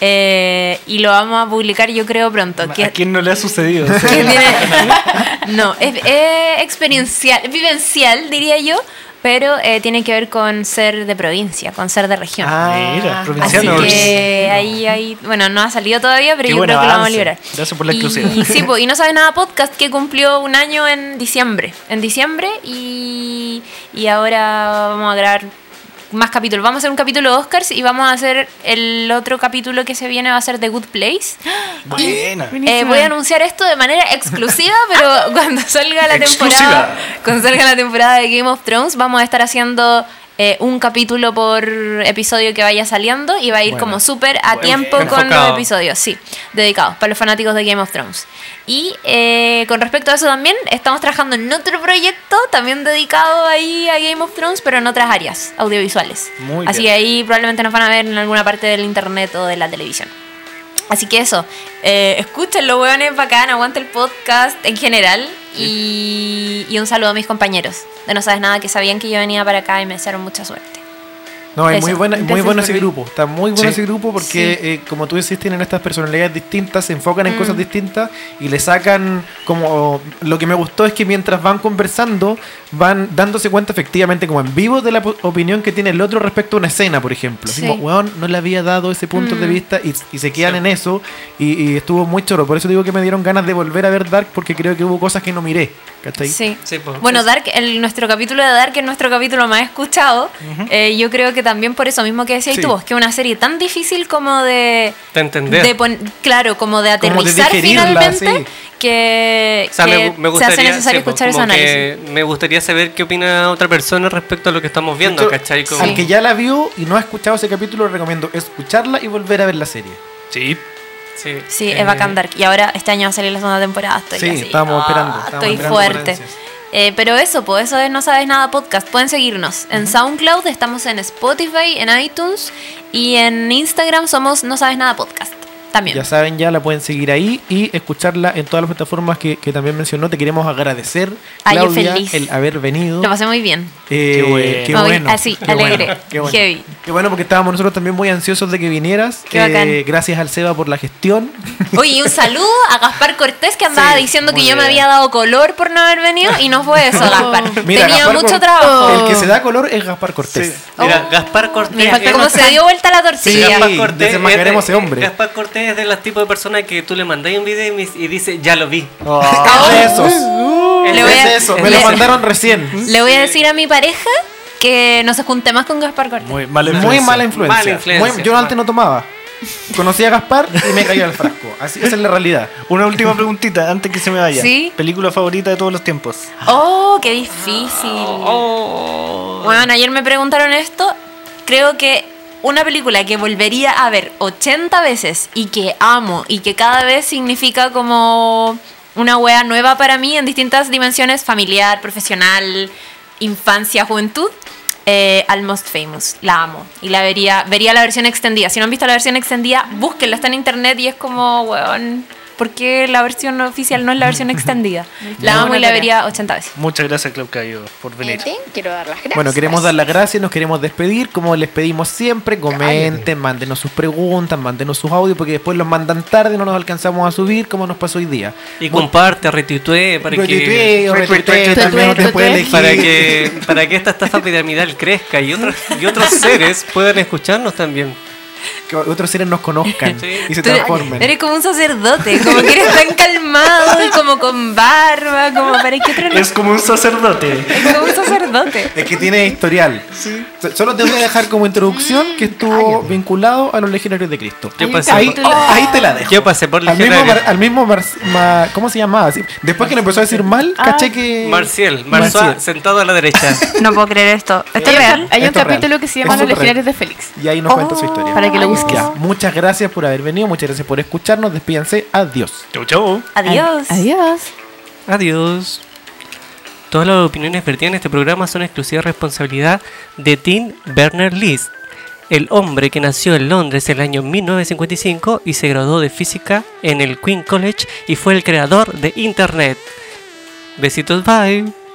[SPEAKER 4] Eh, y lo vamos a publicar yo creo pronto. Que,
[SPEAKER 1] ¿A quién no le ha sucedido?
[SPEAKER 4] no, es, es experiencial, vivencial diría yo, pero eh, tiene que ver con ser de provincia, con ser de región.
[SPEAKER 1] Mira,
[SPEAKER 4] Así
[SPEAKER 1] provincianos.
[SPEAKER 4] que ahí, ahí, bueno, no ha salido todavía, pero
[SPEAKER 1] Qué
[SPEAKER 4] yo creo que lo vamos a
[SPEAKER 1] avance.
[SPEAKER 4] liberar.
[SPEAKER 1] Gracias por la exclusiva.
[SPEAKER 4] Y, sí, po, y no sabes nada podcast que cumplió un año en diciembre. En diciembre y, y ahora vamos a grabar más capítulos. Vamos a hacer un capítulo de Oscars y vamos a hacer el otro capítulo que se viene va a ser The Good Place.
[SPEAKER 1] Buena.
[SPEAKER 4] Eh, voy a anunciar esto de manera exclusiva, pero cuando salga la
[SPEAKER 1] Exclusiva.
[SPEAKER 4] temporada, cuando salga la temporada de Game of Thrones, vamos a estar haciendo eh, un capítulo por episodio que vaya saliendo y va a ir como súper a tiempo con los episodios, sí, dedicados para los fanáticos de Game of Thrones. Y eh, con respecto a eso también, estamos trabajando en otro proyecto también dedicado ahí a Game of Thrones, pero en otras áreas audiovisuales.
[SPEAKER 1] Muy
[SPEAKER 4] Así
[SPEAKER 1] bien.
[SPEAKER 4] que ahí probablemente nos van a ver en alguna parte del internet o de la televisión. Así que eso, eh, escúchenlo, weones, bacán, aguanta el podcast en general. Y, y un saludo a mis compañeros de No Sabes Nada que sabían que yo venía para acá y me desearon mucha suerte.
[SPEAKER 2] No, es
[SPEAKER 4] Eso.
[SPEAKER 2] muy, buena, muy bueno ese grupo. Está muy bueno
[SPEAKER 1] Sí.
[SPEAKER 2] ese grupo porque, eh, como tú decís, tienen estas personalidades distintas, se enfocan en
[SPEAKER 4] Mm.
[SPEAKER 2] cosas distintas y le sacan como... Lo que me gustó es que mientras van conversando, van dándose cuenta efectivamente como en vivo de la opinión que tiene el otro respecto a una escena, por ejemplo. Así
[SPEAKER 4] Sí.
[SPEAKER 2] como, weón, no le había dado ese punto de
[SPEAKER 4] Mm.
[SPEAKER 2] vista y, y se quedan en eso y, y estuvo muy choro. Por eso digo que me dieron ganas de volver a ver Dark porque creo que hubo cosas que no miré. ¿Cachai?
[SPEAKER 4] Sí.
[SPEAKER 3] Sí, pues.
[SPEAKER 4] Bueno, Dark, el, nuestro capítulo de Dark es nuestro capítulo más escuchado. Eh, yo creo que también por eso mismo que decías
[SPEAKER 2] Sí.
[SPEAKER 4] tú, vos, que es una serie tan difícil como de...
[SPEAKER 3] De entender.
[SPEAKER 4] de pon- claro, como de
[SPEAKER 2] Como de
[SPEAKER 4] aterrizar finalmente,
[SPEAKER 2] sí.
[SPEAKER 4] que,
[SPEAKER 3] O sea,
[SPEAKER 4] que
[SPEAKER 3] me, me
[SPEAKER 4] se
[SPEAKER 3] gustaría,
[SPEAKER 4] hace necesario
[SPEAKER 3] sí,
[SPEAKER 4] escuchar ese análisis.
[SPEAKER 3] me gustaría saber qué opina otra persona respecto a lo que estamos viendo,
[SPEAKER 2] hecho,
[SPEAKER 3] ¿cachai? Como-
[SPEAKER 2] Al que ya la vio y no ha escuchado ese capítulo, recomiendo escucharla y volver a ver la serie.
[SPEAKER 1] Sí.
[SPEAKER 3] Sí,
[SPEAKER 4] Sí,
[SPEAKER 3] eh,
[SPEAKER 4] es Dark. Y ahora este año va a salir la segunda temporada. Estoy
[SPEAKER 2] Sí,
[SPEAKER 4] así,
[SPEAKER 2] estábamos
[SPEAKER 4] ah,
[SPEAKER 2] esperando, estábamos
[SPEAKER 4] Estoy
[SPEAKER 2] esperando
[SPEAKER 4] fuerte. Eh, pero eso, pues eso es No Sabes Nada Podcast. Pueden seguirnos en SoundCloud, estamos en Spotify, en iTunes y en Instagram somos No Sabes Nada Podcast. También.
[SPEAKER 2] Ya saben, ya la pueden seguir ahí y escucharla en todas las plataformas que, que también mencionó. Te queremos agradecer,
[SPEAKER 4] Ay,
[SPEAKER 2] Claudia,
[SPEAKER 4] feliz.
[SPEAKER 2] el haber venido.
[SPEAKER 4] Lo pasé muy bien.
[SPEAKER 2] Eh,
[SPEAKER 1] Qué bueno.
[SPEAKER 2] qué
[SPEAKER 4] Muy-
[SPEAKER 2] bueno,
[SPEAKER 4] así,
[SPEAKER 2] qué
[SPEAKER 4] alegre,
[SPEAKER 2] bueno, qué bueno.
[SPEAKER 4] heavy.
[SPEAKER 2] Qué bueno porque estábamos nosotros también muy ansiosos de que vinieras.
[SPEAKER 4] Qué bacán.
[SPEAKER 2] Eh, gracias al Seba por la gestión.
[SPEAKER 4] Oye, y un saludo a Gaspar Cortés que andaba
[SPEAKER 2] Sí,
[SPEAKER 4] diciendo que
[SPEAKER 1] muy
[SPEAKER 4] yo me
[SPEAKER 1] bien.
[SPEAKER 4] había dado color por no haber venido y no fue eso, Gaspar.
[SPEAKER 2] Mira,
[SPEAKER 4] Tenía
[SPEAKER 2] Gaspar
[SPEAKER 4] mucho
[SPEAKER 2] Cor-
[SPEAKER 4] trabajo.
[SPEAKER 2] El que se da color es Gaspar Cortés.
[SPEAKER 3] Mira,
[SPEAKER 4] Oh.
[SPEAKER 3] Gaspar Cortés.
[SPEAKER 4] Mira, cómo se dio vuelta la tortilla.
[SPEAKER 2] Sí.
[SPEAKER 3] Gaspar Cortés
[SPEAKER 2] desenmascaremos
[SPEAKER 3] es de-
[SPEAKER 2] ese hombre.
[SPEAKER 3] Gaspar Cortés es de los tipos de personas que tú le mandáis un video y, dice, ya lo vi.
[SPEAKER 2] Es de esos.
[SPEAKER 4] Le voy
[SPEAKER 2] Es
[SPEAKER 4] a-
[SPEAKER 2] esos. Me
[SPEAKER 4] le-
[SPEAKER 2] lo mandaron recién.
[SPEAKER 4] Le voy a decir a mi pareja que no se junte más con Gaspar Cortés.
[SPEAKER 1] Muy mala
[SPEAKER 2] Muy
[SPEAKER 1] influencia.
[SPEAKER 2] mala influencia.
[SPEAKER 3] Mala influencia.
[SPEAKER 2] Muy- yo antes no tomaba. Conocí a Gaspar y me cayó al frasco. Así esa es la realidad.
[SPEAKER 1] Una última preguntita antes que se me vaya.
[SPEAKER 4] Sí.
[SPEAKER 1] ¿Película favorita de todos los tiempos?
[SPEAKER 4] Oh, qué difícil. Bueno, ayer me preguntaron esto. Creo que una película que volvería a ver 80 veces y que amo y que cada vez significa como una wea nueva para mí en distintas dimensiones, familiar, profesional, infancia, juventud. Eh, Almost Famous, la amo y la vería, vería la versión extendida. Si no han visto la versión extendida, búsquenla, está en internet y es como, weón, ¿por qué la versión oficial no es la versión extendida? La amo y la vería 80 veces.
[SPEAKER 1] Muchas gracias, Clau Cayo, por venir.
[SPEAKER 8] Quiero dar las gracias.
[SPEAKER 2] Bueno, queremos dar las gracias, nos queremos despedir, como les pedimos siempre, comenten, mándenos sus preguntas, mándenos sus audios, porque después los mandan tarde y no nos alcanzamos a subir, como nos pasó hoy día.
[SPEAKER 3] Y comparte, retuitee para que,
[SPEAKER 2] te
[SPEAKER 3] para que para que esta estafa piramidal crezca y otros y otros seres puedan escucharnos también.
[SPEAKER 2] Que otros seres nos conozcan
[SPEAKER 3] Sí.
[SPEAKER 2] y se
[SPEAKER 4] Tú
[SPEAKER 2] transformen.
[SPEAKER 4] Eres como un sacerdote, como que eres tan calmado y como con barba, como para que otro no
[SPEAKER 1] Es como un sacerdote.
[SPEAKER 4] es como un sacerdote.
[SPEAKER 2] Es que tiene historial. So- Solo te voy a dejar como introducción que estuvo vinculado a los legionarios de Cristo.
[SPEAKER 3] Yo pasé,
[SPEAKER 2] Ahí,
[SPEAKER 3] por,
[SPEAKER 2] ahí te la dejo.
[SPEAKER 3] yo pasé por
[SPEAKER 2] al mismo, al mismo Mar- Ma- ¿cómo se llamaba? Sí, Después que le empezó a decir mal,
[SPEAKER 5] Ah,
[SPEAKER 2] caché que
[SPEAKER 3] Marcial, Marcial,
[SPEAKER 2] Marcial.
[SPEAKER 3] sentado a la derecha.
[SPEAKER 4] No puedo creer esto. ¿Esto es
[SPEAKER 5] Hay un-
[SPEAKER 4] real?
[SPEAKER 5] Hay un
[SPEAKER 2] real.
[SPEAKER 5] capítulo que se llama Los
[SPEAKER 2] real.
[SPEAKER 5] Legionarios de Félix.
[SPEAKER 2] y ahí nos cuenta su historia.
[SPEAKER 5] Para que lo busques.
[SPEAKER 2] Ya, muchas gracias por haber venido, muchas gracias por escucharnos, despídense, adiós.
[SPEAKER 1] Chau, chau.
[SPEAKER 4] Adiós.
[SPEAKER 5] Adiós.
[SPEAKER 3] Adiós. Todas las opiniones vertidas en este programa son exclusiva responsabilidad de Tim Berners-Lee, el hombre que nació en Londres en el año 1955 y se graduó de física en el Queen College y fue el creador de Internet. Besitos, bye.